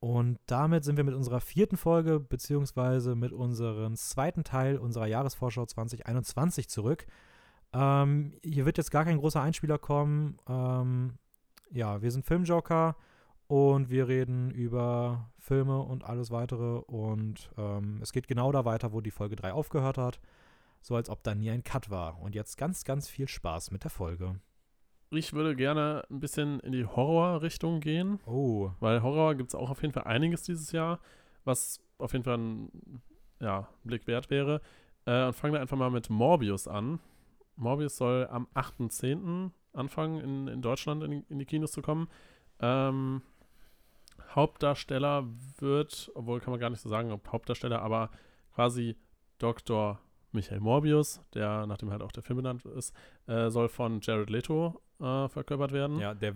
Und damit sind wir mit unserer vierten Folge, beziehungsweise mit unserem zweiten Teil unserer Jahresvorschau 2021 zurück. Ähm, hier wird jetzt gar kein großer Einspieler kommen. Ähm, ja, wir sind Filmjoker und wir reden über Filme und alles weitere. Und ähm, es geht genau da weiter, wo die Folge 3 aufgehört hat. So als ob da nie ein Cut war. Und jetzt ganz, ganz viel Spaß mit der Folge. Ich würde gerne ein bisschen in die Horror-Richtung gehen. Oh. Weil Horror gibt es auch auf jeden Fall einiges dieses Jahr, was auf jeden Fall ein ja, Blick wert wäre. Äh, und fangen wir einfach mal mit Morbius an. Morbius soll am 8.10. anfangen, in, in Deutschland in, in die Kinos zu kommen. Ähm, Hauptdarsteller wird, obwohl kann man gar nicht so sagen, ob Hauptdarsteller, aber quasi Dr. Michael Morbius, der nachdem halt auch der Film benannt ist, äh, soll von Jared Leto äh, verkörpert werden. Ja, der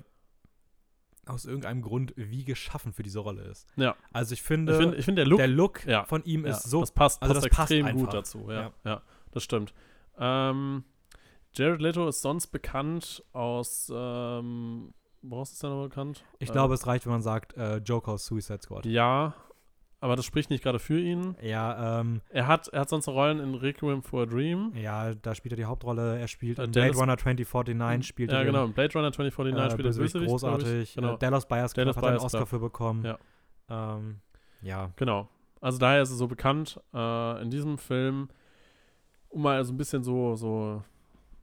aus irgendeinem Grund wie geschaffen für diese Rolle ist. Ja. Also ich finde, Ich finde, ich find der Look, der Look ja, von ihm ja, ist so das passt, also passt das passt extrem einfach. gut dazu. Ja, Ja. ja. das stimmt. Ähm, Jared Leto ist sonst bekannt aus, ähm, woraus ist er noch bekannt? Ich Äh, glaube, es reicht, wenn man sagt, äh, Joker aus Suicide Squad. Ja, aber das spricht nicht gerade für ihn. Ja, ähm, Er hat, er hat sonst Rollen in Requiem for a Dream. ja, da spielt er die Hauptrolle. Er spielt Äh, in Dallas- Blade Runner 2049, spielt ja, er genau. In Blade Runner 2049 äh, spielt er Bösewicht großartig. Genau. Äh, Dallas Buyers Club Dallas hat er einen Oscar Club. für bekommen. Ja. Ähm, ja. Genau. Also daher ist es so bekannt. Äh, in diesem Film, um mal so ein bisschen so, so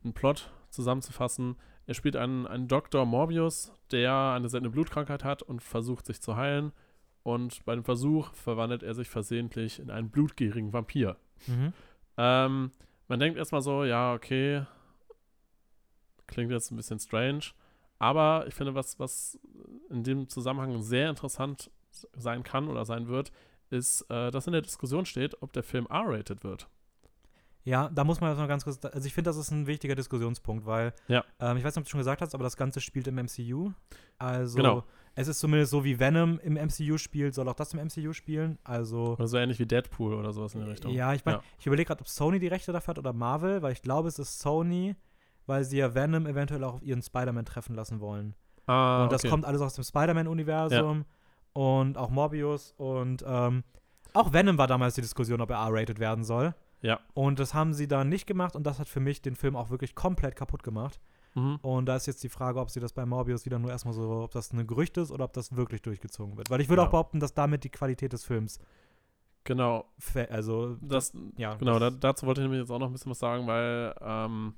einen Plot zusammenzufassen, er spielt einen, einen Dr. Morbius, der eine seltene Blutkrankheit hat und versucht sich zu heilen. Und bei dem Versuch verwandelt er sich versehentlich in einen blutgierigen Vampir. Mhm. Ähm, man denkt erstmal so, ja, okay, klingt jetzt ein bisschen strange, aber ich finde, was, was in dem Zusammenhang sehr interessant sein kann oder sein wird, ist, äh, dass in der Diskussion steht, ob der Film R-rated wird. Ja, da muss man jetzt noch ganz kurz, also ich finde, das ist ein wichtiger Diskussionspunkt, weil, Ja. ähm, ich weiß nicht, ob du schon gesagt hast, aber das Ganze spielt im MCU. Also, Genau. Es ist zumindest so, wie Venom im MCU spielt, soll auch das im MCU spielen. Also, Oder so ähnlich wie Deadpool oder sowas in der Richtung. ja, ich, mein, Ja. ich überlege gerade, ob Sony die Rechte dafür hat oder Marvel, weil ich glaube, es ist Sony, weil sie ja Venom eventuell auch auf ihren Spider-Man treffen lassen wollen. Ah, und das okay. kommt alles aus dem Spider-Man-Universum und auch Morbius und ähm, auch Venom war damals die Diskussion, ob er R-rated werden soll. Ja. Und das haben sie dann nicht gemacht und das hat für mich den Film auch wirklich komplett kaputt gemacht. Mhm. Und da ist jetzt die Frage, ob sie das bei Morbius wieder nur erstmal so, ob das ein Gerücht ist oder ob das wirklich durchgezogen wird. Weil ich würde Ja. auch behaupten, dass damit die Qualität des Films, Genau, also, das, ja. Genau, da, das, dazu wollte ich nämlich jetzt auch noch ein bisschen was sagen, weil ähm,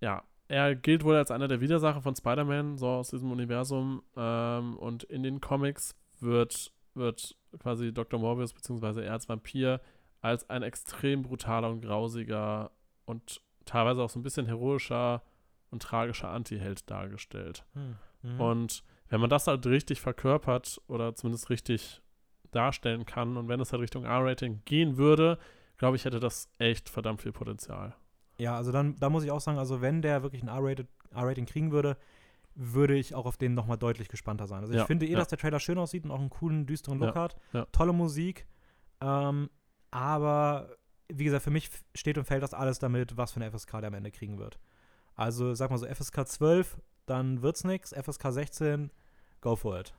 ja, er gilt wohl als einer der Widersacher von Spider-Man, so aus diesem Universum. Ähm, und in den Comics wird, wird quasi Dr. Morbius beziehungsweise er als Vampir als ein extrem brutaler und grausiger und teilweise auch so ein bisschen heroischer und tragischer Anti-Held dargestellt. Hm, mhm. Und wenn man das halt richtig verkörpert oder zumindest richtig darstellen kann und wenn es halt Richtung R-Rating gehen würde, glaube ich, hätte das echt verdammt viel Potenzial. Ja, also dann, da muss ich auch sagen, also wenn der wirklich ein R-Rating kriegen würde, würde ich auch auf den nochmal deutlich gespannter sein. Also ich Ja, finde eh, ja. dass der Trailer schön aussieht und auch einen coolen, düsteren Look Ja, hat. Tolle Musik. Ähm, aber wie gesagt, für mich steht und fällt das alles damit, was für eine FSK der am Ende kriegen wird. Also sag mal so, FSK 12, dann wird's nix. FSK 16, go for it.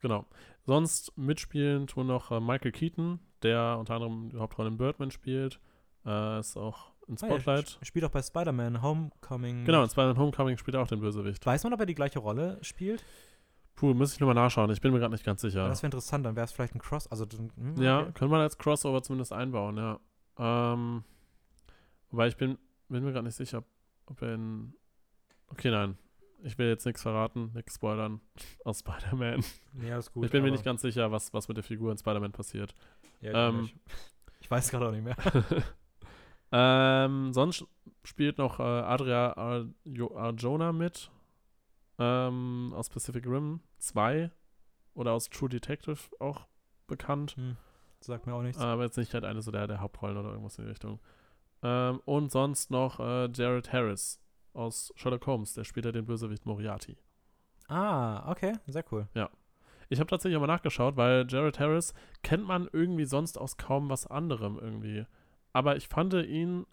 Genau. Sonst mitspielen tun noch äh, Michael Keaton, der unter anderem die Hauptrolle in Birdman spielt. Äh, ist auch in Ah ja, Spotlight. sp- Spielt auch bei Spider-Man Homecoming. genau, in Spider-Man Homecoming spielt er auch den Bösewicht. Weiß man, ob er die gleiche Rolle spielt? Puh, müsste ich nochmal nachschauen. Ich bin mir gerade nicht ganz sicher. Das wäre interessant, dann wäre es vielleicht ein Cross. Also, hm, Ja, okay. können wir als Crossover zumindest einbauen, ja. Ähm, wobei ich bin, bin mir gerade nicht sicher, ob, er in. Okay, nein. Ich will jetzt nichts verraten, nichts spoilern aus Spider-Man. Nee, alles gut. Ich bin mir nicht ganz sicher, was, was mit der Figur in Spider-Man passiert. Ja, ich, ähm, nicht. ich weiß gerade auch nicht mehr. ähm, sonst spielt noch äh, Adria Arjo Arjona mit. Ähm, aus Pacific Rim 2 oder aus True Detective auch bekannt. Hm, sagt mir auch nichts. Aber jetzt nicht halt eine so der, der Hauptrollen oder irgendwas in die Richtung. Ähm, und sonst noch äh, Jared Harris aus Sherlock Holmes, der spielt ja den Bösewicht Moriarty. Ah, okay, sehr cool. Ich habe tatsächlich mal nachgeschaut, weil Jared Harris kennt man irgendwie sonst aus kaum was anderem irgendwie. Aber ich fand ihn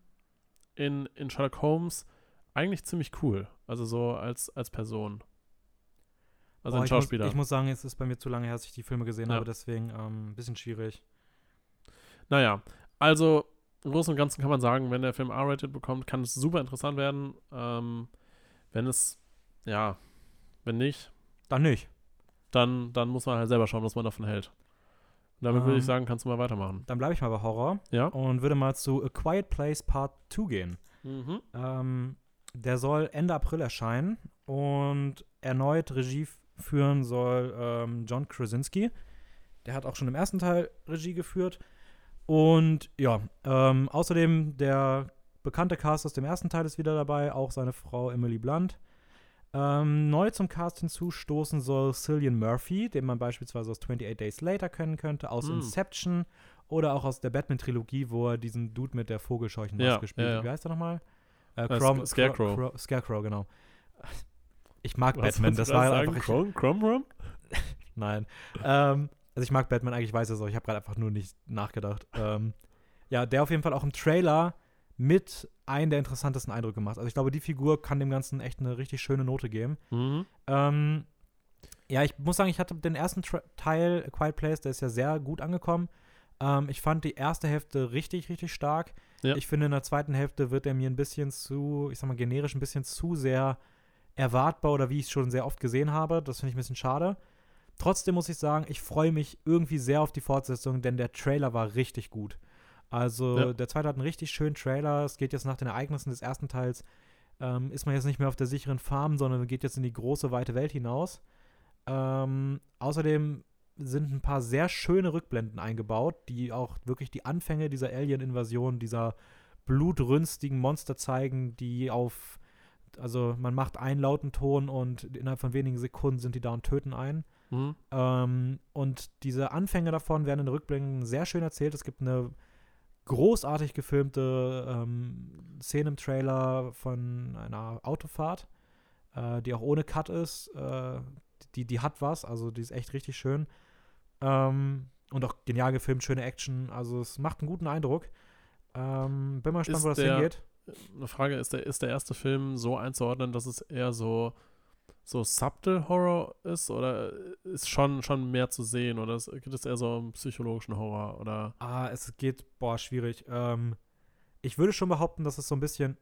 in, in Sherlock Holmes eigentlich ziemlich cool. Also so als, als Person. Also Oh, ein ich Schauspieler. Muss, ich muss sagen, es ist bei mir zu lange her, dass ich die Filme gesehen Ja. habe, deswegen ähm, ein bisschen schwierig. Naja, also im Großen und Ganzen kann man sagen, wenn der Film R-rated bekommt, kann es super interessant werden. Ähm, wenn es, ja, wenn nicht, Dann nicht. dann, dann muss man halt selber schauen, was man davon hält. Und damit würde ich Ähm, sagen, kannst du mal weitermachen. Dann bleibe ich mal bei Horror Ja? und würde mal zu A Quiet Place Part 2 gehen. Mhm. Ähm, der soll Ende April erscheinen und erneut Regie führen soll ähm, John Krasinski. Der hat auch schon im ersten Teil Regie geführt. Und ja, ähm, außerdem der bekannte Cast aus dem ersten Teil ist wieder dabei, auch seine Frau Emily Blunt. Ähm, neu zum Cast hinzustoßen soll Cillian Murphy, den man beispielsweise aus 28 Days Later kennen könnte, aus Hm. Inception oder auch aus der Batman-Trilogie, wo er diesen Dude mit der vogelscheuchen Ja, Maske spielt. ja, ja. Wie heißt er nochmal? Äh, Äh, Crom- Sc- Scarecrow. Cro- Cro- Scarecrow, genau. Ich mag Was Batman, das war einfach. Chrome Rum? nein. Ähm, also ich mag Batman, eigentlich weiß ich es auch. Ich habe gerade einfach nur nicht nachgedacht. Ähm, ja, der auf jeden Fall auch im Trailer mit einen der interessantesten Eindrücke gemacht. Also ich glaube, die Figur kann dem Ganzen echt eine richtig schöne Note geben. Mhm. Ähm, ja, ich muss sagen, ich hatte den ersten Tra Teil, A Quiet Place, der ist ja sehr gut angekommen. Ähm, ich fand die erste Hälfte richtig, richtig stark. Ja. Ich finde, in der zweiten Hälfte wird er mir ein bisschen zu, ich sag mal, generisch ein bisschen zu sehr erwartbar oder wie ich es schon sehr oft gesehen habe. Das finde ich ein bisschen schade. Trotzdem muss ich sagen, ich freue mich irgendwie sehr auf die Fortsetzung, denn der Trailer war richtig gut. Also Ja. der zweite hat einen richtig schönen Trailer. Es geht jetzt nach den Ereignissen des ersten Teils, ähm, ist man jetzt nicht mehr auf der sicheren Farm, sondern geht jetzt in die große, weite Welt hinaus. Ähm, außerdem sind ein paar sehr schöne Rückblenden eingebaut, die auch wirklich die Anfänge dieser Alien-Invasion, dieser blutrünstigen Monster zeigen, die auf, also man macht einen lauten Ton und innerhalb von wenigen Sekunden sind die da und töten einen. Mhm. Ähm, und diese Anfänge davon werden in den Rückblicken sehr schön erzählt. Es gibt eine großartig gefilmte ähm, Szene im Trailer von einer Autofahrt, äh, die auch ohne Cut ist. Äh, die, die hat was, also die ist echt richtig schön. Ähm, und auch genial gefilmt, schöne Action. Also es macht einen guten Eindruck. Ähm, bin mal gespannt, Ist wo das der- hingeht. Eine Frage, ist der, ist der erste Film so einzuordnen, dass es eher so, so subtle Horror ist oder ist schon, schon mehr zu sehen oder ist, gibt es eher so einen psychologischen Horror oder Ah, es geht, boah, schwierig. Ähm, ich würde schon behaupten, dass es so ein bisschen,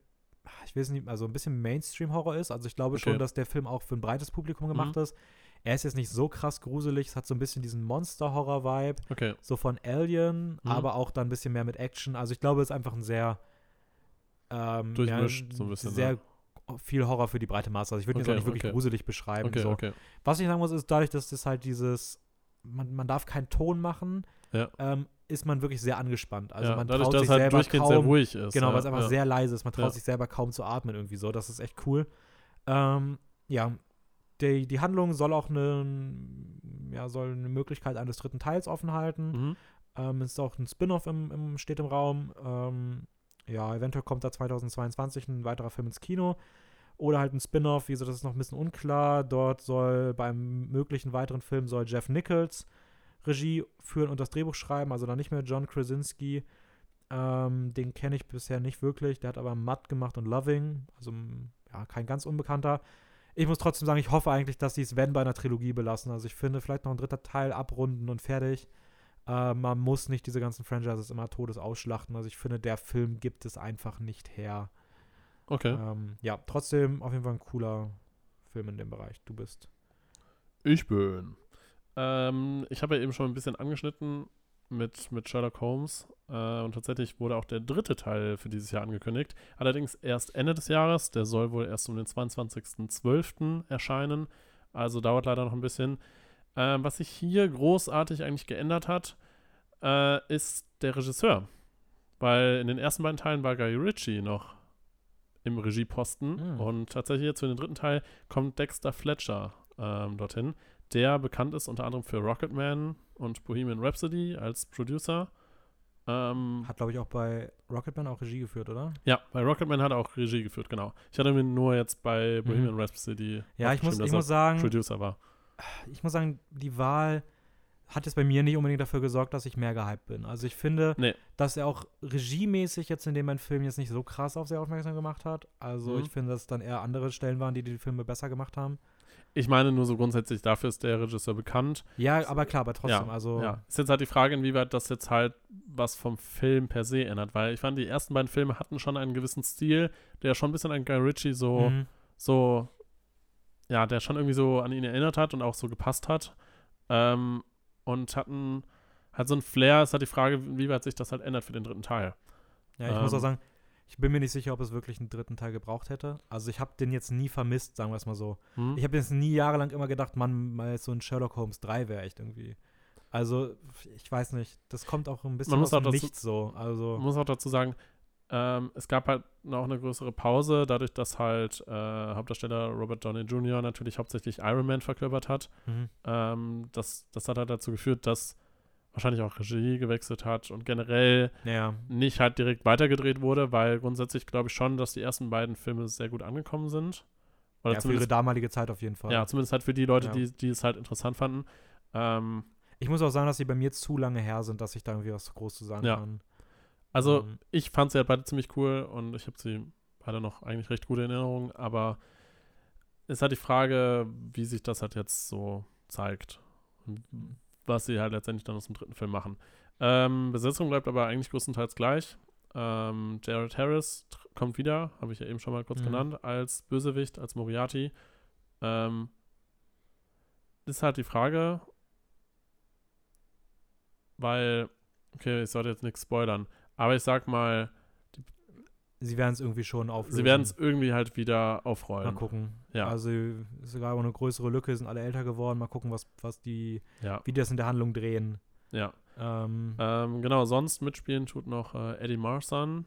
ich weiß nicht, also ein bisschen Mainstream-Horror ist. Also ich glaube Okay. schon, dass der Film auch für ein breites Publikum gemacht Mhm. ist. Er ist jetzt nicht so krass gruselig, es hat so ein bisschen diesen Monster-Horror-Vibe, okay. so von Alien, Mhm. aber auch dann ein bisschen mehr mit Action. Also ich glaube, es ist einfach ein sehr ähm, Durchmischt, ja, so ein bisschen, Sehr ne? viel Horror für die breite Masse. Also ich würde ihn jetzt Okay, auch nicht wirklich okay. gruselig beschreiben. Okay, so. okay. Was ich sagen muss, ist dadurch, dass das halt dieses, man, man darf keinen Ton machen, Ja. ähm, ist man wirklich sehr angespannt. Also ja, man dadurch, traut dass sich es halt selber durchgehend kaum, sehr ruhig ist. genau, weil es einfach sehr leise ist. Man traut sich selber kaum zu atmen irgendwie so. Das ist echt cool. Ähm, ja, die, die Handlung soll auch eine, ja, soll eine Möglichkeit eines dritten Teils offen halten. Mhm. Ähm, es ist auch ein Spin-off im, im, steht im Raum. Ähm, ja, eventuell kommt da 2022 ein weiterer Film ins Kino. Oder halt ein Spin-off, wie gesagt, das ist noch ein bisschen unklar. Dort soll beim möglichen weiteren Film soll Jeff Nichols Regie führen und das Drehbuch schreiben, also dann nicht mehr John Krasinski. Ähm, den kenne ich bisher nicht wirklich. Der hat aber Matt gemacht und Loving, also m, ja, kein ganz unbekannter. Ich muss trotzdem sagen, ich hoffe eigentlich, dass sie es, wenn, bei einer Trilogie belassen. Also ich finde, vielleicht noch ein dritter Teil abrunden und fertig. Äh, man muss nicht diese ganzen Franchises immer todes ausschlachten. Also ich finde, der Film gibt es einfach nicht her. Okay. Ähm, ja, trotzdem auf jeden Fall ein cooler Film in dem Bereich. Du bist. Ich bin. Ähm, ich habe ja eben schon ein bisschen angeschnitten mit, mit Sherlock Holmes äh, und tatsächlich wurde auch der dritte Teil für dieses Jahr angekündigt. Allerdings erst Ende des Jahres. Der soll wohl erst um den 22.12. erscheinen. Also dauert leider noch ein bisschen. Ähm, was sich hier großartig eigentlich geändert hat, äh, ist der Regisseur. Weil in den ersten beiden Teilen war Guy Ritchie noch im Regieposten Mhm. und tatsächlich jetzt für den dritten Teil kommt Dexter Fletcher ähm, dorthin, der bekannt ist unter anderem für Rocketman und Bohemian Rhapsody als Producer. Ähm, Hat, glaube ich, auch bei Rocketman auch Regie geführt, oder? ja, bei Rocketman hat er auch Regie geführt, genau. Ich hatte mir nur jetzt bei Bohemian Rhapsody Mhm. Ja, ich muss, ich muss sagen, Producer war. ich muss sagen, die Wahl hat jetzt bei mir nicht unbedingt dafür gesorgt, dass ich mehr gehypt bin. Also ich finde, Nee. dass er auch regiemäßig jetzt in dem mein Film jetzt nicht so krass auf sehr aufmerksam gemacht hat. Also Mhm. ich finde, dass es dann eher andere Stellen waren, die die Filme besser gemacht haben. Ich meine nur so grundsätzlich, dafür ist der Regisseur bekannt. Ja, aber klar, aber trotzdem, ja, also. Ja, ist jetzt halt die Frage, inwieweit das jetzt halt was vom Film per se ändert, weil ich fand, die ersten beiden Filme hatten schon einen gewissen Stil, der schon ein bisschen an Guy Ritchie so, Mhm. so, ja, der schon irgendwie so an ihn erinnert hat und auch so gepasst hat. Ähm, und hatten halt so ein Flair, ist halt die Frage, inwieweit sich das halt ändert für den dritten Teil. Ja, ich muss auch Ähm. sagen, ich bin mir nicht sicher, ob es wirklich einen dritten Teil gebraucht hätte. Also ich habe den jetzt nie vermisst, sagen wir es mal so. Hm? Ich habe jetzt nie jahrelang immer gedacht, Mann, mal so ein Sherlock Holmes 3 wäre echt irgendwie. Also, ich weiß nicht, das kommt auch ein bisschen Man muss aus dem dazu- Nichts so. Also, Man muss auch dazu sagen, ähm, es gab halt noch eine größere Pause, dadurch, dass halt äh, Hauptdarsteller Robert Downey Jr. natürlich hauptsächlich Iron Man verkörpert hat. mhm. Ähm, das, das hat halt dazu geführt, dass wahrscheinlich auch Regie gewechselt hat und generell ja, nicht halt direkt weitergedreht wurde, weil grundsätzlich glaube ich schon, dass die ersten beiden Filme sehr gut angekommen sind. Oder ja, für ihre damalige Zeit auf jeden Fall. ja, zumindest halt für die Leute, Ja. die, die es halt interessant fanden. Ähm, Ich muss auch sagen, dass sie bei mir zu lange her sind, dass ich da irgendwie was groß zu sagen Ja. kann. also Ähm, ich fand sie halt beide ziemlich cool und ich habe sie beide noch eigentlich recht gute Erinnerungen, aber ist halt die Frage, wie sich das halt jetzt so zeigt. Was sie halt letztendlich dann aus dem dritten Film machen. Ähm, Besetzung bleibt aber eigentlich größtenteils gleich. Ähm, Jared Harris kommt wieder, habe ich ja eben schon mal kurz Mhm. genannt, als Bösewicht, als Moriarty. Ähm, ist halt die Frage, weil, okay, ich sollte jetzt nichts spoilern, aber ich sag mal, sie werden es irgendwie schon auflösen. sie werden es irgendwie halt wieder Mal aufrollen. gucken. Ja. Also, ist sogar eine größere Lücke, sind alle älter geworden. Mal gucken, was, was die, Ja, wie die das in der Handlung drehen. ja. Ähm, Ähm, genau, sonst mitspielen tut noch äh, Eddie Marsan,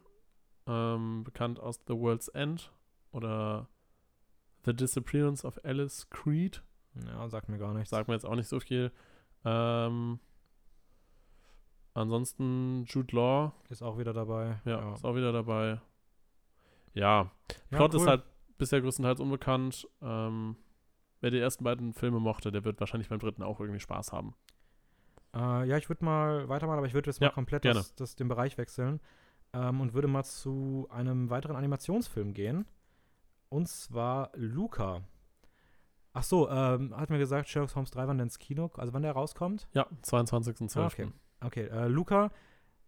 ähm, bekannt aus The World's End oder The Disappearance of Alice Creed. ja, sagt mir gar nichts. Sagt mir jetzt auch nicht so viel. Ähm, ansonsten Jude Law, Ist auch wieder dabei. ja, ist auch wieder dabei. Ja, Ja, Plot ist cool. halt bisher größtenteils unbekannt. Ähm, wer die ersten beiden Filme mochte, der wird wahrscheinlich beim dritten auch irgendwie Spaß haben. Äh, ja, ich würde mal weitermachen, aber ich würde jetzt Ja, mal komplett gerne. das, das, den Bereich wechseln ähm, und würde mal zu einem weiteren Animationsfilm gehen. Und zwar Luca. Ach so, ähm, hat mir gesagt, Sherlock Holmes 3 wann der ins Kino, also wann der rauskommt. Ja, 22.12. Ah, okay. Okay, äh, Luca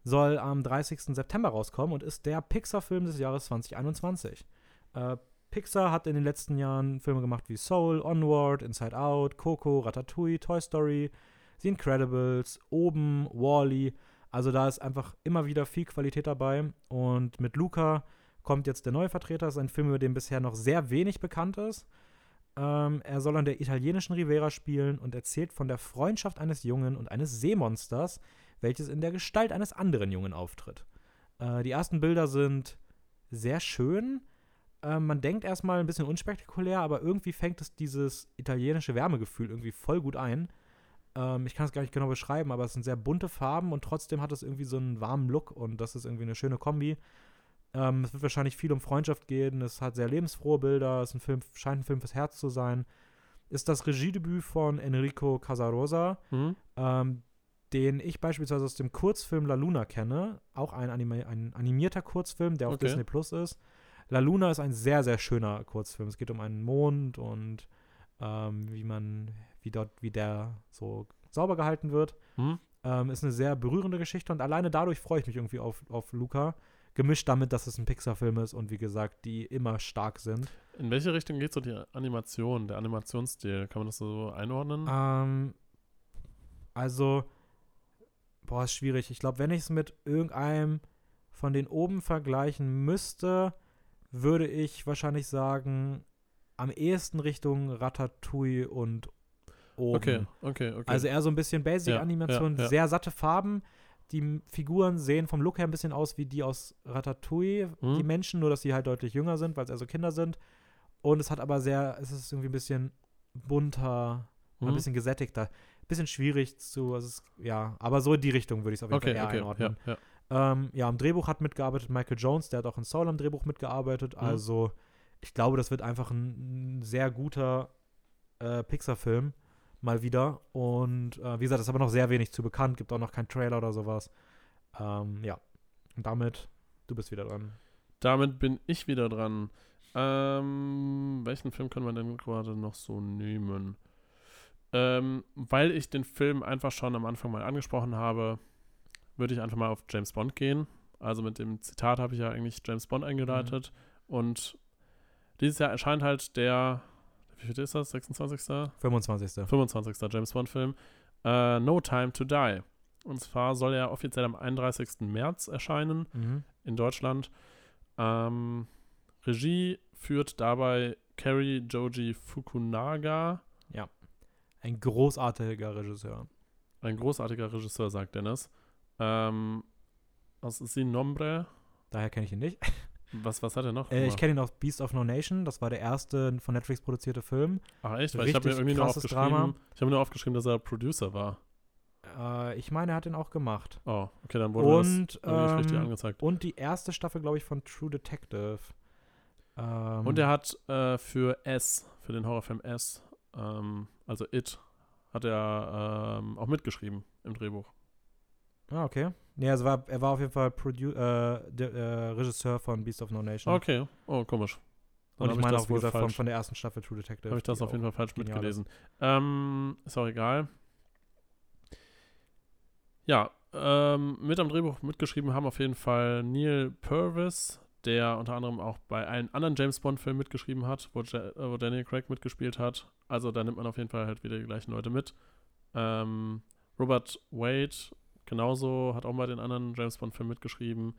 soll am 30. September rauskommen und ist der Pixar-Film des Jahres 2021. Äh, Pixar hat in den letzten Jahren Filme gemacht wie Soul, Onward, Inside Out, Coco, Ratatouille, Toy Story, The Incredibles, Oben, Wall-E. Also da ist einfach immer wieder viel Qualität dabei. Und mit Luca kommt jetzt der neue Vertreter. Das ist ein Film, über den bisher noch sehr wenig bekannt ist. Ähm, er soll an der italienischen Riviera spielen und erzählt von der Freundschaft eines Jungen und eines Seemonsters, welches in der Gestalt eines anderen Jungen auftritt. Äh, die ersten Bilder sind sehr schön. Äh, man denkt erstmal ein bisschen unspektakulär, aber irgendwie fängt es dieses italienische Wärmegefühl irgendwie voll gut ein. Ähm, ich kann es gar nicht genau beschreiben, aber es sind sehr bunte Farben und trotzdem hat es irgendwie so einen warmen Look und das ist irgendwie eine schöne Kombi. Ähm, es wird wahrscheinlich viel um Freundschaft gehen. Es hat sehr lebensfrohe Bilder. Es ist ein Film, scheint ein Film fürs Herz zu sein. Ist das Regiedebüt von Enrico Casarosa, Mhm. ähm, den ich beispielsweise aus dem Kurzfilm La Luna kenne. Auch ein, Anima ein animierter Kurzfilm, der auf Okay. Disney Plus ist. La Luna ist ein sehr, sehr schöner Kurzfilm. Es geht um einen Mond und ähm, wie man, wie dort, wie der so sauber gehalten wird. Mhm. Ähm, ist eine sehr berührende Geschichte und alleine dadurch freue ich mich irgendwie auf, auf Luca. Gemischt damit, dass es ein Pixar-Film ist und wie gesagt, die immer stark sind. In welche Richtung geht so die Animation, der Animationsstil? Kann man das so einordnen? Ähm, also, boah, ist schwierig. Ich glaube, wenn ich es mit irgendeinem von den oben vergleichen müsste, würde ich wahrscheinlich sagen, am ehesten Richtung Ratatouille und oben. okay, okay, okay. Also eher so ein bisschen Basic-Animation, Ja, ja, sehr satte Farben. Die Figuren sehen vom Look her ein bisschen aus wie die aus Ratatouille, Mhm. die Menschen, nur dass sie halt deutlich jünger sind, weil es eher so Kinder sind. Und es hat aber sehr, es ist irgendwie ein bisschen bunter, und ein Mhm. bisschen gesättigter. Bisschen schwierig zu, also es, ja, aber so in die Richtung würde ich es auf jeden okay, Fall eher okay, einordnen. ja, ja. Ähm, ja, am Drehbuch hat mitgearbeitet Michael Jones, der hat auch in Soul am Drehbuch mitgearbeitet. Mhm. Also, ich glaube, das wird einfach ein, ein sehr guter äh, Pixar-Film mal wieder. Und äh, wie gesagt, ist aber noch sehr wenig zu bekannt, gibt auch noch keinen Trailer oder sowas. Ähm, ja, und damit, du bist wieder dran. Damit bin ich wieder dran. Ähm, welchen Film können wir denn gerade noch so nehmen? Ähm, weil ich den Film einfach schon am Anfang mal angesprochen habe, würde ich einfach mal auf James Bond gehen. Also mit dem Zitat habe ich ja eigentlich James Bond eingeleitet. Mhm. Und dieses Jahr erscheint halt der, wie viel ist das? 26. 25. 25. James Bond-Film. Uh, no Time to Die. Und zwar soll er offiziell am 31. März erscheinen mhm. in Deutschland. Ähm, Regie führt dabei Kerry Joji Fukunaga. Ein großartiger Regisseur. Ein großartiger Regisseur, sagt Dennis. Ähm, was ist Sin Nombre? Daher kenne ich ihn nicht. Was, was hat er noch? Äh, ich kenne ihn aus Beast of No Nation. Das war der erste von Netflix produzierte Film. Ach echt? Weil ich habe mir irgendwie nur aufgeschrieben, Drama. ich habe nur aufgeschrieben, dass er Producer war. Äh, ich meine, er hat ihn auch gemacht. Oh, okay, dann wurde und, das ähm, richtig angezeigt. Und die erste Staffel, glaube ich, von True Detective. Ähm, und er hat äh, für S, für den Horrorfilm S, ähm, also It, hat er ähm, auch mitgeschrieben im Drehbuch. Ah, okay. Nee, also war, er war auf jeden Fall Produ äh, der, äh, Regisseur von Beast of No Nation. Okay. Oh, komisch. Dann und ich meine auch, wie gesagt, von, von, der ersten Staffel True Detective. Habe ich das auf jeden Fall falsch mitgelesen. Ähm, ist auch egal. Ja, ähm, mit am Drehbuch mitgeschrieben haben auf jeden Fall Neil Purvis, der unter anderem auch bei allen anderen James Bond-Filmen mitgeschrieben hat, wo, äh, wo, Daniel Craig mitgespielt hat. Also da nimmt man auf jeden Fall halt wieder die gleichen Leute mit. Ähm, Robert Wade genauso hat auch mal den anderen James Bond-Film mitgeschrieben.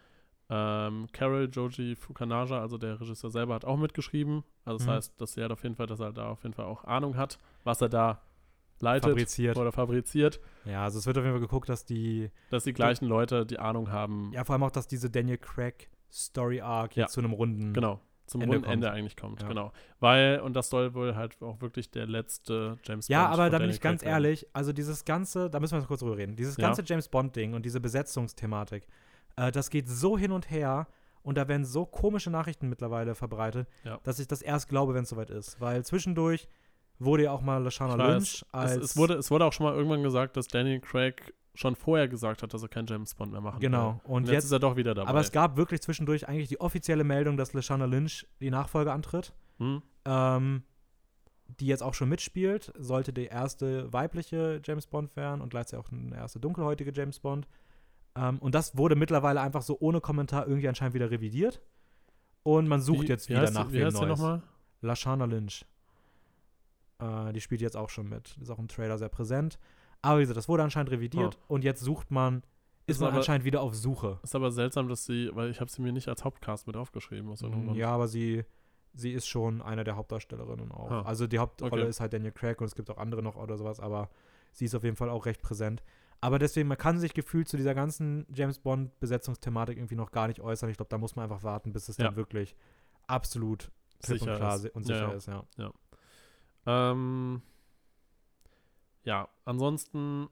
Ähm, Carol Joji Fukanaja, also der Regisseur selber, hat auch mitgeschrieben. Also das mhm. heißt, dass er auf jeden Fall, dass er da auf jeden Fall auch Ahnung hat, was er da leitet fabriziert. oder fabriziert. Ja, also es wird auf jeden Fall geguckt, dass die dass die gleichen Leute die Ahnung haben. Ja, vor allem auch, dass diese Daniel Craig Story Arc ja. zu einem runden genau zum Ende runden Ende eigentlich kommt, ja. genau. Weil, und das soll wohl halt auch wirklich der letzte James ja, Bond. Ja, aber da bin ich ganz ehrlich, also dieses ganze, da müssen wir kurz drüber reden, dieses ganze ja. James Bond-Ding und diese Besetzungsthematik, äh, das geht so hin und her und da werden so komische Nachrichten mittlerweile verbreitet, ja. dass ich das erst glaube, wenn es soweit ist. Weil zwischendurch wurde ja auch mal Lashana Lynch als. Es, es, wurde, es wurde auch schon mal irgendwann gesagt, dass Daniel Craig schon vorher gesagt hat, dass er keinen James Bond mehr machen genau. will. Genau. Und, jetzt, jetzt, ist er doch wieder dabei. Aber es gab wirklich zwischendurch eigentlich die offizielle Meldung, dass Lashana Lynch die Nachfolge antritt. Hm. Ähm, die jetzt auch schon mitspielt, sollte die erste weibliche James Bond werden und gleichzeitig auch eine erste dunkelhäutige James Bond. Ähm, und das wurde mittlerweile einfach so ohne Kommentar irgendwie anscheinend wieder revidiert. Und man sucht wie, jetzt wieder nach wie wem heißt Neues. nochmal? Lashana Lynch. Äh, die spielt jetzt auch schon mit. Ist auch im Trailer sehr präsent. Aber wie gesagt, das wurde anscheinend revidiert oh. und jetzt sucht man, ist, ist man aber, anscheinend wieder auf Suche. Ist aber seltsam, dass sie, weil ich habe sie mir nicht als Hauptcast mit aufgeschrieben. Aus mm, ja, aber sie, sie ist schon eine der Hauptdarstellerinnen auch. Ah. Also die Hauptrolle okay. ist halt Daniel Craig und es gibt auch andere noch oder sowas, aber sie ist auf jeden Fall auch recht präsent. Aber deswegen, man kann sich gefühlt zu dieser ganzen James Bond-Besetzungsthematik irgendwie noch gar nicht äußern. Ich glaube, da muss man einfach warten, bis es ja. dann wirklich absolut sicher und klar ist. und sicher ja, ist, ja. ja. Ähm, ja, ansonsten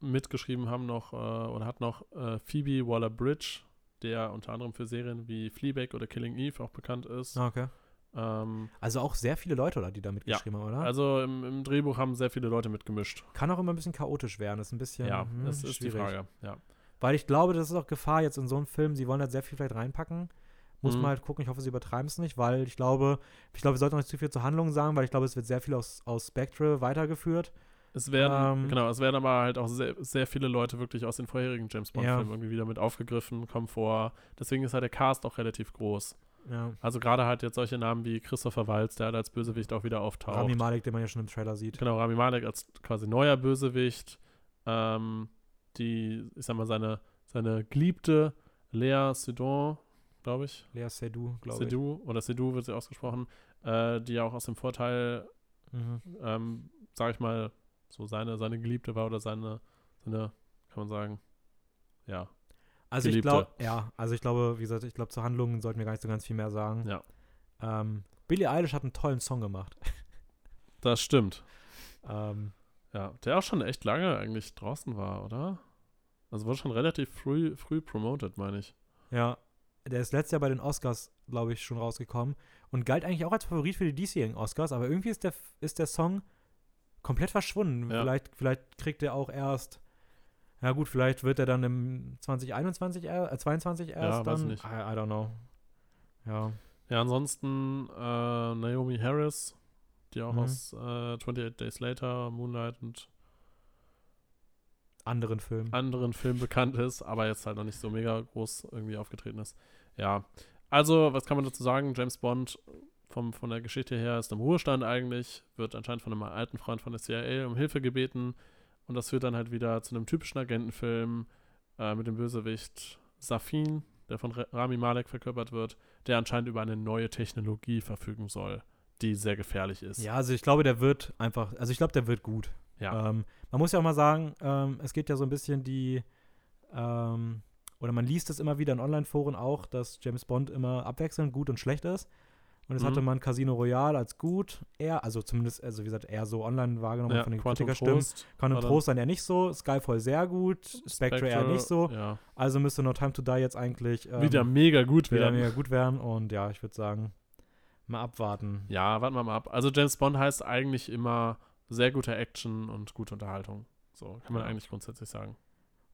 mitgeschrieben haben noch äh, oder hat noch äh, Phoebe Waller-Bridge, der unter anderem für Serien wie Fleabag oder Killing Eve auch bekannt ist. Ah, okay. Ähm, also auch sehr viele Leute, oder, die da mitgeschrieben ja, haben, oder? Also im, im, Drehbuch haben sehr viele Leute mitgemischt. Kann auch immer ein bisschen chaotisch werden, ist ein bisschen. Ja, hm, das ist schwierig. die Frage, ja. Weil ich glaube, das ist auch Gefahr jetzt in so einem Film, sie wollen halt sehr viel vielleicht reinpacken. Muss mhm. man halt gucken. Ich hoffe, sie übertreiben es nicht, weil ich glaube, ich glaube, wir sollten noch nicht zu viel zur Handlung sagen, weil ich glaube, es wird sehr viel aus, aus Spectre weitergeführt. Es werden, ähm, genau, es werden aber halt auch sehr, sehr viele Leute wirklich aus den vorherigen James Bond-Filmen ja. irgendwie wieder mit aufgegriffen, kommen vor. Deswegen ist halt der Cast auch relativ groß. Ja. Also gerade halt jetzt solche Namen wie Christopher Waltz, der halt als Bösewicht auch wieder auftaucht. Rami Malek, den man ja schon im Trailer sieht. Genau, Rami Malek als quasi neuer Bösewicht. Ähm, die, ich sag mal, seine, seine geliebte Lea Sedon, glaube ich. Lea Seydoux, glaube ich. Seydoux, oder Seydoux wird sie ausgesprochen, äh, die ja auch aus dem Vorteil, mhm. ähm, sag ich mal, so seine, seine Geliebte war oder seine, seine, kann man sagen, ja. Also Geliebte. ich glaube, ja, also ich glaube, wie gesagt, ich glaube, zur Handlung sollten wir gar nicht so ganz viel mehr sagen. Ja. Ähm, Billie Eilish hat einen tollen Song gemacht. Das stimmt. ähm, ja, der auch schon echt lange eigentlich draußen war, oder? Also wurde schon relativ früh, früh promoted, meine ich. Ja, der ist letztes Jahr bei den Oscars, glaube ich, schon rausgekommen und galt eigentlich auch als Favorit für die diesjährigen Oscars, aber irgendwie ist der, ist der Song komplett verschwunden. Ja. Vielleicht, vielleicht kriegt er auch erst. Ja gut, vielleicht wird er dann im 2021 äh, 22 erst ja, dann. Weiß nicht. I, I don't know. Ja. Ja, ansonsten äh, Naomi Harris, die auch Mhm. aus äh, 28 Days Later, Moonlight und Anderen Film. anderen Filmen bekannt ist, aber jetzt halt noch nicht so mega groß irgendwie aufgetreten ist. Ja, also, was kann man dazu sagen? James Bond vom, von der Geschichte her ist im Ruhestand eigentlich, wird anscheinend von einem alten Freund von der CIA um Hilfe gebeten und das führt dann halt wieder zu einem typischen Agentenfilm äh, mit dem Bösewicht Safin, der von Ra- Rami Malek verkörpert wird, der anscheinend über eine neue Technologie verfügen soll, die sehr gefährlich ist. Ja, also ich glaube, der wird einfach, also ich glaube, der wird gut. Ja. Ähm, man muss ja auch mal sagen, ähm, es geht ja so ein bisschen die, ähm, oder man liest es immer wieder in Online-Foren auch, dass James Bond immer abwechselnd gut und schlecht ist. Und jetzt Mhm. hatte man Casino Royale als gut, eher, also zumindest, also wie gesagt, eher so online wahrgenommen ja, von den Kritikerstimmen. Trost Quantum Trost dann eher nicht so, Skyfall sehr gut, Spectre, eher nicht so. Ja. Also müsste No Time to Die jetzt eigentlich ähm, wieder mega gut wieder werden. mega gut werden. Und ja, ich würde sagen, mal abwarten. Ja, warten wir mal ab. Also James Bond heißt eigentlich immer sehr gute Action und gute Unterhaltung. So kann man Ja. eigentlich grundsätzlich sagen.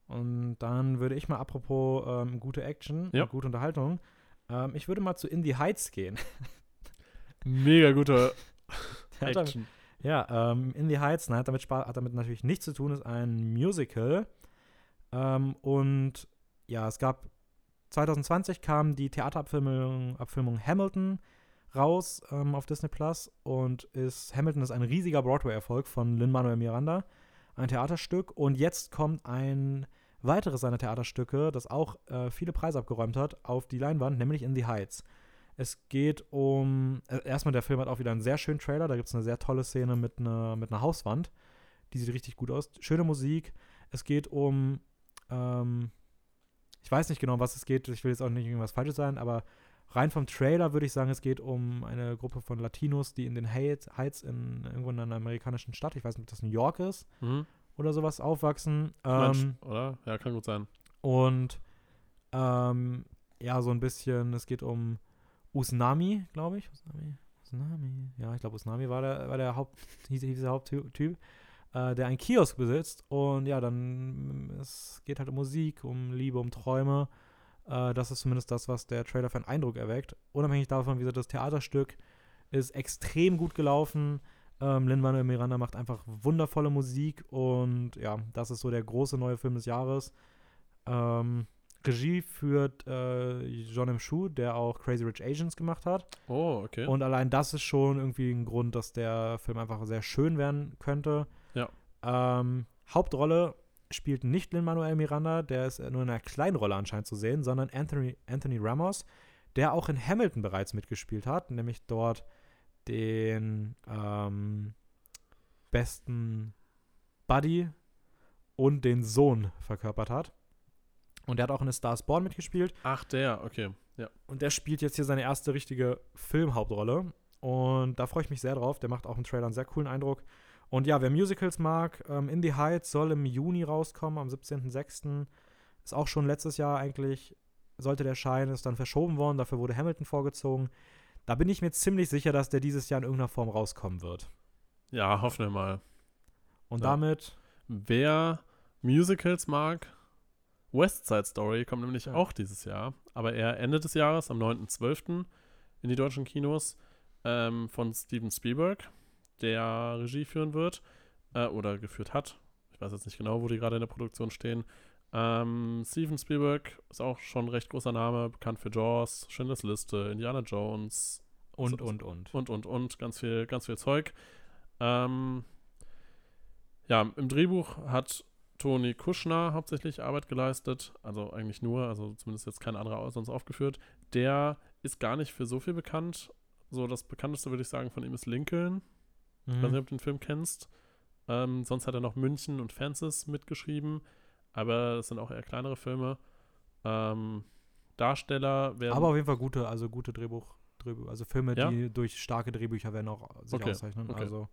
Und dann würde ich mal, apropos ähm, gute Action Ja. und gute Unterhaltung, ähm, ich würde mal zu In the Heights gehen. Mega gute Hat damit- Action. ja, ähm, In the Heights, nein, hat damit, hat damit natürlich nichts zu tun, ist ein Musical. Ähm, und ja, es gab 2020 kam die Theaterabfilmung Abfilmung Hamilton raus ähm, auf Disney Plus und ist Hamilton ist ein riesiger Broadway-Erfolg von Lin-Manuel Miranda, ein Theaterstück. Und jetzt kommt ein weiteres seiner Theaterstücke, das auch äh, viele Preise abgeräumt hat, auf die Leinwand, nämlich In the Heights. Es geht um, äh, erstmal der Film hat auch wieder einen sehr schönen Trailer, da gibt es eine sehr tolle Szene mit einer mit einer Hauswand, die sieht richtig gut aus. Schöne Musik. Es geht um, ähm, ich weiß nicht genau, um was es geht, ich will jetzt auch nicht irgendwas Falsches sein, aber rein vom Trailer würde ich sagen, es geht um eine Gruppe von Latinos, die in den Heights, Heights in irgendwo in einer amerikanischen Stadt, ich weiß nicht, ob das New York ist Mhm. oder sowas, aufwachsen. Mensch, Ähm, oder? Ja, kann gut sein. und ähm, ja, so ein bisschen, es geht um Usnami, glaube ich. Usnami, Usnami. Ja, ich glaube, Usnami war der, war der Haupt, hieß, hieß der Haupttyp, äh, der einen Kiosk besitzt. Und ja, dann, es geht halt um Musik, um Liebe, um Träume. Äh, das ist zumindest das, was der Trailer für einen Eindruck erweckt. Unabhängig davon, wie gesagt, das Theaterstück ist extrem gut gelaufen. Ähm, Lin-Manuel Miranda macht einfach wundervolle Musik und ja, das ist so der große neue Film des Jahres. Ähm, Regie führt äh, John M. Shu, der auch Crazy Rich Asians gemacht hat. Oh, okay. Und allein das ist schon irgendwie ein Grund, dass der Film einfach sehr schön werden könnte. Ja. Ähm, Hauptrolle spielt nicht Lin-Manuel Miranda, der ist nur in einer kleinen Rolle anscheinend zu sehen, sondern Anthony, Anthony Ramos, der auch in Hamilton bereits mitgespielt hat, nämlich dort den ähm, besten Buddy und den Sohn verkörpert hat. Und der hat auch in A Stars Born mitgespielt. Ach, der, okay. Ja. Und der spielt jetzt hier seine erste richtige Filmhauptrolle. Und da freue ich mich sehr drauf. Der macht auch im Trailer einen sehr coolen Eindruck. Und ja, wer Musicals mag, ähm, In the Heights soll im Juni rauskommen, am 17.06. Ist auch schon letztes Jahr eigentlich, sollte der erscheinen, ist dann verschoben worden. Dafür wurde Hamilton vorgezogen. Da bin ich mir ziemlich sicher, dass der dieses Jahr in irgendeiner Form rauskommen wird. Ja, hoffen wir mal. Und Ja. damit, Wer Musicals mag, West Side Story kommt nämlich Ja. auch dieses Jahr, aber eher Ende des Jahres, am 9.12. in die deutschen Kinos ähm, von Steven Spielberg, der Regie führen wird äh, oder geführt hat. Ich weiß jetzt nicht genau, wo die gerade in der Produktion stehen. Ähm, Steven Spielberg ist auch schon ein recht großer Name, bekannt für Jaws, Schindlers Liste, Indiana Jones und, So- und, und. und, und, und, ganz viel, ganz viel Zeug. Ähm, ja, im Drehbuch hat Toni Kuschner hauptsächlich Arbeit geleistet, also eigentlich nur, also zumindest jetzt kein anderer sonst aufgeführt. Der ist gar nicht für so viel bekannt. So, das bekannteste würde ich sagen von ihm ist Lincoln. Ich weiß nicht, Mhm. ob du den Film kennst. Ähm, sonst hat er noch München und Fences mitgeschrieben, aber das sind auch eher kleinere Filme. Ähm, Darsteller werden. Aber auf jeden Fall gute, also gute Drehbuch, Drehbuch also Filme, Ja? die durch starke Drehbücher werden auch sich Okay, auszeichnen. okay. Also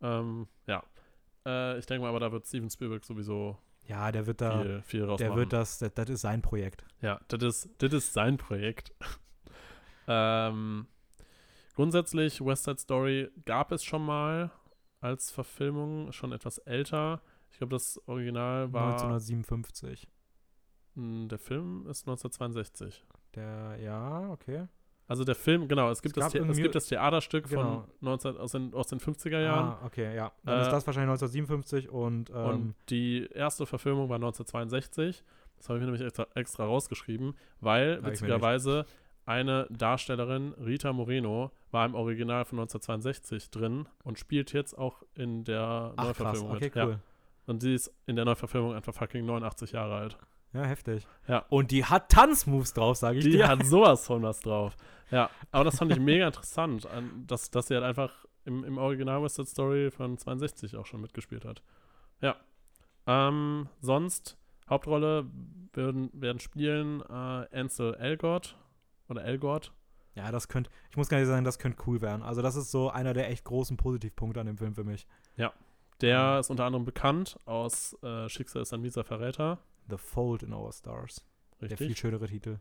ähm, ja. Äh, ich denke mal, aber da wird Steven Spielberg sowieso ja, der wird da, viel, viel der wird das, das, das ist sein Projekt. Ja, das ist, das ist sein Projekt. ähm, grundsätzlich, West Side Story gab es schon mal als Verfilmung, schon etwas älter. Ich glaube, das Original war. 1957. Mh, Der Film ist 1962. Der, ja, okay. Also der Film, genau, es gibt, Es das, The es gibt das Theaterstück Genau. von 19, aus, den, aus den 50er Jahren. Ah, okay, ja. Dann Äh, ist das wahrscheinlich 1957 und, ähm, Und die erste Verfilmung war 1962. Das habe ich mir nämlich extra, extra rausgeschrieben, weil witzigerweise eine Darstellerin, Rita Moreno, war im Original von 1962 drin und spielt jetzt auch in der ach krass, Neuverfilmung okay, mit. cool. Ja. Und sie ist in der Neuverfilmung einfach fucking 89 Jahre alt. Ja, heftig. Ja. Und die hat Tanzmoves drauf, sage ich Die dir. hat sowas von was drauf. Ja, aber das fand ich mega interessant, an- dass, dass sie halt einfach im, im Original West Side Story von 62 auch schon mitgespielt hat. Ja. Ähm, sonst, Hauptrolle werden, werden spielen äh, Ansel Elgort oder Elgort. Ja, das könnte, ich muss gar nicht sagen, das könnte cool werden. Also das ist so einer der echt großen Positivpunkte an dem Film für mich. Der ist unter anderem bekannt aus äh, Schicksal ist ein mieser Verräter. The Fold in Our Stars. Der viel Richtig, schönere Titel.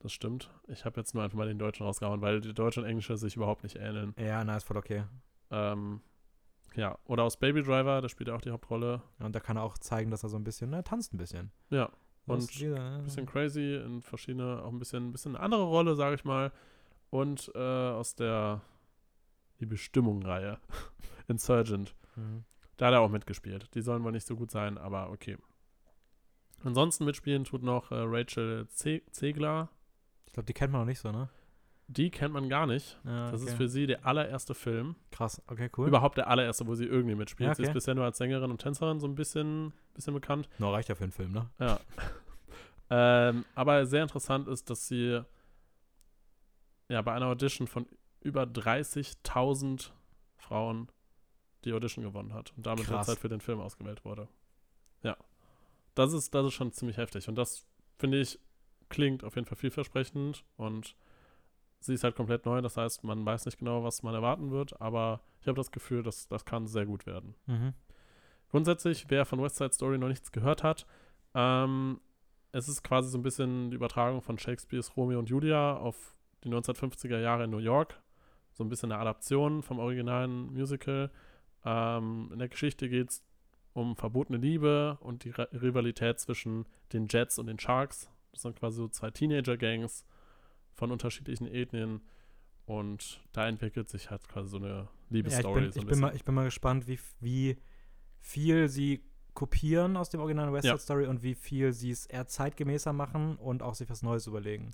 das stimmt. Ich habe jetzt nur einfach mal den Deutschen rausgehauen, weil die Deutsche und Englische sich überhaupt nicht ähneln. Ja, na, ist voll okay. Ähm, ja, oder aus Baby Driver, da spielt er auch die Hauptrolle. Ja, Und da kann er auch zeigen, dass er so ein bisschen, ne, tanzt ein bisschen. Ja, Und dieser, ein bisschen crazy, in verschiedene, auch ein bisschen, ein bisschen andere Rolle, sage ich mal. Und äh, aus der Die Bestimmung-Reihe, Insurgent. Mhm. Da hat er auch mitgespielt. Die sollen wohl nicht so gut sein, aber okay. Ansonsten mitspielen tut noch äh, Rachel Ze Zegler. Ich glaube, die kennt man noch nicht so, ne? Die kennt man gar nicht. Ja, Das okay. ist für sie der allererste Film. Krass, okay, cool. Überhaupt der allererste, wo sie irgendwie mitspielt. Ja, Sie ist okay. bisher nur als Sängerin und Tänzerin so ein bisschen, bisschen bekannt. No, reicht ja für einen Film, ne? Ja. ähm, aber sehr interessant ist, dass sie ja bei einer Audition von über 30.000 Frauen die Audition gewonnen hat und damit Krass. derzeit für den Film ausgewählt wurde. Ja. Das ist, das ist schon ziemlich heftig. Und das, finde ich, klingt auf jeden Fall vielversprechend und sie ist halt komplett neu. Das heißt, man weiß nicht genau, was man erwarten wird, aber ich habe das Gefühl, dass das kann sehr gut werden. Mhm. Grundsätzlich, wer von West Side Story noch nichts gehört hat, ähm, es ist quasi so ein bisschen die Übertragung von Shakespeares Romeo und Julia auf die 1950er Jahre in New York. So ein bisschen eine Adaption vom originalen Musical. Ähm, in der Geschichte geht es um verbotene Liebe und die Rivalität zwischen den Jets und den Sharks. Das sind quasi so zwei Teenager-Gangs von unterschiedlichen Ethnien. Und da entwickelt sich halt quasi so eine Ja, ich Liebesstory. bin, so ein ich, bin mal, ich bin mal gespannt, wie, wie viel sie kopieren aus dem originalen West Ja. Side Story und wie viel sie es eher zeitgemäßer machen und auch sich was Neues überlegen.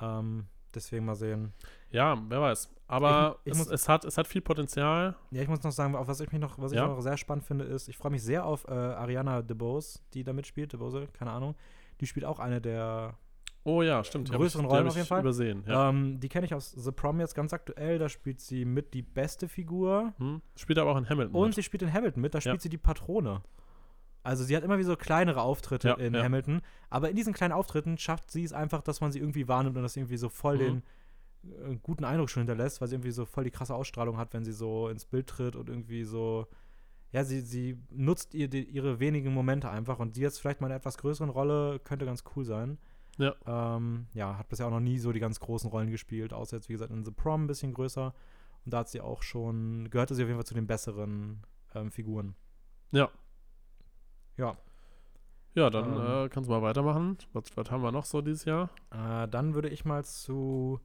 Ähm, deswegen mal sehen. Ja, wer weiß. Aber Ich- ich es, muss- es, hat, es hat viel Potenzial. Ja, ich muss noch sagen, auf was ich mich noch, was ich Ja. noch sehr spannend finde, ist, ich freue mich sehr auf äh, Ariana DeBose, die da mitspielt, DeBose, keine Ahnung. Die spielt auch eine der Oh ja, stimmt. Größeren ich, Rollen auf ich jeden Fall. Übersehen, ja. Ähm, die kenne ich aus The Prom jetzt ganz aktuell. Da spielt sie mit die beste Figur. hm? Spielt aber auch in Hamilton. Und mit. sie spielt in Hamilton mit. Da spielt Ja. sie die Patrone. Also sie hat immer wie so kleinere Auftritte Ja, in ja. Hamilton. Aber in diesen kleinen Auftritten schafft sie es einfach, dass man sie irgendwie wahrnimmt und dass sie irgendwie so voll Mhm. den äh, guten Eindruck schon hinterlässt, weil sie irgendwie so voll die krasse Ausstrahlung hat, wenn sie so ins Bild tritt und irgendwie so. Ja, sie, sie nutzt ihr, die, ihre wenigen Momente einfach und die jetzt vielleicht mal in einer etwas größeren Rolle könnte ganz cool sein. Ja. Ähm, ja, hat bisher auch noch nie so die ganz großen Rollen gespielt, außer jetzt, wie gesagt, in The Prom ein bisschen größer. Und da hat sie auch schon, gehörte sie auf jeden Fall zu den besseren ähm, Figuren. Ja. Ja. Ja, dann Ähm. äh, kannst du mal weitermachen. Was, was haben wir noch so dieses Jahr? Äh, dann würde ich mal zu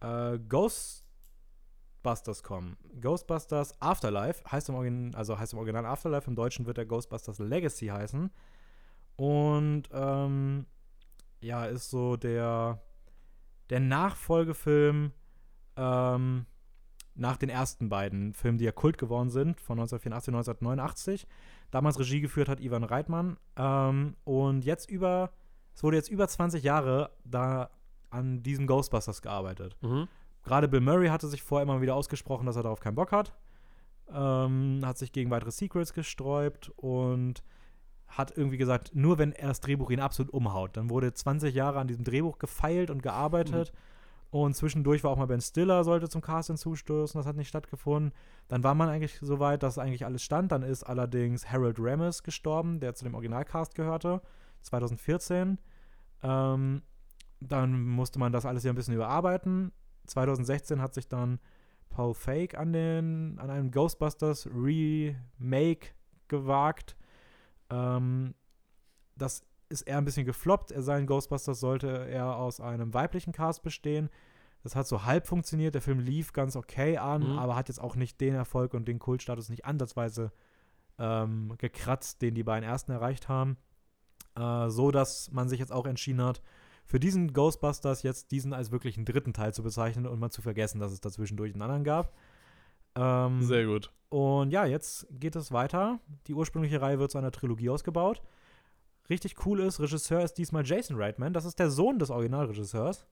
äh, Ghostbusters kommen. Ghostbusters Afterlife heißt im, Origin also heißt im Original Afterlife, im Deutschen wird der Ghostbusters Legacy heißen. Und ähm, ja, ist so der, der Nachfolgefilm ähm, nach den ersten beiden Filmen, die ja Kult geworden sind, von 1984 und 1989. Damals Regie geführt hat Ivan Reitman. Ähm, und jetzt über, es wurde jetzt über 20 Jahre da an diesem Ghostbusters gearbeitet. Mhm. Gerade Bill Murray hatte sich vorher immer wieder ausgesprochen, dass er darauf keinen Bock hat. Ähm, hat sich gegen weitere Sequels gesträubt und hat irgendwie gesagt, nur wenn er das Drehbuch ihn absolut umhaut. Dann wurde 20 Jahre an diesem Drehbuch gefeilt und gearbeitet. Und zwischendurch war auch mal Ben Stiller, sollte zum Cast hinzustoßen, das hat nicht stattgefunden. Dann war man eigentlich so weit, dass eigentlich alles stand. Dann ist allerdings Harold Ramis gestorben, der zu dem Originalcast gehörte, 2014. Ähm, dann musste man das alles ja ein bisschen überarbeiten. 2016 hat sich dann Paul Fake an, den, an einem Ghostbusters Remake gewagt. Ähm, das ist eher ein bisschen gefloppt. Er sein Ghostbusters sollte eher aus einem weiblichen Cast bestehen. Das hat so halb funktioniert. Der Film lief ganz okay an, Mhm. aber hat jetzt auch nicht den Erfolg und den Kultstatus nicht ansatzweise ähm, gekratzt, den die beiden ersten erreicht haben. Äh, so dass man sich jetzt auch entschieden hat, für diesen Ghostbusters jetzt diesen als wirklich einen dritten Teil zu bezeichnen und mal zu vergessen, dass es dazwischendurch einen anderen gab. Ähm, Sehr gut. und ja, jetzt geht es weiter. Die ursprüngliche Reihe wird zu einer Trilogie ausgebaut. Richtig cool ist, Regisseur ist diesmal Jason Reitman. Das ist der Sohn des Originalregisseurs.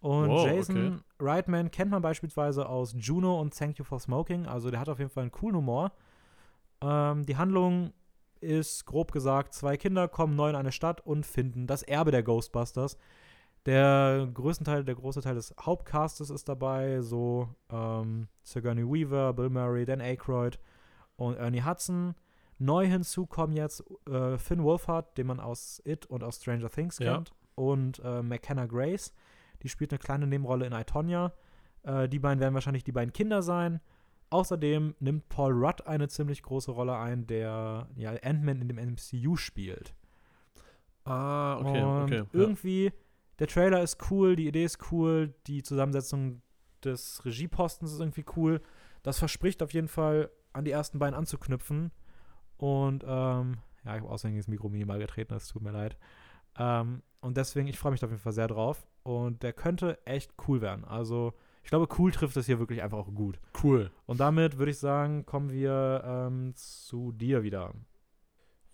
Und Wow, Jason Reitman kennt man beispielsweise aus Juno und Thank You for Smoking. Also der hat auf jeden Fall einen coolen Humor. Ähm, die Handlung ist grob gesagt, zwei Kinder kommen neu in eine Stadt und finden das Erbe der Ghostbusters. Der größte Teil, der große Teil des Hauptcastes ist dabei, so ähm, Sigourney Weaver, Bill Murray, Dan Aykroyd und Ernie Hudson. Neu hinzu kommen jetzt äh, Finn Wolfhard, den man aus It und aus Stranger Things Ja. kennt, und äh, McKenna Grace. Die spielt eine kleine Nebenrolle in I, Tonya. Äh, die beiden werden wahrscheinlich die beiden Kinder sein. Außerdem nimmt Paul Rudd eine ziemlich große Rolle ein, der ja, Ant-Man in dem MCU spielt. Ah, okay, und okay. Ja. irgendwie, der Trailer ist cool, die Idee ist cool, die Zusammensetzung des Regiepostens ist irgendwie cool. Das verspricht auf jeden Fall, an die ersten beiden anzuknüpfen. Und ähm, ja, ich habe außerdem das Mikro minimal getreten, das tut mir leid. Ähm, und deswegen, ich freue mich da auf jeden Fall sehr drauf. Und der könnte echt cool werden. Also, ich glaube, cool trifft es hier wirklich einfach auch gut. Cool. Und damit würde ich sagen, kommen wir ähm, zu dir wieder.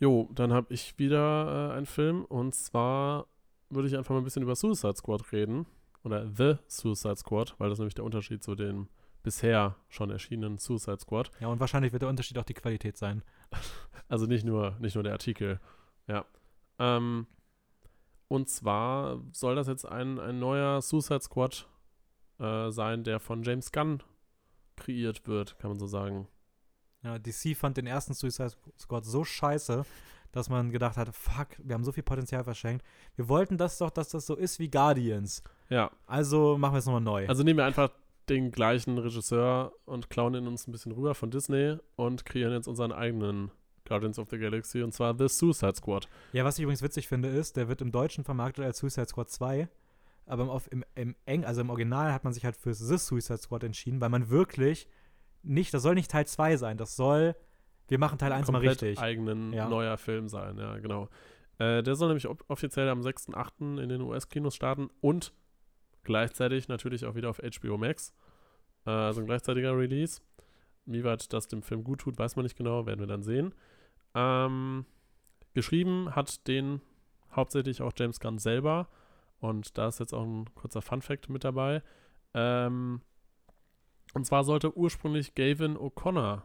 Jo, dann habe ich wieder äh, einen Film und zwar würde ich einfach mal ein bisschen über Suicide Squad reden. Oder The Suicide Squad, weil das nämlich der Unterschied zu den bisher schon erschienenen Suicide Squad. Ja, und wahrscheinlich wird der Unterschied auch die Qualität sein. Also nicht nur, nicht nur der Artikel. Ja. Ähm, und zwar soll das jetzt ein, ein neuer Suicide Squad äh, sein, der von James Gunn kreiert wird, kann man so sagen. Ja, DC fand den ersten Suicide Squad so scheiße, dass man gedacht hat, fuck, wir haben so viel Potenzial verschenkt. Wir wollten das doch, dass das so ist wie Guardians. Ja, Also machen wir es nochmal neu. also nehmen wir einfach den gleichen Regisseur und klauen ihn uns ein bisschen rüber von Disney und kreieren jetzt unseren eigenen Guardians of the Galaxy und zwar The Suicide Squad. ja, was ich übrigens witzig finde, ist, der wird im Deutschen vermarktet als Suicide Squad 2. Aber im, im, Eng, also im Original hat man sich halt für The Suicide Squad entschieden, weil man wirklich nicht, das soll nicht Teil 2 sein, das soll, wir machen Teil 1 mal richtig. eigenen Ja. neuer Film sein, ja, genau. Äh, der soll nämlich offiziell am 6.8. in den US-Kinos starten und gleichzeitig natürlich auch wieder auf HBO Max. Also ein gleichzeitiger Release. Wie weit das dem Film gut tut, weiß man nicht genau, werden wir dann sehen. Ähm, geschrieben hat den hauptsächlich auch James Gunn selber. Und da ist jetzt auch ein kurzer Fun-Fact mit dabei. Ähm, und zwar sollte ursprünglich Gavin O'Connor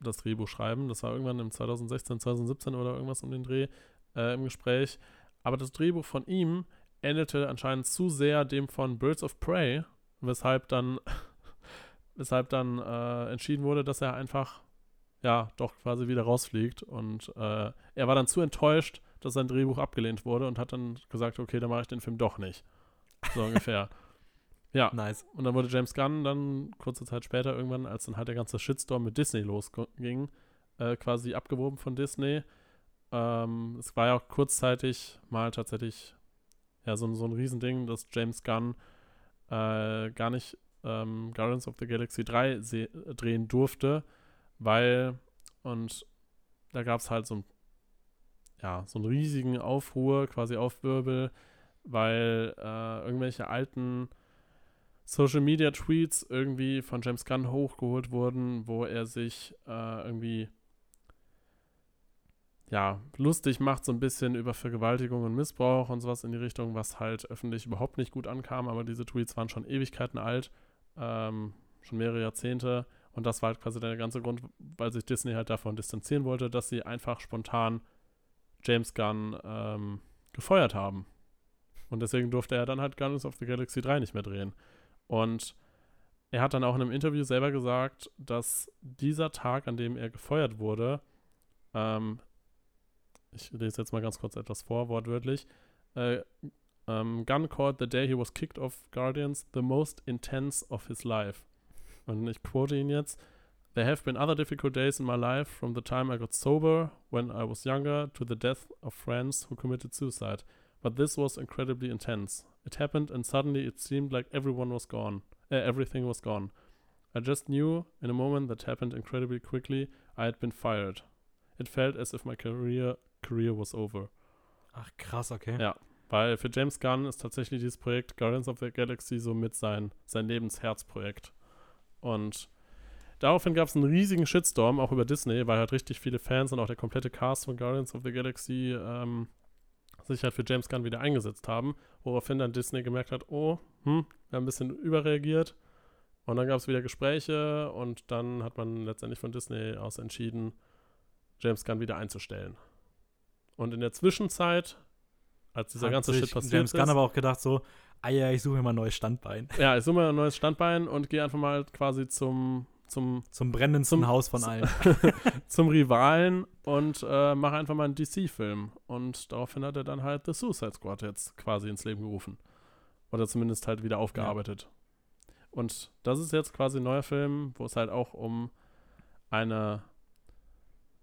das Drehbuch schreiben. Das war irgendwann im 2016, 2017 oder irgendwas um den Dreh äh, im Gespräch. Aber das Drehbuch von ihm ähnelte anscheinend zu sehr dem von Birds of Prey, weshalb dann, weshalb dann äh, entschieden wurde, dass er einfach ja doch quasi wieder rausfliegt. Und äh, er war dann zu enttäuscht, dass sein Drehbuch abgelehnt wurde und hat dann gesagt, okay, dann mache ich den Film doch nicht. So ungefähr. Ja, Nice. und dann wurde James Gunn dann kurze Zeit später irgendwann, als dann halt der ganze Shitstorm mit Disney losging, äh, quasi abgeworben von Disney. Ähm, es war ja auch kurzzeitig mal tatsächlich ja so, so ein Riesending, dass James Gunn äh, gar nicht ähm, Guardians of the Galaxy 3 se- drehen durfte, weil und da gab es halt so ein ja, so einen riesigen Aufruhr, quasi Aufwirbel, weil äh, irgendwelche alten Social Media Tweets irgendwie von James Gunn hochgeholt wurden, wo er sich äh, irgendwie ja, lustig macht, so ein bisschen über Vergewaltigung und Missbrauch und sowas in die Richtung, was halt öffentlich überhaupt nicht gut ankam, aber diese Tweets waren schon Ewigkeiten alt, ähm, schon mehrere Jahrzehnte und das war halt quasi der ganze Grund, weil sich Disney halt davon distanzieren wollte, dass sie einfach spontan James Gunn ähm, gefeuert haben. Und deswegen durfte er dann halt Guardians of the Galaxy 3 nicht mehr drehen. Und er hat dann auch in einem Interview selber gesagt, dass dieser Tag, an dem er gefeuert wurde, ähm, ich lese jetzt mal ganz kurz etwas vor, wortwörtlich, äh, ähm, Gunn called the day he was kicked off Guardians the most intense of his life. Und ich quote ihn jetzt. There have been other difficult days in my life, from the time I got sober when I was younger to the death of friends who committed suicide. But this was incredibly intense. It happened and suddenly it seemed like everyone was gone. Uh, everything was gone. I just knew in a moment that happened incredibly quickly I had been fired. It felt as if my career career was over. Ach, krass, okay. Ja. Weil für James Gunn ist tatsächlich dieses Projekt Guardians of the Galaxy so mit sein, sein Lebensherzprojekt. Und daraufhin gab es einen riesigen Shitstorm, auch über Disney, weil halt richtig viele Fans und auch der komplette Cast von Guardians of the Galaxy ähm, sich halt für James Gunn wieder eingesetzt haben, woraufhin dann Disney gemerkt hat, oh, hm, wir haben ein bisschen überreagiert. Und dann gab es wieder Gespräche und dann hat man letztendlich von Disney aus entschieden, James Gunn wieder einzustellen. Und in der Zwischenzeit, als dieser Hat ganze Shit passiert James ist, Gunn aber auch gedacht so, ah ja, ich suche mir mal ein neues Standbein. ja, ich suche mal ein neues Standbein und gehe einfach mal quasi zum, zum, Zum brennendsten Zum- Haus von allen. zum Rivalen und äh, mache einfach mal einen DC-Film. Und daraufhin hat er dann halt The Suicide Squad jetzt quasi ins Leben gerufen. Oder zumindest halt wieder aufgearbeitet. Und das ist jetzt quasi ein neuer Film, wo es halt auch um eine,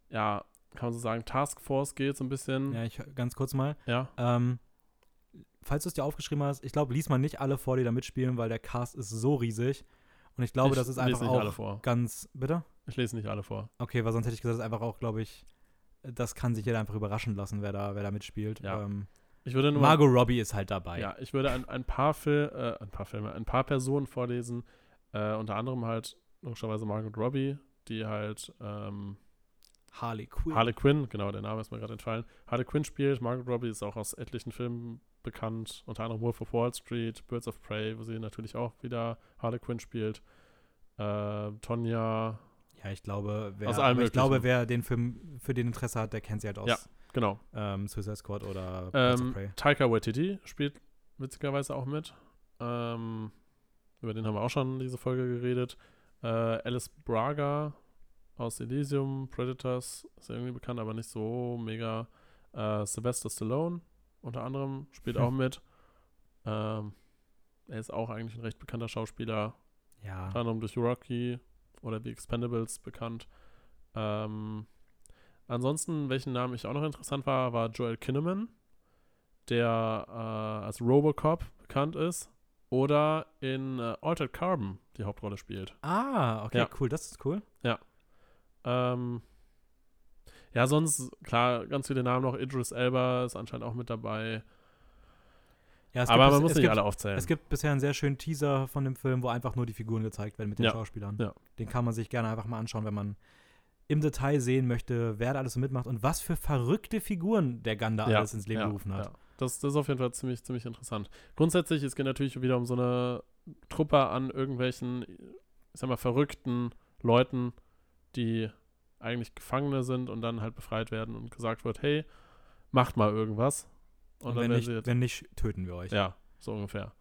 ja, kann man so sagen, Taskforce geht, so ein bisschen. ja, ich ganz kurz mal. ja. Ähm, falls du es dir aufgeschrieben hast, ich glaube, lies mal nicht alle vor, die da mitspielen, weil der Cast ist so riesig. Und ich glaube, ich das ist lese einfach nicht auch alle vor. ganz. Bitte? Ich lese nicht alle vor. Okay, weil sonst hätte ich gesagt, das ist einfach auch, glaube ich, das kann sich jeder einfach überraschen lassen, wer da, wer da mitspielt. Ja. Ähm, Ich würde nur Margot Robbie ist halt dabei. Ja, ich würde ein, ein, paar Fil äh, ein paar Filme, ein paar Personen vorlesen. Äh, unter anderem halt logischerweise Margot Robbie, die halt ähm, Harley Quinn. Harley Quinn, genau, der Name ist mir gerade entfallen. Harley Quinn spielt. Margot Robbie ist auch aus etlichen Filmen bekannt, unter anderem Wolf of Wall Street, Birds of Prey, wo sie natürlich auch wieder Harley Quinn spielt. Äh, Tonja, Ja, ich glaube, wer, Aus allem ich glaube, wer den Film für den Interesse hat, der kennt sie halt aus Ja, genau. ähm, Suicide Squad oder Birds of Ähm, Prey. Taika Waititi spielt witzigerweise auch mit. Ähm, über den haben wir auch schon in dieser Folge geredet. Äh, Alice Braga aus Elysium, Predators, ist irgendwie bekannt, aber nicht so mega. Äh, Sylvester Stallone unter anderem spielt Hm. auch mit. Ähm, er ist auch eigentlich ein recht bekannter Schauspieler, Ja. unter anderem durch Rocky oder The Expendables bekannt. Ähm, ansonsten, welchen Namen ich auch noch interessant war, war Joel Kinnaman, der äh, als Robocop bekannt ist oder in äh, Altered Carbon die Hauptrolle spielt. Ah, okay, Ja. cool, das ist cool. Ähm, ja, sonst, klar, ganz viele Namen noch. Idris Elba ist anscheinend auch mit dabei. Ja, Aber man muss es nicht gibt, alle aufzählen. Es gibt bisher einen sehr schönen Teaser von dem Film, wo einfach nur die Figuren gezeigt werden mit den Ja, Schauspielern. ja. Den kann man sich gerne einfach mal anschauen, wenn man im Detail sehen möchte, wer da alles so mitmacht und was für verrückte Figuren der Gun da Ja, alles ins Leben gerufen hat. Ja. Das, das ist auf jeden Fall ziemlich, ziemlich interessant. Grundsätzlich, es geht natürlich wieder um so eine Truppe an irgendwelchen, ich sag mal, verrückten Leuten, die eigentlich Gefangene sind und dann halt befreit werden und gesagt wird, hey, macht mal irgendwas. Und, Und, dann wenn, werden nicht, sie jetzt, wenn nicht, töten wir euch. ja, so ungefähr.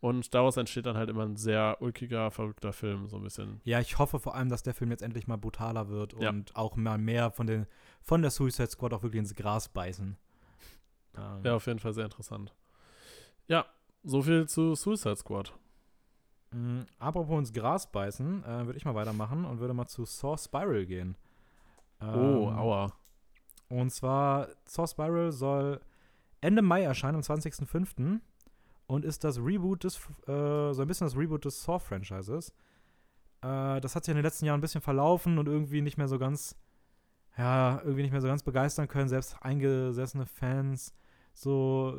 Und daraus entsteht dann halt immer ein sehr ulkiger, verrückter Film, so ein bisschen. Ja, ich hoffe vor allem, dass der Film jetzt endlich mal brutaler wird Ja. und auch mal mehr von, den, von der Suicide Squad auch wirklich ins Gras beißen. Wäre auf jeden Fall sehr interessant. Ja, so viel zu Suicide Squad. Mh, apropos ins Gras beißen, äh, würde ich mal weitermachen und würde mal zu Saw Spiral gehen. Oh, Ähm, aua. Und zwar, Saw Spiral soll Ende Mai erscheinen, am 20.05. Und ist das Reboot des, äh, so ein bisschen das Reboot des Saw-Franchises. Äh, das hat sich in den letzten Jahren ein bisschen verlaufen und irgendwie nicht mehr so ganz, ja, irgendwie nicht mehr so ganz begeistern können. Selbst eingesessene Fans, so,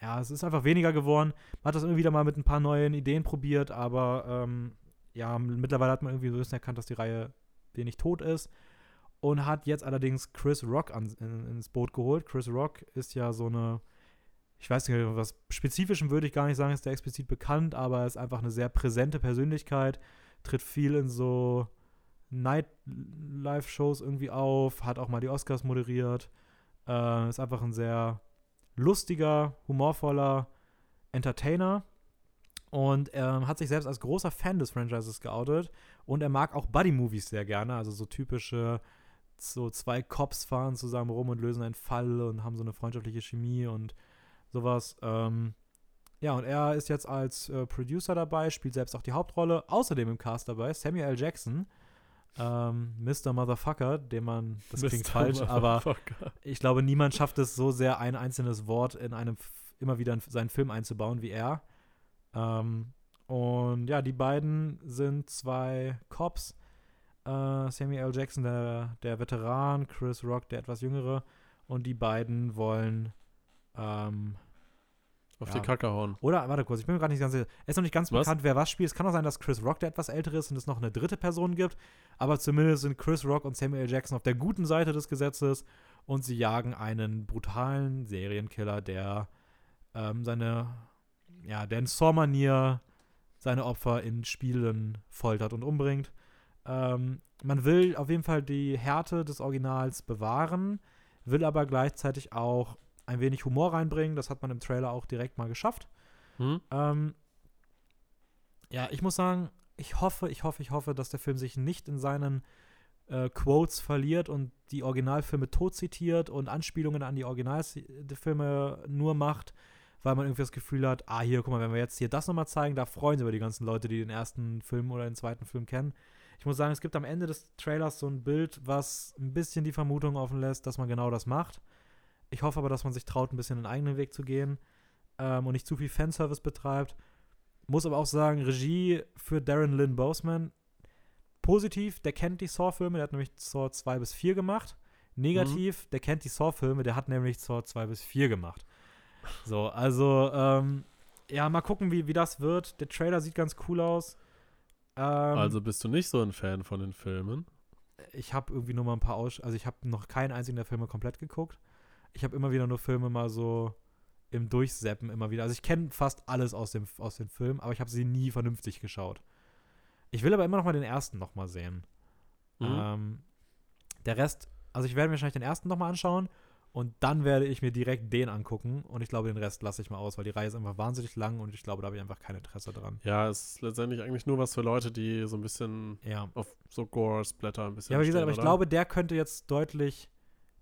ja, es ist einfach weniger geworden. Man hat das irgendwie wieder mal mit ein paar neuen Ideen probiert, aber ähm, ja, mittlerweile hat man irgendwie so ein bisschen erkannt, dass die Reihe wenig tot ist und hat jetzt allerdings Chris Rock an, in, ins Boot geholt. Chris Rock ist ja so eine, ich weiß nicht, was Spezifischen würde ich gar nicht sagen, ist der explizit bekannt, aber er ist einfach eine sehr präsente Persönlichkeit, tritt viel in so Nightlife-Shows irgendwie auf, hat auch mal die Oscars moderiert, äh, ist einfach ein sehr lustiger, humorvoller Entertainer und er hat sich selbst als großer Fan des Franchises geoutet und er mag auch Buddy-Movies sehr gerne, also so typische, so zwei Cops fahren zusammen rum und lösen einen Fall und haben so eine freundschaftliche Chemie und sowas. Ähm, ja, und er ist jetzt als äh, Producer dabei, spielt selbst auch die Hauptrolle. Außerdem im Cast dabei Samuel L. Jackson, ähm, Mr. Motherfucker, den man, das klingt Mr. falsch, aber ich glaube, niemand schafft es so sehr, ein einzelnes Wort in einem, immer wieder in seinen Film einzubauen, wie er. Ähm, und ja, die beiden sind zwei Cops. Äh, Samuel L. Jackson, der, der Veteran, Chris Rock, der etwas jüngere. Und die beiden wollen ähm, Auf Ja. die Kacke hauen. oder, warte kurz, ich bin mir gerade nicht ganz sicher. Es ist noch nicht ganz Was? bekannt, wer was spielt. Es kann auch sein, dass Chris Rock der etwas ältere ist und es noch eine dritte Person gibt. Aber zumindest sind Chris Rock und Samuel L. Jackson auf der guten Seite des Gesetzes und sie jagen einen brutalen Serienkiller, der ähm, seine, ja, der in Saw-Manier seine Opfer in Spielen foltert und umbringt. Ähm, man will auf jeden Fall die Härte des Originals bewahren, will aber gleichzeitig auch ein wenig Humor reinbringen. Das hat man im Trailer auch direkt mal geschafft. Hm? Ähm, ja, ich muss sagen, ich hoffe, ich hoffe, ich hoffe, dass der Film sich nicht in seinen äh, Quotes verliert und die Originalfilme tot zitiert und Anspielungen an die Originalfilme nur macht, weil man irgendwie das Gefühl hat, ah, hier, guck mal, wenn wir jetzt hier das nochmal zeigen, da freuen sich aber die ganzen Leute, die den ersten Film oder den zweiten Film kennen. Ich muss sagen, es gibt am Ende des Trailers so ein Bild, was ein bisschen die Vermutung offen lässt, dass man genau das macht. Ich hoffe aber, dass man sich traut, ein bisschen einen eigenen Weg zu gehen ähm, und nicht zu viel Fanservice betreibt. Muss aber auch sagen, Regie für Darren Lynn Boseman positiv, der kennt die Saw-Filme, der hat nämlich Saw 2 bis 4 gemacht. Negativ, der kennt die Saw-Filme, der hat nämlich Saw 2 bis 4 gemacht. So, also, ähm, ja, mal gucken, wie, wie das wird. Der Trailer sieht ganz cool aus. Ähm, Also bist du nicht so ein Fan von den Filmen? ich habe irgendwie nur mal ein paar Aus also ich habe noch keinen einzigen der Filme komplett geguckt. Ich habe immer wieder nur Filme mal so im Durchseppen immer wieder. Also ich kenne fast alles aus dem aus den Filmen, aber ich habe sie nie vernünftig geschaut. Ich will aber immer noch mal den ersten noch mal sehen. Mhm. Ähm, der Rest, also ich werde mir wahrscheinlich den ersten noch mal anschauen und dann werde ich mir direkt den angucken und ich glaube, den Rest lasse ich mal aus, weil die Reihe ist einfach wahnsinnig lang und ich glaube, da habe ich einfach kein Interesse dran. Ja, es ist letztendlich eigentlich nur was für Leute, die so ein bisschen Ja. auf so Gore-Splatter ein bisschen Ja, aber wie gesagt, aber ich glaube, der könnte jetzt deutlich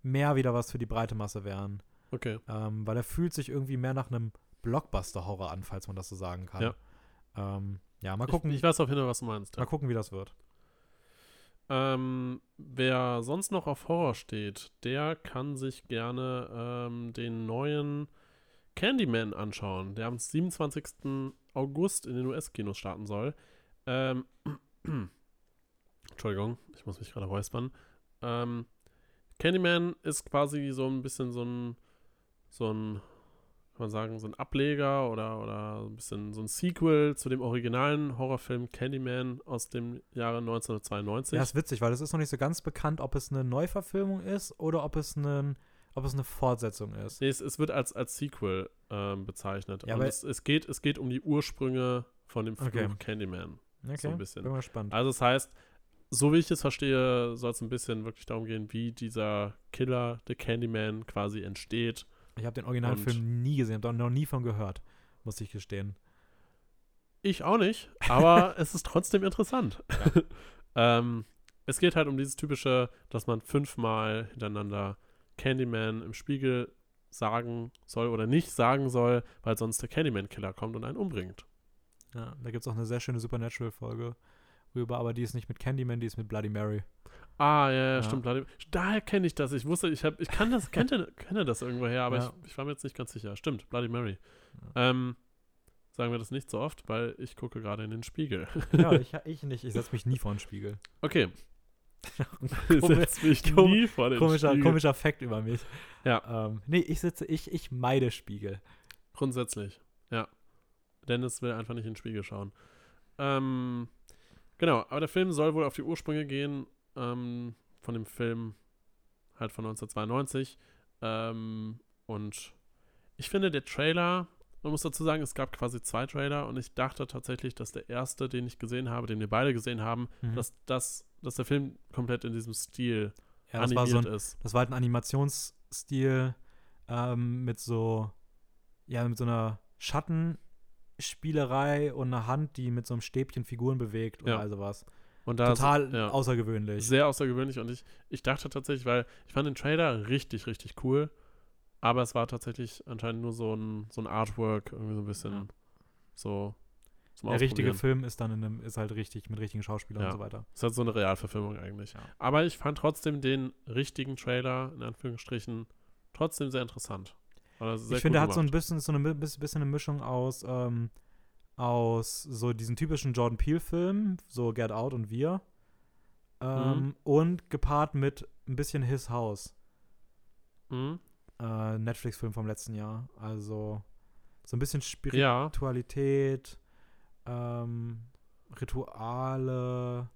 mehr wieder was für die breite Masse werden. Okay. Ähm, weil er fühlt sich irgendwie mehr nach einem Blockbuster-Horror an, falls man das so sagen kann. Ja. Ähm, ja, mal gucken, Ich, ich weiß auf jeden Fall, was du meinst. Ja. mal gucken, wie das wird. Ähm, wer sonst noch auf Horror steht, der kann sich gerne ähm, den neuen Candyman anschauen, der am 27. August in den US-Kinos starten soll. Ähm, Entschuldigung, ich muss mich gerade räuspern. Ähm, Candyman ist quasi so ein bisschen so ein, so ein, kann man sagen, so ein Ableger oder, oder so ein bisschen so ein Sequel zu dem originalen Horrorfilm Candyman aus dem Jahre 1992. Ja, ist witzig, weil es ist noch nicht so ganz bekannt, ob es eine Neuverfilmung ist oder ob es, einen, ob es eine Fortsetzung ist. Nee, es, es wird als, als Sequel ähm, bezeichnet. Ja, Und aber- es, es, geht, es geht um die Ursprünge von dem Fluch Okay. Candyman. Okay, So ein bisschen. bin mal gespannt. Also das heißt, so wie ich es verstehe, soll es ein bisschen wirklich darum gehen, wie dieser Killer, der Candyman, quasi entsteht. Ich habe den Originalfilm nie gesehen, habe noch nie von gehört, muss ich gestehen. Ich auch nicht, aber es ist trotzdem interessant. ähm, es geht halt um dieses typische, dass man fünfmal hintereinander Candyman im Spiegel sagen soll oder nicht sagen soll, weil sonst der Candyman-Killer kommt und einen umbringt. Ja, da gibt es auch eine sehr schöne Supernatural-Folge rüber, aber die ist nicht mit Candyman, die ist mit Bloody Mary. Ah, ja, ja, stimmt. Vladimir. Daher kenne ich das. Ich wusste, ich habe, ich kann das, kenne, kenne das irgendwoher, aber ich, ich war mir jetzt nicht ganz sicher. Stimmt, Bloody Mary. Ähm, sagen wir das nicht so oft, weil ich gucke gerade in den Spiegel. Ja, ich, ich nicht, ich setze mich nie vor den Spiegel. Okay. Ich Komisch- setz mich kom- nie vor den Komischer, Spiegel. komischer Fakt über mich. Ja. Ähm, nee, ich sitze, ich, ich meide Spiegel. Grundsätzlich, ja. Dennis will einfach nicht in den Spiegel schauen. Ähm, genau, aber der Film soll wohl auf die Ursprünge gehen ähm, von dem Film halt von 1992. Ähm, und ich finde, der Trailer, man muss dazu sagen, es gab quasi zwei Trailer und ich dachte tatsächlich, dass der erste, den ich gesehen habe, den wir beide gesehen haben, Mhm. dass, dass, dass der Film komplett in diesem Stil ja, das war, animiert so ein, ist. das war halt ein Animationsstil ähm, mit so, ja, mit so einer Schattenspielerei und einer Hand, die mit so einem Stäbchen Figuren bewegt und Ja. all sowas. Und da Total ja. außergewöhnlich. Sehr außergewöhnlich und ich, ich dachte tatsächlich, weil ich fand den Trailer richtig, richtig cool, aber es war tatsächlich anscheinend nur so ein, so ein Artwork, irgendwie so ein bisschen Ja. so zum Der richtige. Film ist dann in einem, ist halt richtig mit richtigen Schauspielern Ja. und so weiter. Ist halt so eine Realverfilmung eigentlich. Ja. Aber ich fand trotzdem den richtigen Trailer, in Anführungsstrichen, trotzdem sehr interessant. Ich finde, er hat so ein bisschen so eine bisschen eine Mischung aus ähm, aus so diesen typischen Jordan Peele-Filmen, so Get Out und Wir, ähm, mhm. und gepaart mit ein bisschen His House. Mhm. Äh, Netflix-Film vom letzten Jahr. Also so ein bisschen Spiritualität, ja. ähm, Rituale,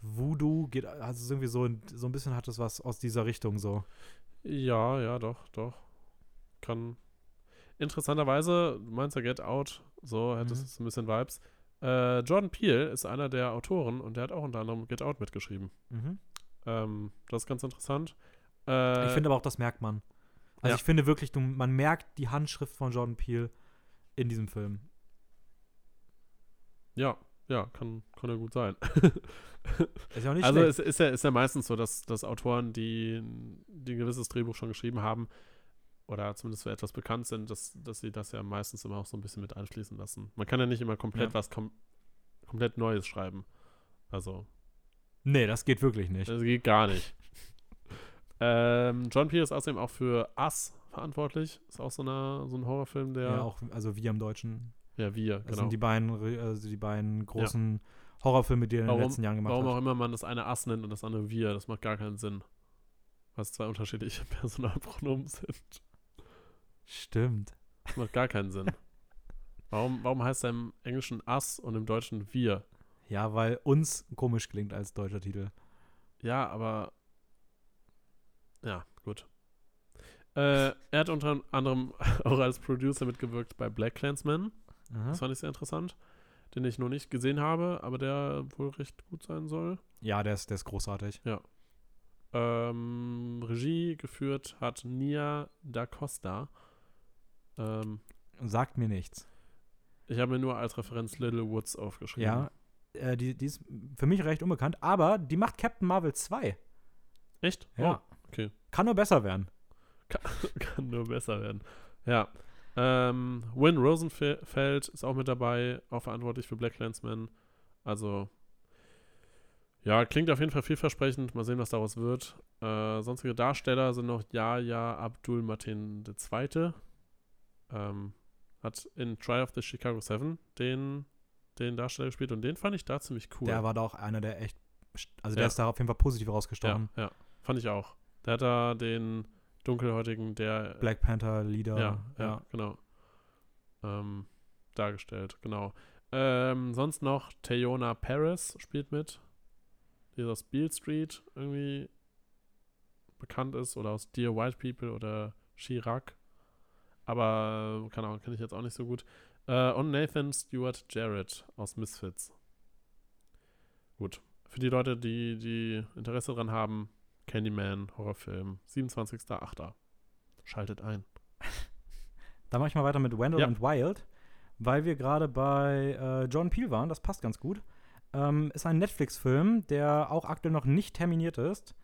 Voodoo geht, also irgendwie so, so ein bisschen hat es was aus dieser Richtung so. Ja, ja, doch, doch. Kann. Interessanterweise, du meinst ja Get Out, so hättest mhm. es ein bisschen Vibes. Äh, Jordan Peele ist einer der Autoren und der hat auch unter anderem Get Out mitgeschrieben. Mhm. Ähm, das ist ganz interessant. Äh, ich finde aber auch, das merkt man. Also ja. ich finde wirklich, du, man merkt die Handschrift von Jordan Peele in diesem Film. Ja, ja, kann, kann ja gut sein. ist ja auch nicht also es ist ja, ist ja meistens so, dass, dass Autoren, die, die ein gewisses Drehbuch schon geschrieben haben, oder zumindest für etwas bekannt sind, dass, dass sie das ja meistens immer auch so ein bisschen mit einschließen lassen. Man kann ja nicht immer komplett ja. was kom komplett Neues schreiben. Also. Nee, das geht wirklich nicht. Das geht gar nicht. ähm, John Peele ist außerdem auch für Us verantwortlich. Ist auch so, eine, so ein Horrorfilm, der. Ja, auch, also wie am Deutschen. Ja, wir, genau. Das sind die beiden, also die beiden großen ja. Horrorfilme, die er in den letzten Jahren gemacht warum hat. Warum auch immer man das eine Ass nennt und das andere wir, das macht gar keinen Sinn. Weil es zwei unterschiedliche Personalpronomen sind. Stimmt. Das macht gar keinen Sinn. warum, warum heißt er im Englischen Us und im Deutschen wir? Ja, weil uns komisch klingt als deutscher Titel. Ja, aber. Ja, gut. Äh, er hat unter anderem auch als Producer mitgewirkt bei Black Clansman. Aha. Das fand ich sehr interessant. Den ich noch nicht gesehen habe, aber der wohl recht gut sein soll. Ja, der ist, der ist großartig. Ja. Ähm, Regie geführt hat Nia da Costa. Ähm, Sagt mir nichts. Ich habe mir nur als Referenz Little Woods aufgeschrieben. Ja, äh, die, die ist für mich recht unbekannt, aber die macht Captain Marvel 2. Echt? Ja. Oh, okay. Kann nur besser werden. Kann, kann nur besser werden. Ja. Ähm, Win Rosenfeld ist auch mit dabei, auch verantwortlich für Black Landsman. Also, ja, klingt auf jeden Fall vielversprechend. Mal sehen, was daraus wird. Äh, sonstige Darsteller sind noch Yahya Abdul Martin II. Ähm, hat in Try of the Chicago Seven den, den Darsteller gespielt und den fand ich da ziemlich cool. Der war da auch einer, der echt, also der ja. ist da auf jeden Fall positiv rausgestochen. Ja, ja, fand ich auch. Der hat da den dunkelhäutigen, der Black Panther Leader. Ja, ja, ja. genau. Ähm, dargestellt, genau. Ähm, sonst noch Tayona Paris spielt mit, die aus Beale Street irgendwie bekannt ist oder aus Dear White People oder Chirac. Aber, keine Ahnung, kenne ich jetzt auch nicht so gut. Äh, und Nathan Stewart Jarrett aus Misfits. Gut. Für die Leute, die, die Interesse daran haben, Candyman, Horrorfilm, 27.08. Schaltet ein. Da mache ich mal weiter mit Wendell ja. and Wild, weil wir gerade bei äh, John Peel waren. Das passt ganz gut. Ähm, ist ein Netflix-Film, der auch aktuell noch nicht terminiert ist.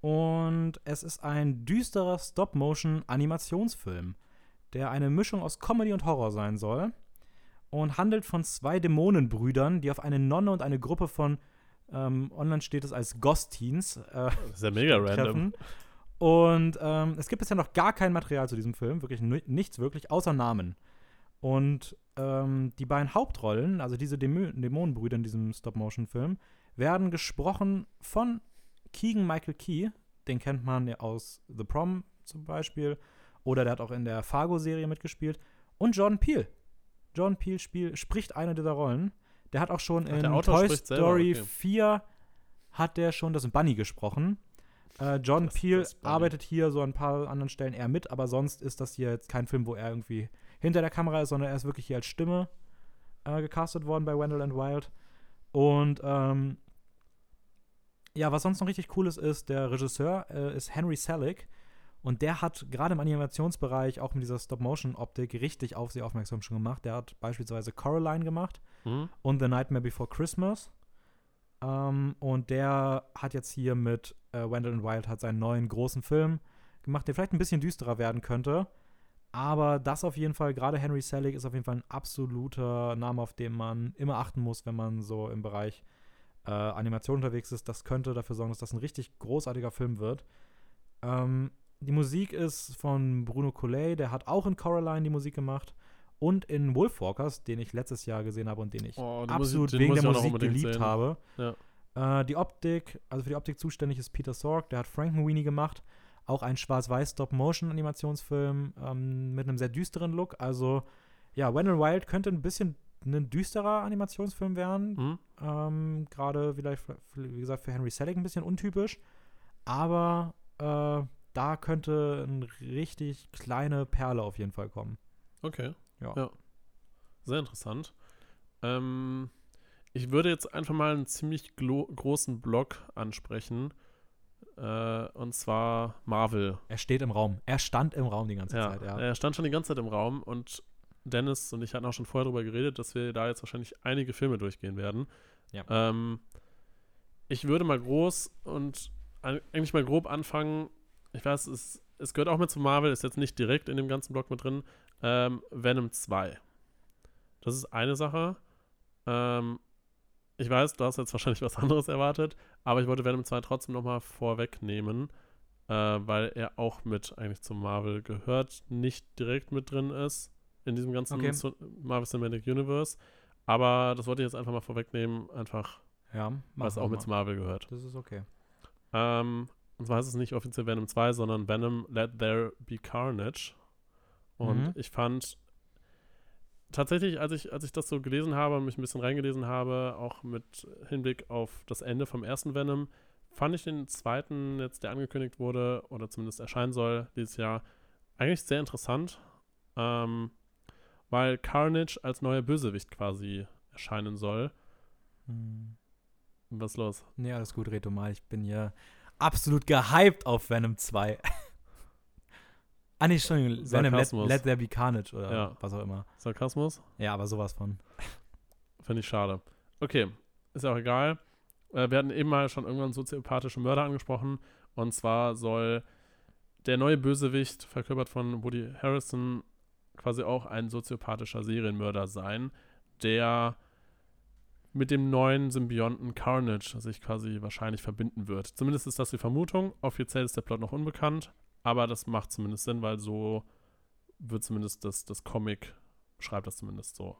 Und es ist ein düsterer Stop-Motion-Animationsfilm, der eine Mischung aus Comedy und Horror sein soll. Und handelt von zwei Dämonenbrüdern, die auf eine Nonne und eine Gruppe von ähm, online steht es als Ghost-Teens. Äh, das ist ja mega random. Und ähm, es gibt bisher noch gar kein Material zu diesem Film, wirklich nichts wirklich, außer Namen. Und ähm, die beiden Hauptrollen, also diese Dämo Dämonenbrüder in diesem Stop-Motion-Film, werden gesprochen von Keegan Michael Key. Den kennt man ja aus The Prom zum Beispiel. Oder der hat auch in der Fargo-Serie mitgespielt. Und Jordan Peele. Jordan Peele spiel, spricht eine dieser Rollen. Der hat auch schon Ach, in Toy Story okay. 4 hat der schon das Bunny gesprochen. Äh, John das, Peel das arbeitet hier so an ein paar anderen Stellen eher mit, aber sonst ist das hier jetzt kein Film, wo er irgendwie hinter der Kamera ist, sondern er ist wirklich hier als Stimme äh, gecastet worden bei Wendell and Wild. Und ähm, ja, was sonst noch richtig cool ist, ist, der Regisseur äh, ist Henry Selick. Und der hat gerade im Animationsbereich auch mit dieser Stop-Motion-Optik richtig auf sie aufmerksam schon gemacht. Der hat beispielsweise Coraline gemacht mhm. und The Nightmare Before Christmas. Ähm, und der hat jetzt hier mit äh, Wendell Wild hat seinen neuen großen Film gemacht, der vielleicht ein bisschen düsterer werden könnte. Aber das auf jeden Fall, gerade Henry Selick ist auf jeden Fall ein absoluter Name, auf den man immer achten muss, wenn man so im Bereich äh, Animation unterwegs ist. Das könnte dafür sorgen, dass das ein richtig großartiger Film wird. Ähm, Die Musik ist von Bruno Collet, der hat auch in Coraline die Musik gemacht und in Wolfwalkers, den ich letztes Jahr gesehen habe und den ich Oh, absolut den wegen der Musik geliebt sehen. habe. Ja. Äh, die Optik, also für die Optik zuständig ist Peter Sorg, der hat Frankenweenie gemacht. Auch ein schwarz-weiß Stop-Motion-Animationsfilm ähm, mit einem sehr düsteren Look. Also, ja, When and Wild könnte ein bisschen ein düsterer Animationsfilm werden. Hm? Ähm, Gerade vielleicht, wie gesagt, für Henry Selick ein bisschen untypisch. Aber äh, da könnte eine richtig kleine Perle auf jeden Fall kommen. Okay. Ja. Sehr interessant. Ähm, ich würde jetzt einfach mal einen ziemlich großen Block ansprechen. Äh, und zwar Marvel. Er steht im Raum. Er stand im Raum die ganze Ja, Zeit, ja. er stand schon die ganze Zeit im Raum und Dennis und ich hatten auch schon vorher darüber geredet, dass wir da jetzt wahrscheinlich einige Filme durchgehen werden. Ja. Ähm, ich würde mal groß und eigentlich mal grob anfangen. Ich weiß, es, es gehört auch mit zu Marvel, ist jetzt nicht direkt in dem ganzen Block mit drin. Ähm, Venom 2. Das ist eine Sache. Ähm, ich weiß, du hast jetzt wahrscheinlich was anderes erwartet, aber ich wollte Venom 2 trotzdem nochmal vorwegnehmen, äh, weil er auch mit eigentlich zum Marvel gehört, nicht direkt mit drin ist in diesem ganzen Okay. Marvel Cinematic Universe. Aber das wollte ich jetzt einfach mal vorwegnehmen, einfach Ja, es auch mit Marvel gehört. Das ist okay. Ähm, und zwar heißt es nicht offiziell Venom 2, sondern Venom Let There Be Carnage. Und Mhm. ich fand tatsächlich, als ich, als ich das so gelesen habe und mich ein bisschen reingelesen habe, auch mit Hinblick auf das Ende vom ersten Venom, fand ich den zweiten jetzt, der angekündigt wurde oder zumindest erscheinen soll dieses Jahr, eigentlich sehr interessant, ähm, weil Carnage als neuer Bösewicht quasi erscheinen soll. Hm. Was ist los? Nee, alles gut, du mal. Ich bin hier absolut gehypt auf Venom 2. ah, nee, Entschuldigung. Venom Let. Let There Be Carnage oder Ja. was auch immer. Sarkasmus? Ja, aber sowas von. Finde ich schade. Okay, ist auch egal. Äh, wir hatten eben mal schon irgendwann soziopathische Mörder angesprochen. Und zwar soll der neue Bösewicht, verkörpert von Woody Harrison, quasi auch ein soziopathischer Serienmörder sein, der mit dem neuen Symbionten Carnage sich quasi wahrscheinlich verbinden wird. Zumindest ist das die Vermutung. Offiziell ist der Plot noch unbekannt, aber das macht zumindest Sinn, weil so wird zumindest das, das Comic, schreibt das zumindest so.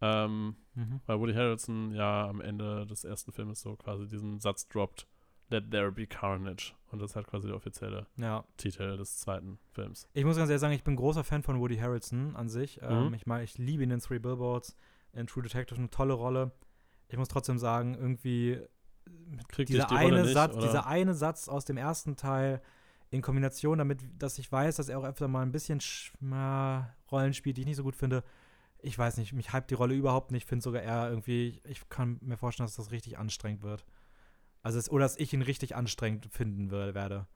Ähm, Mhm. weil Woody Harrelson ja am Ende des ersten Filmes so quasi diesen Satz droppt, Let there be carnage. Und das ist halt quasi der offizielle Ja. Titel des zweiten Films. Ich muss ganz ehrlich sagen, ich bin großer Fan von Woody Harrelson an sich. Ähm, Mhm. ich mag, ich liebe ihn in Three Billboards, in True Detective, eine tolle Rolle. Ich muss trotzdem sagen, irgendwie Kriegt dieser die eine nicht, Satz, oder? dieser eine Satz aus dem ersten Teil in Kombination damit, dass ich weiß, dass er auch öfter mal ein bisschen Rollen spielt, die ich nicht so gut finde. Ich weiß nicht, mich hypt die Rolle überhaupt nicht. Ich finde sogar eher irgendwie, ich kann mir vorstellen, dass das richtig anstrengend wird. Also es, oder dass ich ihn richtig anstrengend finden wür- werde.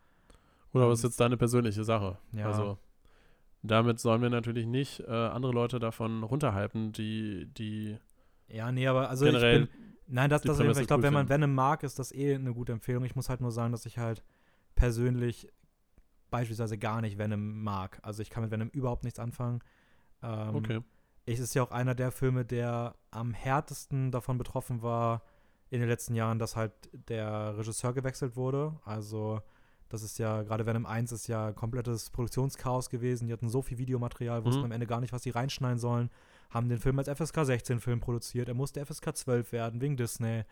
Oder aber es ist jetzt deine persönliche Sache. Ja. Also damit sollen wir natürlich nicht äh, andere Leute davon runterhalten, die, die Ja, nee, aber also generell ich bin, nein, das, das Ich glaube, wenn man. Venom mag, ist das eh eine gute Empfehlung. Ich muss halt nur sagen, dass ich halt persönlich beispielsweise gar nicht Venom mag. Also ich kann mit Venom überhaupt nichts anfangen. Ähm, Okay. Es ist ja auch einer der Filme, der am härtesten davon betroffen war in den letzten Jahren, dass halt der Regisseur gewechselt wurde. Also das ist ja, gerade Venom 1 ist ja komplettes Produktionschaos gewesen. Die hatten so viel Videomaterial, wussten Mhm. am Ende gar nicht, was sie reinschneiden sollen. Haben den Film als FSK 16 Film produziert. Er musste FSK 12 werden, wegen Disney.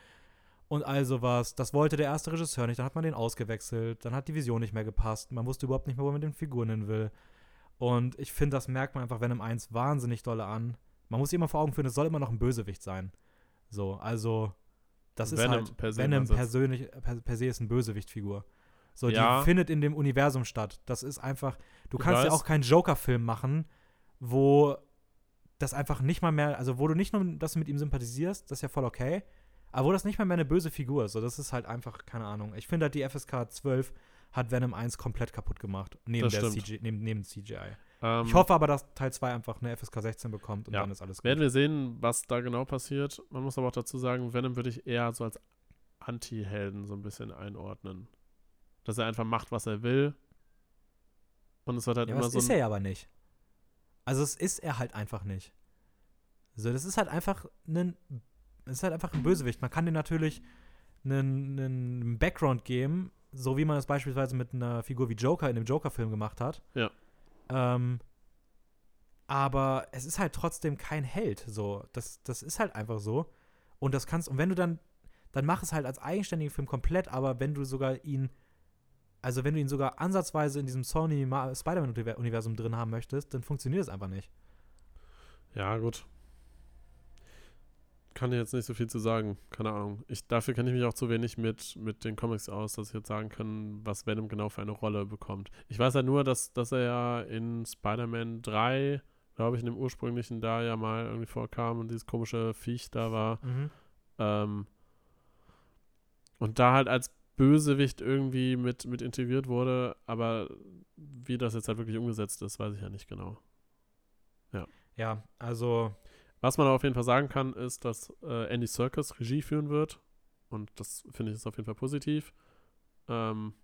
Und all sowas. Das wollte der erste Regisseur nicht. Dann hat man den ausgewechselt. Dann hat die Vision nicht mehr gepasst. Man wusste überhaupt nicht mehr, wo man mit den Figuren hin will. Und ich finde, das merkt man einfach Venom 1 wahnsinnig dolle an. Man muss sich immer vor Augen führen, es soll immer noch ein Bösewicht sein. So, also, das ist Venom halt, per se, Venom persönlich, per, per se ist eine Bösewichtfigur. So, Ja. die findet in dem Universum statt. Das ist einfach, du Ich kannst ja auch keinen Joker-Film machen, wo das einfach nicht mal mehr, also wo du nicht nur, dass du mit ihm sympathisierst, das ist ja voll okay, aber wo das nicht mal mehr eine böse Figur ist. So, das ist halt einfach, keine Ahnung. Ich finde halt, die FSK 12 hat Venom 1 komplett kaputt gemacht. Neben, Das der. CGI, neben, neben CGI. Ähm, Ich hoffe aber, dass Teil 2 einfach eine FSK 16 bekommt und Ja. dann ist alles gut. Werden wir sehen, was da genau passiert. Man muss aber auch dazu sagen, Venom würde ich eher so als Anti-Helden so ein bisschen einordnen. Dass er einfach macht, was er will. Und es wird halt ja, immer das so ist ein, er ja aber nicht. Also es ist er halt einfach nicht. So, das ist halt einfach ein, es ist halt einfach ein Bösewicht. Man kann dem natürlich einen, einen Background geben, so wie man es beispielsweise mit einer Figur wie Joker in dem Joker-Film gemacht hat. Ja. Ähm, aber es ist halt trotzdem kein Held. So, das, das ist halt einfach so. Und das kannst, und wenn du dann, dann mach es halt als eigenständigen Film komplett, aber wenn du sogar ihn, also wenn du ihn sogar ansatzweise in diesem Sony Ma- Spider-Man-Universum drin haben möchtest, dann funktioniert es einfach nicht. Ja, gut. Kann ich jetzt nicht so viel zu sagen. Keine Ahnung. Ich, dafür kenne ich mich auch zu wenig mit, mit den Comics aus, dass ich jetzt sagen kann, was Venom genau für eine Rolle bekommt. Ich weiß ja nur, dass, dass er ja in Spider-Man 3, glaube ich, in dem ursprünglichen da ja mal irgendwie vorkam und dieses komische Viech da war. Ähm, und da halt als Bösewicht irgendwie mit, mit integriert wurde, aber wie das jetzt halt wirklich umgesetzt ist, weiß ich ja nicht genau. Ja, also, Was man auf jeden Fall sagen kann, ist, dass äh, Andy Serkis Regie führen wird. Und das finde ich ist auf jeden Fall positiv. Ähm,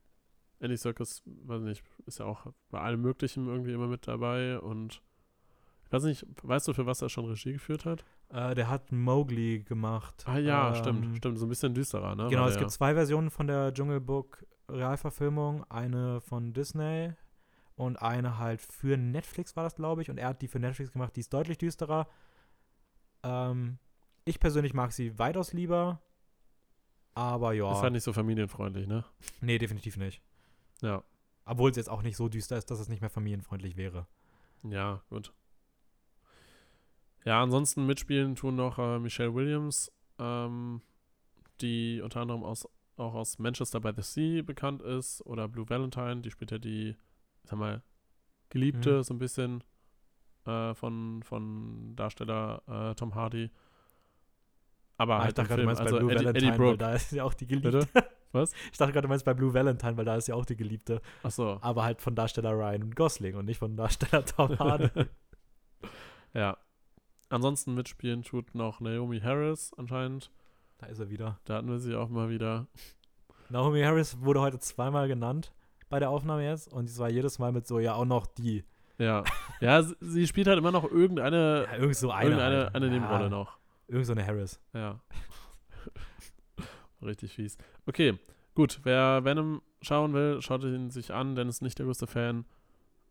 Andy Serkis, weiß nicht, ist ja auch bei allem Möglichen irgendwie immer mit dabei. Und ich weiß nicht, weißt du, für was er schon Regie geführt hat? Äh, der hat Mowgli gemacht. Ah ja, Ähm, stimmt, stimmt, so ein bisschen düsterer, ne? Genau, War es der- gibt zwei Versionen von der Dschungelbook Realverfilmung. Eine von Disney und eine halt für Netflix war das, glaube ich. Und er hat die für Netflix gemacht, die ist deutlich düsterer. Ähm, ich persönlich mag sie weitaus lieber. Aber ja, Ist halt nicht so familienfreundlich, ne? nee, definitiv nicht. Ja. Obwohl es jetzt auch nicht so düster ist, dass es nicht mehr familienfreundlich wäre. Ja, gut. Ja, ansonsten mitspielen tun noch äh, Michelle Williams, ähm, die unter anderem aus, auch aus Manchester by the Sea bekannt ist, oder Blue Valentine, die spielt ja die, ich sag mal, Geliebte, Mhm. so ein bisschen äh, von, von Darsteller äh, Tom Hardy. Aber Ah, ich halt dachte im gerade, also Blue Eddie, Valentine, Eddie weil Brooke. da ist ja auch die Geliebte. Bitte? Was? Ich dachte gerade, du meinst bei Blue Valentine, weil da ist ja auch die Geliebte. Achso, Aber halt von Darsteller Ryan Gosling und nicht von Darsteller Tom Hardy. ja. Ansonsten mitspielen tut noch Naomi Harris anscheinend. da ist er wieder. Da hatten wir sie auch mal wieder. Naomi Harris wurde heute zweimal genannt bei der Aufnahme jetzt und es war jedes Mal mit so, ja, auch noch die. Ja. Ja, sie, sie spielt halt immer noch irgendeine, Ja, irgend so eine. irgendeine halt. eine ja, Nebenrolle noch. Irgend so eine Harris. Ja. Richtig fies. Okay, gut. Wer Venom schauen will, schaut ihn sich an, denn ist nicht der größte Fan.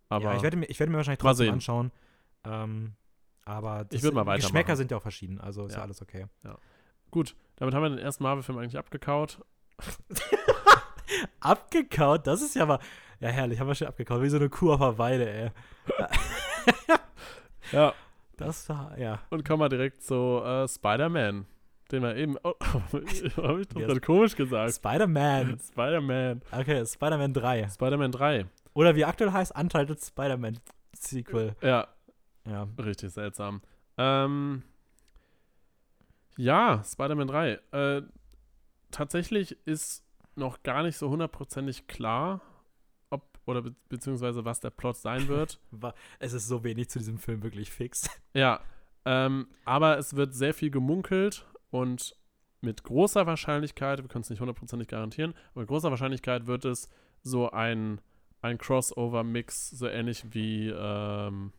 Aber ja, ich werde mir, ich werde mir wahrscheinlich trotzdem anschauen. Ähm, aber Ich mal sind- weitermachen. Geschmäcker sind ja auch verschieden, also ist ja, Ja. alles okay. gut, damit haben wir den ersten Marvel-Film eigentlich abgekaut. abgekaut, das ist ja mal. Ja, herrlich, haben wir schon abgekaut. Wie so eine Kuh auf der Weide, ey. Ja. Das war, ja. Und kommen wir direkt zu äh, Spider-Man. Den wir eben. Oh, habe ich doch Yes. gerade komisch gesagt. Spider-Man. Spider-Man. Okay, Spider-Man 3. Spider-Man 3. Oder wie aktuell heißt, Untitled Spider-Man Sequel. Ja, Ja. Richtig seltsam. Ähm, ja, Spider-Man 3. Äh, tatsächlich ist noch gar nicht so hundertprozentig klar, ob oder be beziehungsweise was der Plot sein wird. Es ist so wenig zu diesem Film wirklich fix. ja, ähm, aber es wird sehr viel gemunkelt und mit großer Wahrscheinlichkeit, wir können es nicht hundertprozentig garantieren, aber mit großer Wahrscheinlichkeit wird es so ein, ein Crossover-Mix, so ähnlich wie, ähm,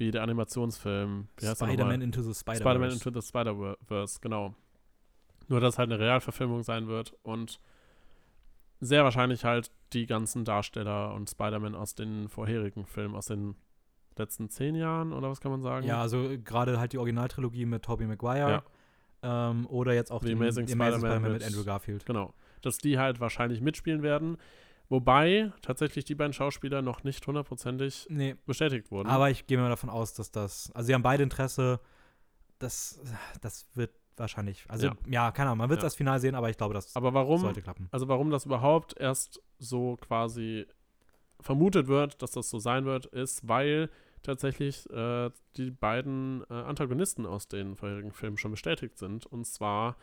wie der Animationsfilm. Spider-Man into the Spider-Verse. Spider-Man Into the Spider-Verse, genau. Nur, dass es halt eine Realverfilmung sein wird und sehr wahrscheinlich halt die ganzen Darsteller und Spider-Man aus den vorherigen Filmen, aus den letzten zehn Jahren oder was kann man sagen? Ja, also gerade halt die Originaltrilogie mit Tobey Maguire. Ähm, oder jetzt auch The den Amazing Spider-Man mit, mit- Andrew Garfield. Genau. Dass die halt wahrscheinlich mitspielen werden. Wobei tatsächlich die beiden Schauspieler noch nicht hundertprozentig Nee, bestätigt wurden. aber ich gehe mal davon aus, dass das. Also, sie haben beide Interesse. Das, das wird wahrscheinlich. Also, Ja. ja, keine Ahnung. Man wird Ja. das Final sehen, aber ich glaube, das Aber warum? sollte klappen. Also warum das überhaupt erst so quasi vermutet wird, dass das so sein wird, ist, weil tatsächlich äh, die beiden äh, Antagonisten aus den vorherigen Filmen schon bestätigt sind. Und zwar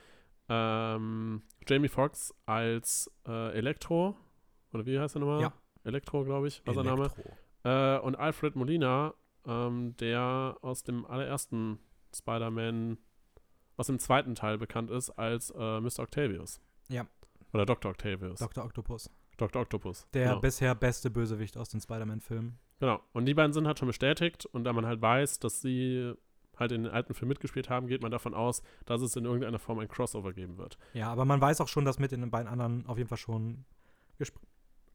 ähm, Jamie Foxx als äh, Elektro, oder wie heißt er nochmal? Ja. Elektro, glaube ich, war sein Name. Äh, und Alfred Molina, ähm, der aus dem allerersten Spider-Man, aus dem zweiten Teil bekannt ist als äh, Mr. Octavius. Ja. Oder Dr. Octavius. Dr. Octopus. Dr. Octopus. Der genau. bisher beste Bösewicht aus den Spider-Man-Filmen. genau. Und die beiden sind halt schon bestätigt. Und da man halt weiß, dass sie halt in den alten Filmen mitgespielt haben, geht man davon aus, dass es in irgendeiner Form ein Crossover geben wird. Ja, aber man weiß auch schon, dass mit in den beiden anderen auf jeden Fall schon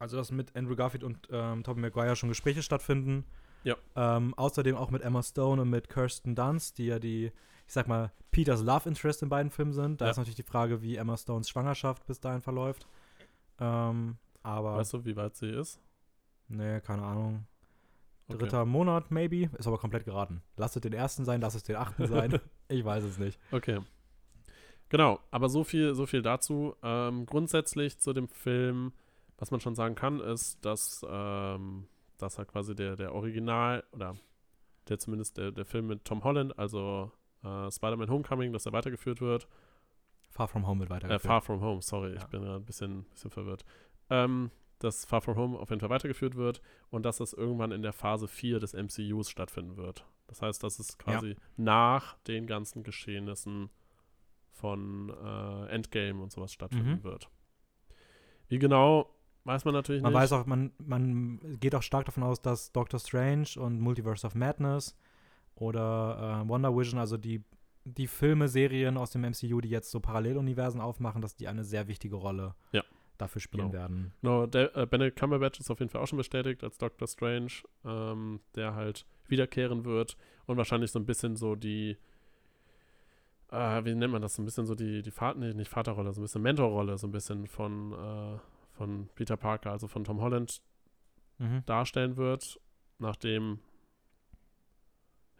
also dass mit Andrew Garfield und ähm, Tobey Maguire schon Gespräche stattfinden. Ja. Ähm, außerdem auch mit Emma Stone und mit Kirsten Dunst, die ja die, ich sag mal, Peters Love Interest in beiden Filmen sind. Da Ja. ist natürlich die Frage, wie Emma Stones Schwangerschaft bis dahin verläuft. Ähm, aber, Weißt du, wie weit sie ist? nee, keine Ahnung. Okay. Dritter Monat, maybe. Ist aber komplett geraten. Lass es den ersten sein, lass es den achten sein. ich weiß es nicht. Okay. Genau, aber so viel, so viel dazu. Ähm, grundsätzlich zu dem Film, was man schon sagen kann, ist, dass, ähm, dass halt quasi der, der Original oder der zumindest der, der Film mit Tom Holland, also äh, Spider-Man Homecoming, dass er weitergeführt wird. Far From Home wird Äh, weitergeführt. Far From Home, sorry, ich Ja. bin gerade ein bisschen, bisschen verwirrt. Ähm, dass Far From Home auf jeden Fall weitergeführt wird und dass es irgendwann in der Phase 4 des MCUs stattfinden wird. Das heißt, dass es quasi nach den ganzen Geschehnissen von äh, Endgame und sowas stattfinden Mhm. wird. Wie genau, weiß man natürlich Man nicht. weiß auch, man, man geht auch stark davon aus, dass Doctor Strange und Multiverse of Madness oder äh, Wonder Vision, also die, die Filme, Serien aus dem MCU, die jetzt so Paralleluniversen aufmachen, dass die eine sehr wichtige Rolle Ja. dafür spielen Genau. werden. Genau, der, äh, Benedict Cumberbatch ist auf jeden Fall auch schon bestätigt als Doctor Strange, ähm, der halt wiederkehren wird und wahrscheinlich so ein bisschen so die, äh, wie nennt man das, so ein bisschen so die, die Vater, nee, nicht Vaterrolle, so ein bisschen Mentorrolle, so ein bisschen von, äh, von Peter Parker, also von Tom Holland Mhm. darstellen wird, nachdem,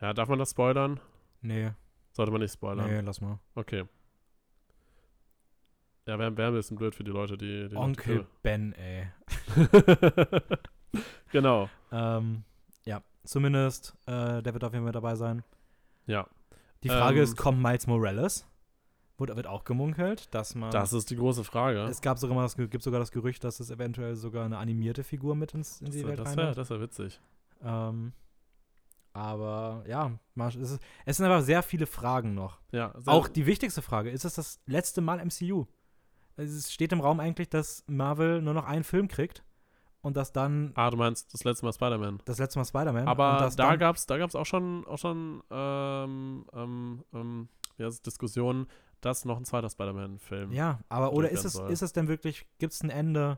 ja, darf man das spoilern? Nee, Sollte man nicht spoilern. nee, lass mal. Okay. Ja, wäre wär ein bisschen blöd für die Leute, die, die Onkel Ben, ey. Genau. Ähm, ja, zumindest, äh, der wird auf jeden Fall dabei sein. Ja, Die Frage Ähm, ist, kommt Miles Morales? Wurde, wird auch gemunkelt, dass man. das ist die große Frage. es gab sogar mal das, gibt sogar das Gerücht, dass es eventuell sogar eine animierte Figur mit ins, in die Das, Welt das wäre das wär witzig. Ähm, aber ja, es, ist, es sind einfach sehr viele Fragen noch. Ja, Auch die wichtigste Frage: Ist es das letzte Mal MCU? Es steht im Raum eigentlich, dass Marvel nur noch einen Film kriegt und dass dann Ah, du meinst das letzte Mal Spider-Man. das letzte Mal Spider-Man. Aber da gab es da gab's auch schon, auch schon ähm, ähm, ähm, es, Diskussionen, dass noch ein zweiter Spider-Man-Film. Ja, aber oder ist es, soll. ist es denn wirklich, gibt es ein Ende?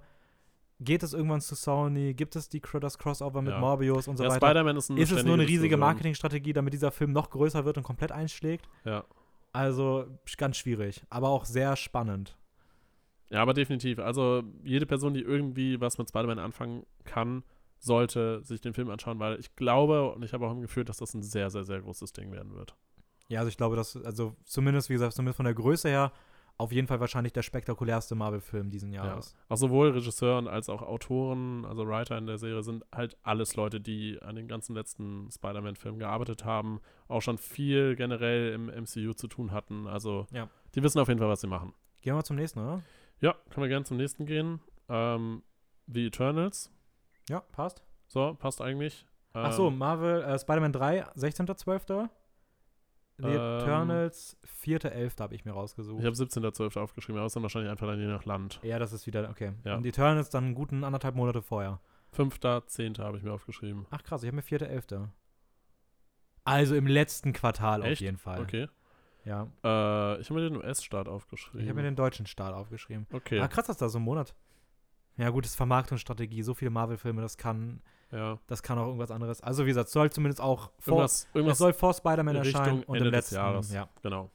Geht es irgendwann zu Sony? Gibt es die, das Crossover mit Ja. Morbius und so ja, weiter? Spider-Man ist, Ist es nur eine riesige. Marketingstrategie, damit dieser Film noch größer wird und komplett einschlägt? Ja. Also ganz schwierig, aber auch sehr spannend. ja, aber definitiv. Also jede Person, die irgendwie was mit Spider-Man anfangen kann, sollte sich den Film anschauen, weil ich glaube und ich habe auch im Gefühl, dass das ein sehr, sehr, sehr großes Ding werden wird. Ja, also ich glaube, dass, also zumindest, wie gesagt, zumindest von der Größe her, auf jeden Fall wahrscheinlich der spektakulärste Marvel-Film diesen Jahres. Auch sowohl Regisseuren als auch Autoren, also Writer in der Serie, sind halt alles Leute, die an den ganzen letzten Spider-Man-Filmen gearbeitet haben, auch schon viel generell im MCU zu tun hatten. Also Ja. die wissen auf jeden Fall, was sie machen. Gehen wir mal zum nächsten, oder? Ja, können wir gerne zum nächsten gehen. Ähm, The Eternals. Ja, passt. So, passt eigentlich. Ach so, Ähm, Marvel, äh, Spider-Man 3, 16.12. The Ähm, Eternals, 4.11. habe ich mir rausgesucht. Ich habe 17.12. aufgeschrieben, aber ist dann wahrscheinlich einfach dann je nach Land. ja, das ist wieder, okay. Ja. Und The Eternals dann einen guten anderthalb Monate vorher. 5.10. habe ich mir aufgeschrieben. Ach krass, ich habe mir 4.11. Also im letzten Quartal auf Echt? jeden Fall. Okay. Ja, Äh, ich habe mir den US-Start aufgeschrieben. ich habe mir den deutschen Start aufgeschrieben. okay. Ah, krass, dass da so ein Monat. Ja, gut, das ist Vermarktungsstrategie, so viele Marvel-Filme, das kann, ja. das kann auch irgendwas anderes. Also wie gesagt, soll zumindest auch vor, Irgendwas, es irgendwas soll vor Spider-Man erscheinen und Ende im letzten Jahres. Ja. Genau.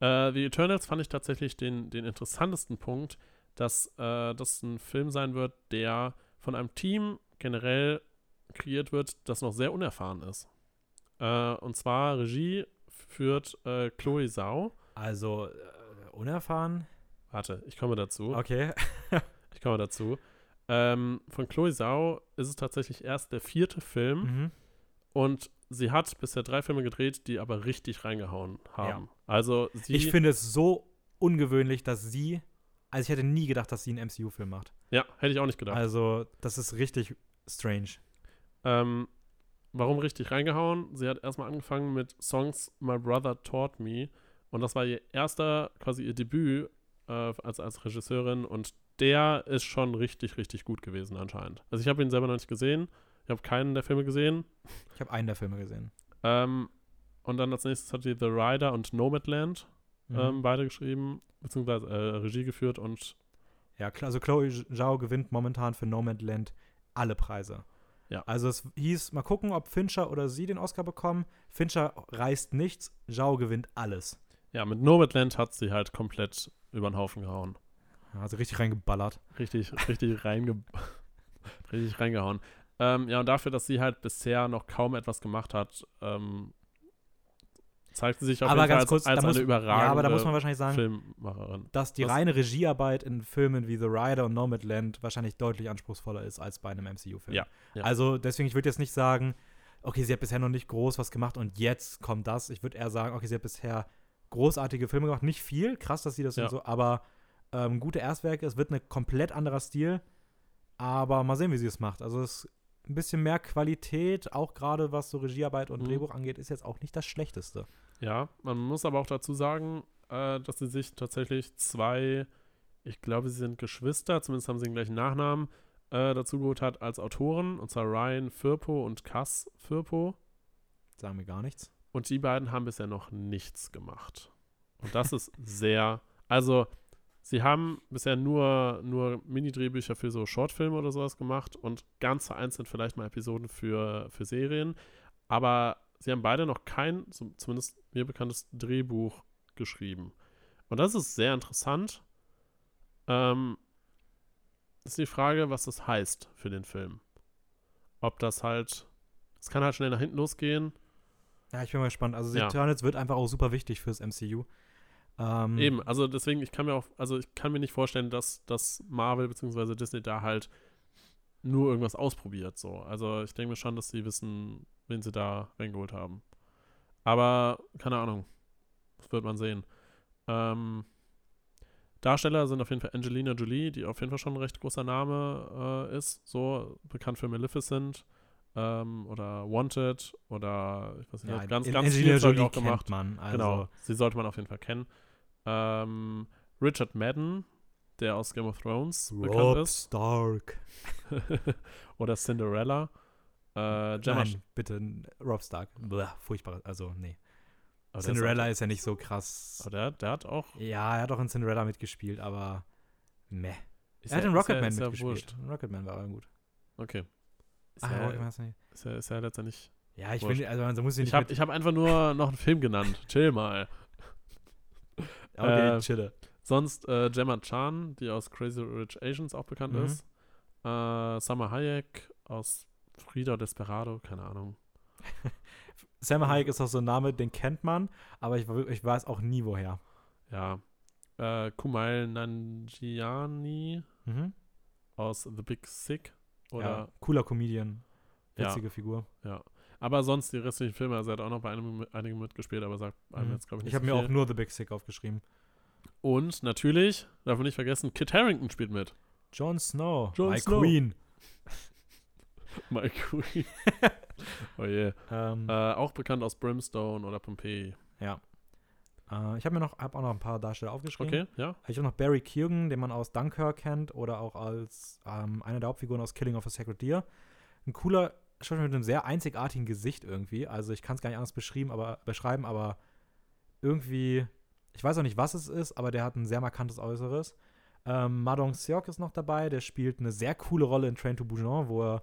Äh, The Eternals fand ich tatsächlich den, den interessantesten Punkt, dass äh, das ein Film sein wird, der von einem Team generell kreiert wird, das noch sehr unerfahren ist. Äh, und zwar Regie führt äh, Chloe Zhao. Also äh, unerfahren. Warte, ich komme dazu. Okay. Ich komme dazu. Ähm, von Chloe Zhao ist es tatsächlich erst der vierte Film mhm. und sie hat bisher drei Filme gedreht, die aber richtig reingehauen haben. Also sie. Ich finde es so ungewöhnlich, dass sie, also ich hätte nie gedacht, dass sie einen MCU-Film macht. ja, hätte ich auch nicht gedacht. Also das ist richtig strange. Ähm, warum richtig reingehauen? Sie hat erstmal angefangen mit Songs My Brother Taught Me und das war ihr erster, quasi ihr Debüt äh, als, als Regisseurin und der ist schon richtig, richtig gut gewesen anscheinend. Also ich habe ihn selber noch nicht gesehen. Ich habe keinen der Filme gesehen. Ich habe einen der Filme gesehen. Ähm, und dann als nächstes hat sie The Rider und Nomadland Mhm. ähm, beide geschrieben, beziehungsweise äh, Regie geführt und Ja, also Chloe Zhao gewinnt momentan für Nomadland alle Preise. Ja. Also es hieß, mal gucken, ob Fincher oder sie den Oscar bekommen. Fincher reißt nichts, Zhao gewinnt alles. Ja, mit Nomadland hat sie halt komplett über den Haufen gehauen. Also richtig reingeballert. Richtig, richtig, reinge richtig reingehauen. Ähm, ja, und dafür, dass sie halt bisher noch kaum etwas gemacht hat, ähm, zeigt sie sich auf aber jeden Fall ganz als, kurz, als da muss, eine überragende ja, aber da muss man wahrscheinlich sagen, Filmmacherin. dass die Was? reine Regiearbeit in Filmen wie The Rider und Nomadland wahrscheinlich deutlich anspruchsvoller ist als bei einem MCU-Film. Ja, ja. Also deswegen, ich würde jetzt nicht sagen, okay, sie hat bisher noch nicht groß was gemacht und jetzt kommt das. Ich würde eher sagen, okay, sie hat bisher großartige Filme gemacht. Nicht viel, krass, dass sie das Ja. und so, aber ähm, gute Erstwerke. Es wird ein komplett anderer Stil, aber mal sehen, wie sie es macht. Also es ein bisschen mehr Qualität, auch gerade was so Regiearbeit und Mhm. Drehbuch angeht, ist jetzt auch nicht das Schlechteste. Ja, man muss aber auch dazu sagen, äh, dass sie sich tatsächlich zwei, ich glaube, sie sind Geschwister, zumindest haben sie den gleichen Nachnamen, äh, dazu geholt hat als Autoren, und zwar Ryan Firpo und Cass Firpo. Sagen mir gar nichts. Und die beiden haben bisher noch nichts gemacht. Und das ist sehr, also sie haben bisher nur, nur Mini-Drehbücher für so Shortfilme oder sowas gemacht und ganz vereinzelt vielleicht mal Episoden für, für Serien. Aber sie haben beide noch kein, zumindest mir bekanntes Drehbuch geschrieben. Und das ist sehr interessant. Ähm, ist die Frage, was das heißt für den Film. Ob das halt, es kann halt schnell nach hinten losgehen. Ja, ich bin mal gespannt. Also Ja. Eternals wird einfach auch super wichtig fürs MCU. Ähm, Eben, also deswegen, ich kann mir auch, also ich kann mir nicht vorstellen, dass, dass Marvel bzw. Disney da halt nur irgendwas ausprobiert. So. Also ich denke mir schon, dass sie wissen, wen sie da reingeholt haben. Aber keine Ahnung. Das wird man sehen. Ähm, Darsteller sind auf jeden Fall Angelina Jolie, die auf jeden Fall schon ein recht großer Name äh, ist. So, bekannt für Maleficent ähm, oder Wanted oder ich weiß nicht, ja, ganz, ganz viel Zeug auch gemacht. man. Also, Genau, sie sollte man auf jeden Fall kennen. Ähm, Richard Madden, der aus Game of Thrones bekannt Rob ist. Stark. Oder Cinderella. Äh, Gemma Nein, bitte, Rob Stark. Blah, furchtbar. Also, nee. Ist Cinderella auch- ist ja nicht so krass. Oh, der, der hat auch. Ja, er hat auch in Cinderella mitgespielt, aber meh. Ist er hat in ist Rocketman ist mitgespielt. Rocketman war er gut. Okay. Ist Ah, ja, ist ist ja, ist ja letztendlich. Ja, ich Wurscht. finde, also man muss nicht Ich habe hab einfach nur noch einen Film genannt. Chill mal. okay, äh, chille. Sonst äh, Gemma Chan, die aus Crazy Rich Asians auch bekannt Mhm. ist. Äh, Summer Hayek aus Frida Desperado, keine Ahnung. Sam Hayek ist auch so ein Name, den kennt man, aber ich, ich weiß auch nie, woher. Ja. Äh, Kumail Nanjiani Mhm. aus The Big Sick. Ja, Oder, cooler Comedian. Ja. Witzige Figur. Aber sonst die restlichen Filme, also er hat auch noch bei einem, einigen mitgespielt, aber sagt einem Mhm. jetzt, glaube ich, nicht Ich habe so mir viel. auch nur The Big Sick aufgeschrieben. Und natürlich, darf man nicht vergessen, Kit Harrington spielt mit. Jon Snow. Jon My Snow. Queen. My Queen. oh je. Ähm, Äh, auch bekannt aus Brimstone oder Pompeii. ja. Äh, ich habe mir noch, hab auch noch ein paar Darsteller aufgeschrieben. Okay, ja. Ich habe noch Barry Keoghan, den man aus Dunkirk kennt oder auch als ähm, einer der Hauptfiguren aus Killing of a Sacred Deer. Ein cooler Schauspieler mit einem sehr einzigartigen Gesicht irgendwie. Also ich kann es gar nicht anders beschreiben, aber, beschreiben, aber irgendwie, ich weiß auch nicht, was es ist, aber der hat ein sehr markantes Äußeres. Ähm, Madong Seok ist noch dabei, der spielt eine sehr coole Rolle in Train to Busan, wo er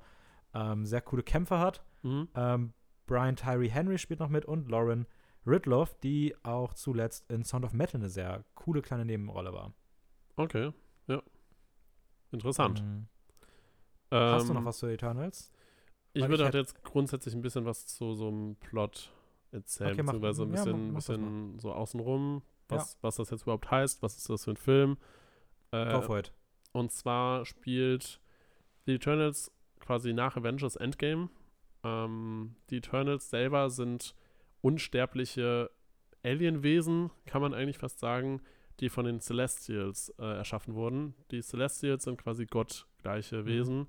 ähm, sehr coole Kämpfe hat. Mhm. Ähm, Brian Tyree Henry spielt noch mit und Lauren Ridloff, die auch zuletzt in Sound of Metal eine sehr coole kleine Nebenrolle war. Okay, ja. Interessant. Mhm. Hast du Ähm, noch was zu Eternals? Ich Weil würde ich halt jetzt grundsätzlich ein bisschen was zu so einem Plot erzählen, Okay, mach- beziehungsweise ein ja, bisschen, das bisschen so außenrum, was, was das jetzt überhaupt heißt, was ist das für ein Film. Äh, for it. Und zwar spielt die Eternals quasi nach Avengers Endgame. Ähm, die Eternals selber sind unsterbliche Alienwesen, kann man eigentlich fast sagen, die von den Celestials äh, erschaffen wurden. Die Celestials sind quasi gottgleiche Mhm. Wesen.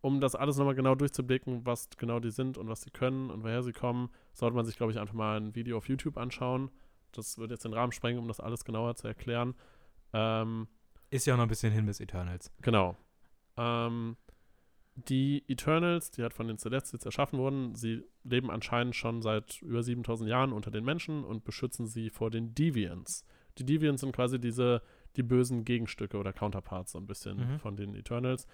Um das alles nochmal genau durchzublicken, was genau die sind und was sie können und woher sie kommen, sollte man sich, glaube ich, einfach mal ein Video auf YouTube anschauen. Das wird jetzt den Rahmen sprengen, um das alles genauer zu erklären. Ähm, Ist ja auch noch ein bisschen hin bis Eternals. Genau. Ähm, die Eternals, die halt von den Celestials erschaffen wurden, sie leben anscheinend schon seit über 7000 Jahren unter den Menschen und beschützen sie vor den Deviants. Die Deviants sind quasi diese die bösen Gegenstücke oder Counterparts so ein bisschen Mhm. von den Eternals.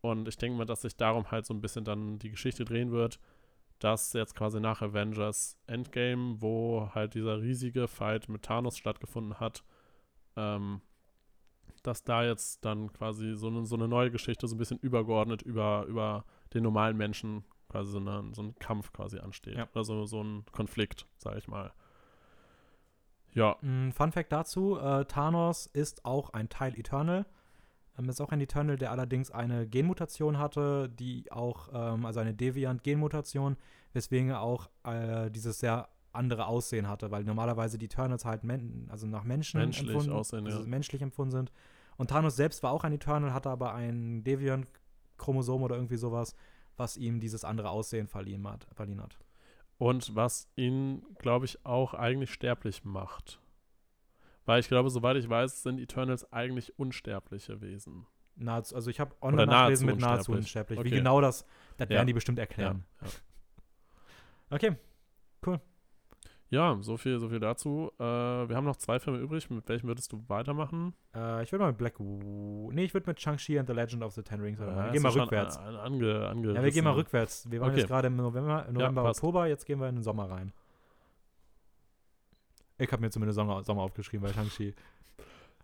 Und ich denke mal, dass sich darum halt so ein bisschen dann die Geschichte drehen wird, dass jetzt quasi nach Avengers Endgame, wo halt dieser riesige Fight mit Thanos stattgefunden hat, ähm, dass da jetzt dann quasi so eine, so eine neue Geschichte so ein bisschen übergeordnet über, über den normalen Menschen quasi so, eine, so ein Kampf quasi ansteht. Ja. Oder so, so ein Konflikt, sage ich mal. Ja, Mm, Fun Fact dazu: äh, Thanos ist auch ein Teil Eternal. Ähm, ist auch ein Eternal, der allerdings eine Genmutation hatte, die auch, ähm, also eine Deviant-Genmutation, weswegen er auch äh, dieses sehr andere Aussehen hatte, weil normalerweise die Eternals halt men also nach Menschen Menschlich empfunden, aussehen, also ja. menschlich empfunden sind. Und Thanos selbst war auch ein Eternal, hatte aber ein Deviant-Chromosom oder irgendwie sowas, was ihm dieses andere Aussehen verliehen hat. Verliehen hat. Und was ihn, glaube ich, auch eigentlich sterblich macht. Weil ich glaube, soweit ich weiß, sind Eternals eigentlich unsterbliche Wesen. Nahezu, also ich habe online nachgelesen mit nahezu unsterblich. unsterblich. Wie Okay. genau das, das Ja. werden die bestimmt erklären. Ja, Okay, ja so, viel, so viel dazu. Äh, wir haben noch zwei Filme übrig. Mit welchen würdest du weitermachen? äh, ich würde mal mit Black Nee, ich würde mit Shang-Chi and the Legend of the Ten Rings weitermachen. Ja, wir gehen mal rückwärts. An, ange, angerissen. ja, wir gehen mal rückwärts. Wir waren Okay. jetzt gerade im November, im November passt. Oktober, jetzt gehen wir in den Sommer rein. Ich habe mir zumindest Sommer, Sommer aufgeschrieben bei Shang-Chi.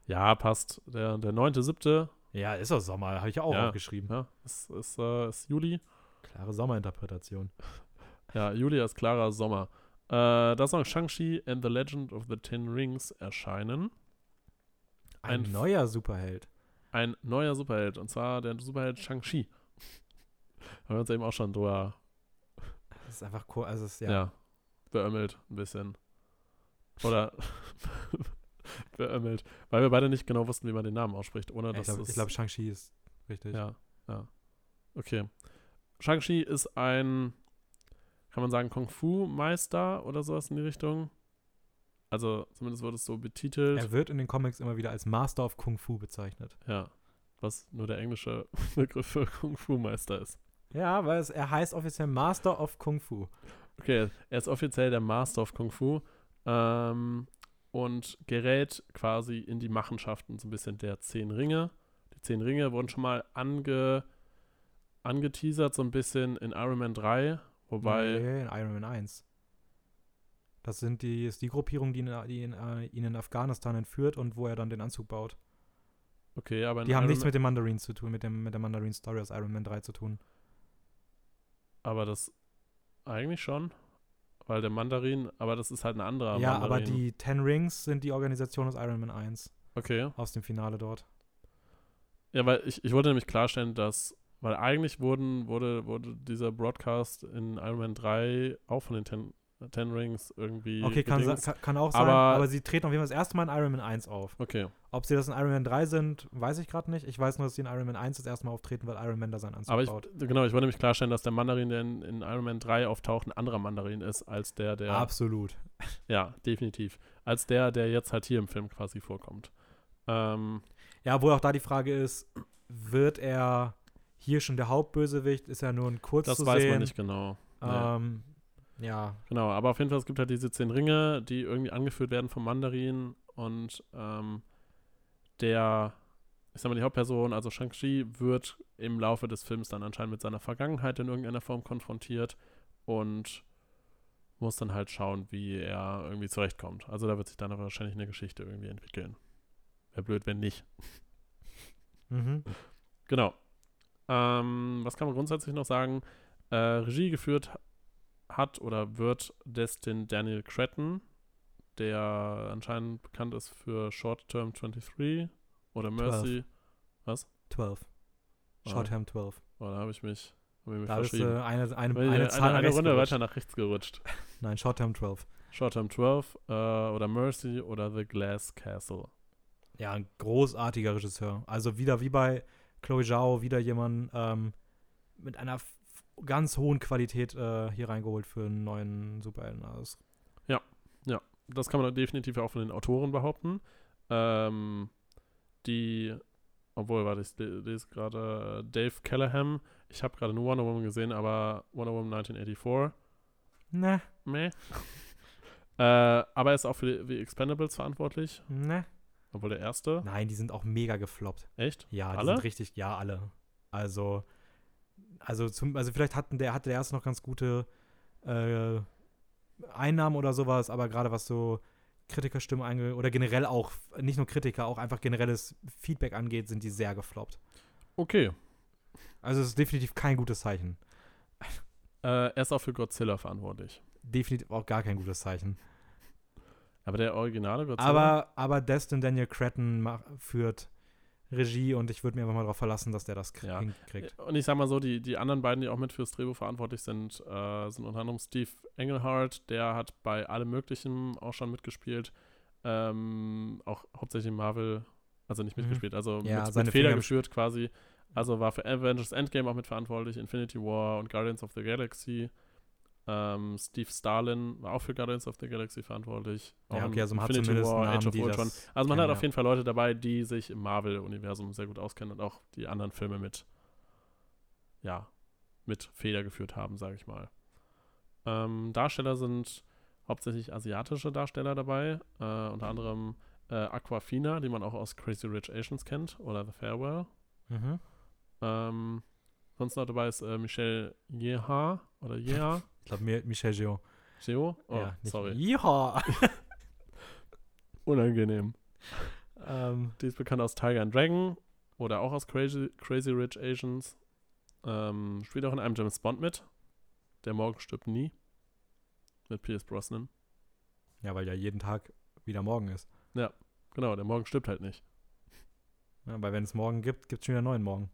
Ja, passt. Der, der 9.7. Ja, ist doch Sommer, habe ich auch Ja. aufgeschrieben. Ja, ist, ist, äh, ist Juli. Klare Sommerinterpretation. Ja, Juli ist klarer Sommer. Äh, da soll Shang-Chi and the Legend of the Ten Rings erscheinen. Ein, Ein neuer Superheld. Ein neuer Superheld. Und zwar der Superheld Shang-Chi. Haben wir uns eben auch schon drüber Das ist einfach cool. Also, ist, ja. ja. beömmelt ein bisschen. Oder beömmelt. Weil wir beide nicht genau wussten, wie man den Namen ausspricht, ohne ich dass glaube, es. glaub, Shang-Chi ist richtig. ja, ja. Okay. Shang-Chi ist ein, kann man sagen, Kung-Fu-Meister oder sowas in die Richtung. Also zumindest wurde es so betitelt. Er wird in den Comics immer wieder als Master of Kung Fu bezeichnet. Ja. Was nur der englische Begriff für Kung-Fu-Meister ist. Ja, weil es, er heißt offiziell Master of Kung Fu. Okay, er ist offiziell der Master of Kung Fu ähm, und gerät quasi in die Machenschaften so ein bisschen der zehn Ringe. Die zehn Ringe wurden schon mal ange, angeteasert, so ein bisschen in Iron Man 3, wobei. Nee, in Iron Man 1. Das sind die, ist die Gruppierung, die, ihn, die ihn, äh, ihn in Afghanistan entführt und wo er dann den Anzug baut. Okay, aber in Die haben Iron nichts Man, mit den Mandarins zu tun, mit, dem, mit der Mandarin-Story aus Iron Man 3 zu tun. Aber das eigentlich schon. Weil der Mandarin, aber das ist halt ein anderer ja, aber Mandarin. die Ten Rings sind die Organisation aus Iron Man 1. Okay. Aus dem Finale dort. Ja, weil ich, ich wollte nämlich klarstellen, dass, weil eigentlich wurden, wurde, wurde dieser Broadcast in Iron Man 3 auch von den Ten, Ten Rings irgendwie. Okay, kann, kann, kann auch sein, Aber- aber, sie treten auf jeden Fall das erste Mal in Iron Man 1 auf. Okay. Ob sie das in Iron Man 3 sind, weiß ich gerade nicht. Ich weiß nur, dass sie in Iron Man 1 das erste Mal auftreten, weil Iron Man da seinen Anzug Aber ich, baut. genau, ich wollte nämlich klarstellen, dass der Mandarin, der in, in Iron Man 3 auftaucht, ein anderer Mandarin ist, als der, der. Absolut. Ja, definitiv. Als der, der jetzt halt hier im Film quasi vorkommt. Ähm, Ja, wo auch da die Frage ist, wird er hier schon der Hauptbösewicht? Ist er nur ein kurz das weiß sehen? man nicht genau. Nee. Ähm, ja, Genau, aber auf jeden Fall, es gibt halt diese zehn Ringe, die irgendwie angeführt werden vom Mandarin und ähm, der, ich sag mal, die Hauptperson, also Shang-Chi, wird im Laufe des Films dann anscheinend mit seiner Vergangenheit in irgendeiner Form konfrontiert und muss dann halt schauen, wie er irgendwie zurechtkommt. Also da wird sich dann wahrscheinlich eine Geschichte irgendwie entwickeln. Wäre blöd, wenn nicht. mhm. Genau. Ähm, was kann man grundsätzlich noch sagen? Äh, Regie geführt hat oder wird Destin Daniel Cretton, der anscheinend bekannt ist für Short Term 23 oder Mercy. 12. Ah. Short Term 12. Oh, da habe ich mich, hab ich mich Da ist verschrieben. äh, eine, eine, ich eine, Zahl eine Runde gerutscht. weiter nach rechts gerutscht. Nein, Short Term 12. Short Term 12 äh, oder Mercy oder The Glass Castle. Ja, ein großartiger Regisseur. Also wieder wie bei Chloe Zhao, wieder jemand ähm, mit einer ganz hohen Qualität äh, hier reingeholt für einen neuen Superhelden. Also, das kann man definitiv auch von den Autoren behaupten. Ähm, die, obwohl, warte, ich le- lese gerade äh, Dave Callahan. Ich habe gerade nur Wonder Woman gesehen, aber Wonder Woman 1984. ne, Meh. äh, aber er ist auch für die, die Expendables verantwortlich. ne. Obwohl der erste. Nein, die sind auch mega gefloppt. Echt? Ja, die Alle? sind richtig, ja, alle. Also, also, zum, also vielleicht hatten der, hatte der erste noch ganz gute äh, Einnahmen oder sowas, aber gerade was so Kritikerstimmen angeht, oder generell auch, nicht nur Kritiker, auch einfach generelles Feedback angeht, sind die sehr gefloppt. Okay. Also es ist definitiv kein gutes Zeichen. Äh, er ist auch für Godzilla verantwortlich. Definitiv auch gar kein gutes Zeichen. Aber der originale Godzilla. Aber, aber Destin Daniel Cretton mach, führt Regie und ich würde mir einfach mal darauf verlassen, dass der das Ja. hinkriegt. Und ich sag mal so, die, die anderen beiden, die auch mit fürs Drehbuch verantwortlich sind, äh, sind unter anderem Steve Engelhardt, der hat bei allem Möglichen auch schon mitgespielt. Ähm, auch hauptsächlich Marvel, also nicht Mhm. mitgespielt, also Ja, mit, seine mit Feder geführt quasi. Also war für Avengers Endgame auch mitverantwortlich, Infinity War und Guardians of the Galaxy. Ähm, Steve Starlin war auch für Guardians of the Galaxy verantwortlich. Auch Ja, in okay, also man hat Infinity zumindest War, Age of Ultron. Also man hat auf jeden Fall Leute dabei, die sich im Marvel-Universum sehr gut auskennen und auch die anderen Filme mit, ja, mit Feder geführt haben, sage ich mal. Ähm, Darsteller sind hauptsächlich asiatische Darsteller dabei, äh, unter anderem äh, Aquafina, die man auch aus Crazy Rich Asians kennt, oder The Farewell. Mhm. Ähm, sonst noch dabei ist äh, Michelle Yeha oder Yeha. Ich glaube, Michel Gio. Geo? Oh, ja, sorry. Ja. Unangenehm. ähm, Die ist bekannt aus Tiger and Dragon oder auch aus Crazy, Crazy Rich Asians. Ähm, spielt auch in einem James Bond mit. Der Morgen stirbt nie. Mit Pierce Brosnan. ja, weil ja jeden Tag wieder morgen ist. Genau, der Morgen stirbt halt nicht. Ja, weil wenn es morgen gibt, gibt es schon wieder einen neuen Morgen.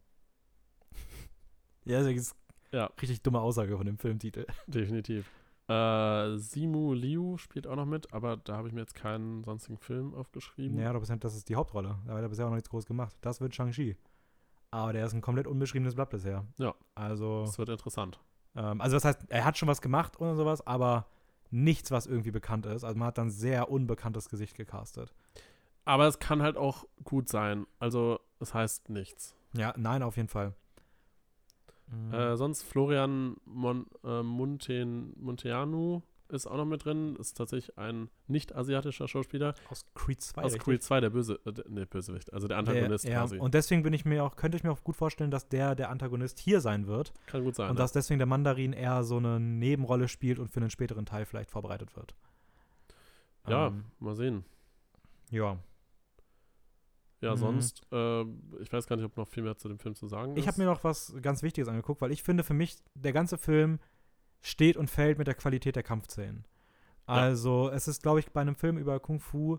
ja, das ist Ja. richtig dumme Aussage von dem Filmtitel. Definitiv. Äh, Simu Liu spielt auch noch mit, aber da habe ich mir jetzt keinen sonstigen Film aufgeschrieben. Ja, aber das ist die Hauptrolle. Da hat er bisher auch noch nichts groß gemacht. Das wird Shang-Chi. Aber der ist ein komplett unbeschriebenes Blatt bisher. Ja. Also, Das wird interessant. ähm, also das heißt, er hat schon was gemacht und sowas, aber nichts, was irgendwie bekannt ist. Also man hat dann sehr unbekanntes Gesicht gecastet. Aber es kann halt auch gut sein. Also, es heißt nichts. Ja, nein, auf jeden Fall. Mhm. Äh, sonst Florian Mon äh, Monteanu ist auch noch mit drin. Ist tatsächlich ein nicht-asiatischer Schauspieler. aus Creed 2. Aus richtig? Creed 2, der Böse, äh, nee, Bösewicht, also der Antagonist der, ja, quasi. Und deswegen bin ich mir auch, könnte ich mir auch gut vorstellen, dass der der Antagonist hier sein wird. Kann gut sein. und ja. dass deswegen der Mandarin eher so eine Nebenrolle spielt und für einen späteren Teil vielleicht vorbereitet wird. ja, Ähm, mal sehen. ja. Ja, Mhm. sonst, äh, ich weiß gar nicht, ob noch viel mehr zu dem Film zu sagen Ich ist. habe mir noch was ganz Wichtiges angeguckt, weil ich finde, für mich, der ganze Film steht und fällt mit der Qualität der Kampfszenen. Also, es ist, glaube ich, bei einem Film über Kung Fu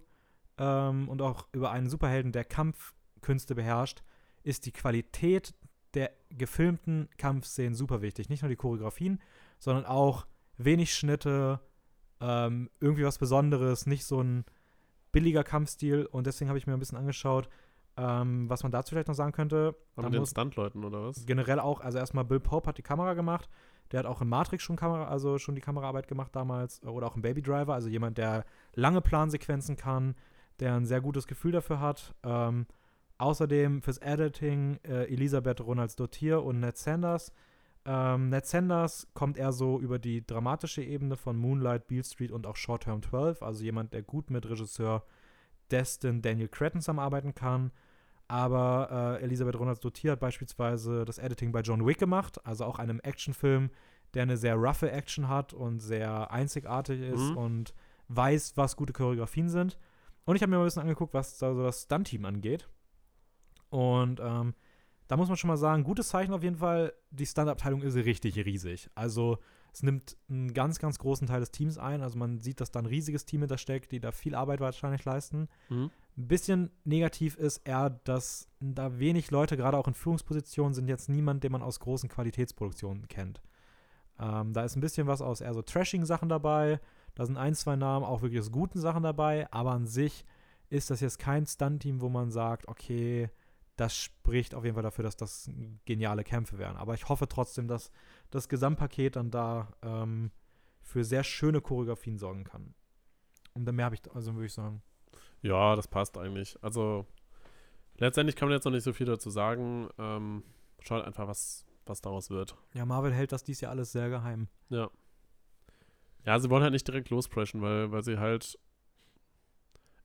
ähm, und auch über einen Superhelden, der Kampfkünste beherrscht, ist die Qualität der gefilmten Kampfszenen super wichtig. Nicht nur die Choreografien, sondern auch wenig Schnitte, ähm, irgendwie was Besonderes, nicht so ein billiger Kampfstil. Und deswegen habe ich mir ein bisschen angeschaut, ähm, was man dazu vielleicht noch sagen könnte. Aber mit den Stuntleuten oder was? generell auch, also erstmal Bill Pope hat die Kamera gemacht. Der hat auch in Matrix schon Kamera, also schon die Kameraarbeit gemacht damals. Oder auch in Baby Driver, also jemand, der lange Plansequenzen kann, der ein sehr gutes Gefühl dafür hat. Ähm, außerdem fürs Editing äh, Elisabeth Ronalds-Dottir und Ned Sanders. Ähm, Ned Sanders kommt eher so über die dramatische Ebene von Moonlight, Beale Street und auch Short Term 12, also jemand, der gut mit Regisseur Destin Daniel Cretton zusammenarbeiten kann. Aber äh, Elisabeth Ronalds-Dottir hat beispielsweise das Editing bei John Wick gemacht, also auch einem Actionfilm, der eine sehr roughe Action hat und sehr einzigartig ist Mhm. und weiß, was gute Choreografien sind. Und ich habe mir mal ein bisschen angeguckt, was da so das Stunt-Team angeht. Und ähm, da muss man schon mal sagen, gutes Zeichen auf jeden Fall. Die Stunt-Abteilung ist richtig riesig. Also es nimmt einen ganz, ganz großen Teil des Teams ein. Also man sieht, dass da ein riesiges Team hinter steckt, die da viel Arbeit wahrscheinlich leisten. Mhm. Ein bisschen negativ ist eher, dass da wenig Leute, gerade auch in Führungspositionen, sind jetzt niemand, den man aus großen Qualitätsproduktionen kennt. Ähm, da ist ein bisschen was aus eher so Trashing-Sachen dabei. Da sind ein, zwei Namen auch wirklich aus guten Sachen dabei. Aber an sich ist das jetzt kein Stunt-Team, wo man sagt, okay, das spricht auf jeden Fall dafür, dass das geniale Kämpfe wären. Aber ich hoffe trotzdem, dass das Gesamtpaket dann da ähm, für sehr schöne Choreografien sorgen kann. Und dann mehr habe ich, also würde ich sagen. Ja, das passt eigentlich. Also, letztendlich kann man jetzt noch nicht so viel dazu sagen. Ähm, schaut einfach, was, was daraus wird. Ja, Marvel hält das dies Jahr alles sehr geheim. Ja. Ja, sie wollen halt nicht direkt lospreschen, weil, weil sie halt.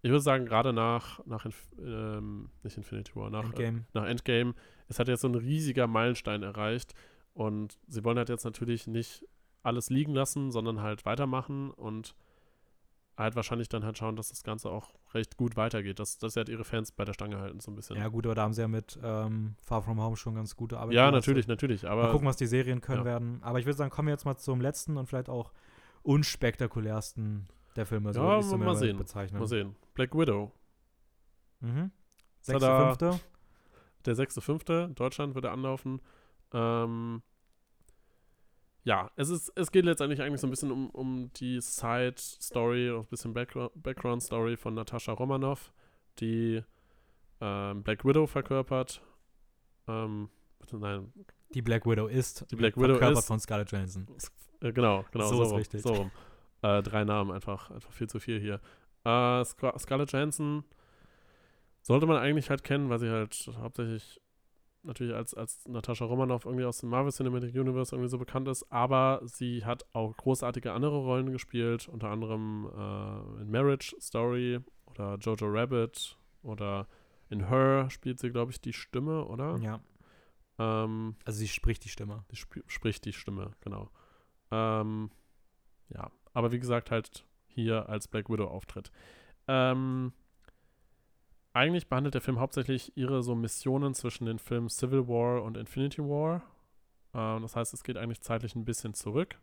Ich würde sagen, gerade nach, nach ähm, nicht Infinity War, nach Endgame. Äh, nach Endgame, es hat jetzt so ein riesiger Meilenstein erreicht und sie wollen halt jetzt natürlich nicht alles liegen lassen, sondern halt weitermachen und halt wahrscheinlich dann halt schauen, dass das Ganze auch recht gut weitergeht, dass, dass sie halt ihre Fans bei der Stange halten, so ein bisschen. Ja, gut, aber da haben sie ja mit ähm, Far From Home schon ganz gute Arbeit Ja, natürlich, natürlich, aber Mal gucken, was die Serien können ja. werden. Aber ich würde sagen, kommen wir jetzt mal zum letzten und vielleicht auch unspektakulärsten der Filme. So Ja, ich's mal sehen. Bezeichnen. mal sehen. Black Widow, Mhm. Sechste, fünfte. der 6.5. Deutschland würde anlaufen. Ähm, ja, es ist, es geht letztendlich eigentlich so ein bisschen um, um die Side-Story, ein bisschen Backgr- Background-Story von Natascha Romanoff, die ähm, Black Widow verkörpert. Ähm, nein, Die Black Widow ist. Die Black Widow verkörpert ist- von Scarlett Johansson. Äh, genau, genau, So so, ist rum, richtig. So rum. Äh, drei Namen, einfach, einfach viel zu viel hier. Äh, Scar Scarlett Johansson sollte man eigentlich halt kennen, weil sie halt hauptsächlich natürlich als, als Natascha Romanoff irgendwie aus dem Marvel Cinematic Universe irgendwie so bekannt ist, aber sie hat auch großartige andere Rollen gespielt, unter anderem äh, in Marriage Story oder Jojo Rabbit oder in Her spielt sie, glaube ich, die Stimme, oder? Ja. Ähm, Also sie spricht die Stimme. die sp spricht die Stimme, genau. Ähm, ja, aber wie gesagt, halt hier als Black Widow auftritt. Ähm, eigentlich behandelt der Film hauptsächlich ihre so Missionen zwischen den Filmen Civil War und Infinity War. Ähm, das heißt, es geht eigentlich zeitlich ein bisschen zurück.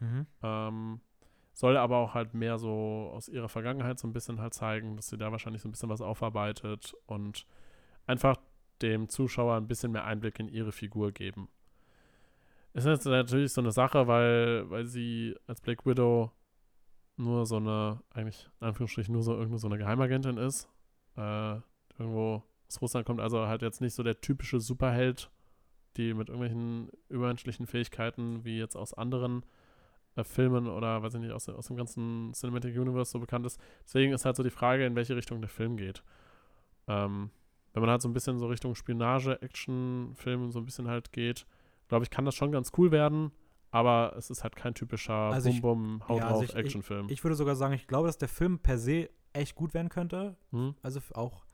Mhm. Ähm, soll aber auch halt mehr so aus ihrer Vergangenheit so ein bisschen halt zeigen, dass sie da wahrscheinlich so ein bisschen was aufarbeitet und einfach dem Zuschauer ein bisschen mehr Einblick in ihre Figur geben. Ist jetzt natürlich so eine Sache, weil, weil sie als Black Widow nur so eine, eigentlich in Anführungsstrichen nur so irgendwo so eine Geheimagentin ist. Äh, irgendwo aus Russland kommt, also halt jetzt nicht so der typische Superheld, die mit irgendwelchen übermenschlichen Fähigkeiten wie jetzt aus anderen äh, Filmen oder weiß ich nicht, aus, aus dem ganzen Cinematic Universe so bekannt ist. Deswegen ist halt so die Frage, in welche Richtung der Film geht. Ähm, wenn man halt so ein bisschen so Richtung Spionage, Action-Film so ein bisschen halt geht, glaube ich, kann das schon ganz cool werden, aber es ist halt kein typischer Also ich- Bum-Bum, Haut ja, also ich- Action-Film. Ich würde sogar sagen, ich glaube, dass der Film per se echt gut werden könnte. Hm? Also auch,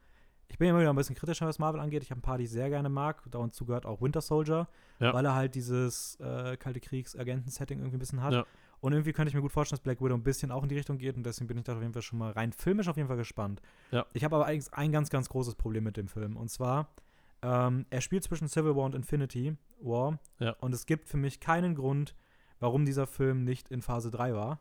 ich bin immer wieder ein bisschen kritischer, was Marvel angeht. Ich habe ein paar, die ich sehr gerne mag. Dazu gehört auch Winter Soldier, Ja. weil er halt dieses äh, Kalte Kriegs-Agenten-Setting irgendwie ein bisschen hat. Ja. Und irgendwie könnte ich mir gut vorstellen, dass Black Widow ein bisschen auch in die Richtung geht und deswegen bin ich da auf jeden Fall schon mal rein filmisch auf jeden Fall gespannt. Ja. Ich habe aber eigentlich ein ganz, ganz großes Problem mit dem Film. Und zwar, ähm, er spielt zwischen Civil War und Infinity War. Ja. Und es gibt für mich keinen Grund, warum dieser Film nicht in Phase 3 war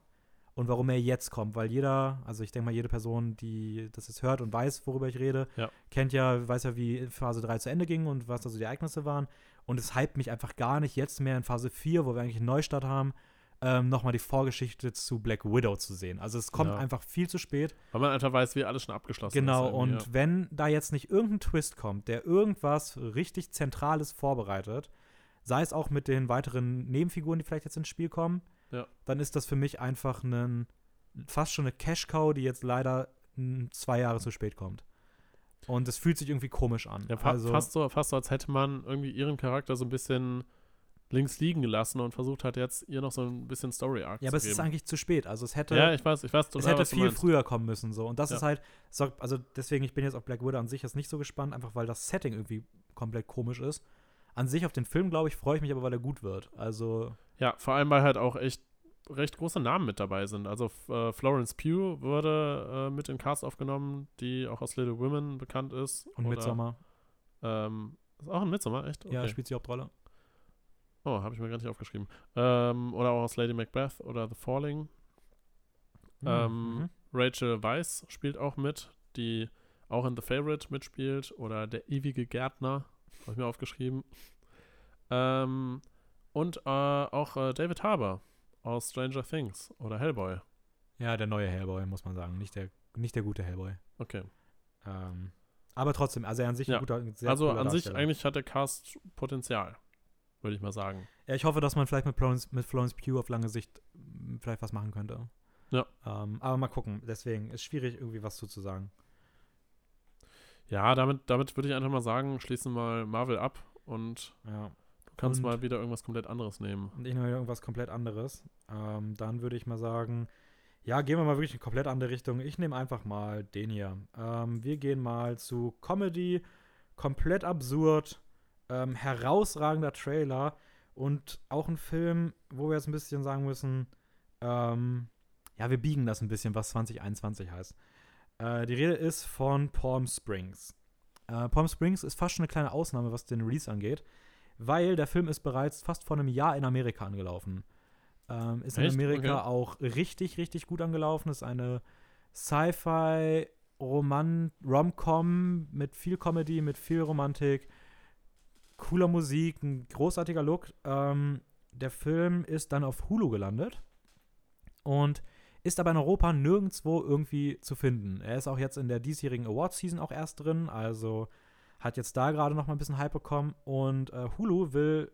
und warum er jetzt kommt. Weil jeder, also ich denke mal, jede Person, die das jetzt hört und weiß, worüber ich rede, Ja. kennt ja, weiß ja, wie Phase 3 zu Ende ging und was da so die Ereignisse waren. Und es hypt mich einfach gar nicht, jetzt mehr in Phase 4, wo wir eigentlich einen Neustart haben, ähm, nochmal die Vorgeschichte zu Black Widow zu sehen. Also es kommt Ja. einfach viel zu spät. Weil man einfach weiß, wie alles schon abgeschlossen Genau, ist. und irgendwie, wenn da jetzt nicht irgendein Twist kommt, der irgendwas richtig Zentrales vorbereitet, sei es auch mit den weiteren Nebenfiguren, die vielleicht jetzt ins Spiel kommen, Ja. dann ist das für mich einfach ein, fast schon eine Cash-Cow, die jetzt leider zwei Jahre zu spät kommt. Und es fühlt sich irgendwie komisch an. Ja, fa also, fast, so, fast so, als hätte man irgendwie ihren Charakter so ein bisschen links liegen gelassen und versucht hat jetzt ihr noch so ein bisschen Story-Arc ja, zu aber es geben. ist eigentlich zu spät. Also es hätte, ja, ich weiß, ich weiß es total, hätte was du viel früher kommen müssen. So. Und das Ja. ist halt, so, also deswegen, ich bin jetzt auf Black Widow an sich jetzt nicht so gespannt, einfach weil das Setting irgendwie komplett komisch ist. An sich auf den Film, glaube ich, freue ich mich aber, weil er gut wird. Also, Ja, vor allem, weil halt auch echt recht große Namen mit dabei sind. Also äh, Florence Pugh wurde äh, mit in Cast aufgenommen, die auch aus Little Women bekannt ist. und Midsommar, Ähm, ist auch ein Midsommar, echt? ja, spielt die Hauptrolle. Oh, habe ich mir gar nicht aufgeschrieben. Ähm, oder auch aus Lady Macbeth oder The Falling. Ähm, Mhm. Rachel Weisz spielt auch mit, die auch in The Favorite mitspielt. Oder Der ewige Gärtner, habe ich mir aufgeschrieben. Ähm, und äh, auch äh, David Harbour aus Stranger Things oder Hellboy. Ja, der neue Hellboy, muss man sagen. Nicht der, nicht der gute Hellboy. Okay. Ähm, aber trotzdem, also er an sich Ja. ein guter, sehr also an sich eigentlich hat der Cast Potenzial, würde ich mal sagen. Ja, ich hoffe, dass man vielleicht mit Florence, mit Florence Pugh auf lange Sicht vielleicht was machen könnte. Ja. Ähm, aber mal gucken. Deswegen ist schwierig, irgendwie was zu, sagen. Ja, damit, damit würde ich einfach mal sagen, schließen mal Marvel ab und Ja. du kannst Und- mal wieder irgendwas komplett anderes nehmen. Und ich nehme irgendwas komplett anderes. Ähm, dann würde ich mal sagen, Ja, gehen wir mal wirklich in komplett andere Richtung. Ich nehme einfach mal den hier. Ähm, wir gehen mal zu Comedy, komplett absurd, ähm, herausragender Trailer und auch ein Film, wo wir jetzt ein bisschen sagen müssen, ähm, ja, wir biegen das ein bisschen, was 2021 heißt. Äh, die Rede ist von Palm Springs. Äh, Palm Springs ist fast schon eine kleine Ausnahme, was den Release angeht, weil der Film ist bereits fast vor einem Jahr in Amerika angelaufen. Ähm, ist Echt? in Amerika Okay. auch richtig, richtig gut angelaufen. Ist eine Sci-Fi Roman Rom-Com mit viel Comedy, mit viel Romantik, cooler Musik, ein großartiger Look. Ähm, der Film ist dann auf Hulu gelandet und ist aber in Europa nirgendwo irgendwie zu finden. Er ist auch jetzt in der diesjährigen Awards-Season auch erst drin, also hat jetzt da gerade noch mal ein bisschen Hype bekommen und äh, Hulu will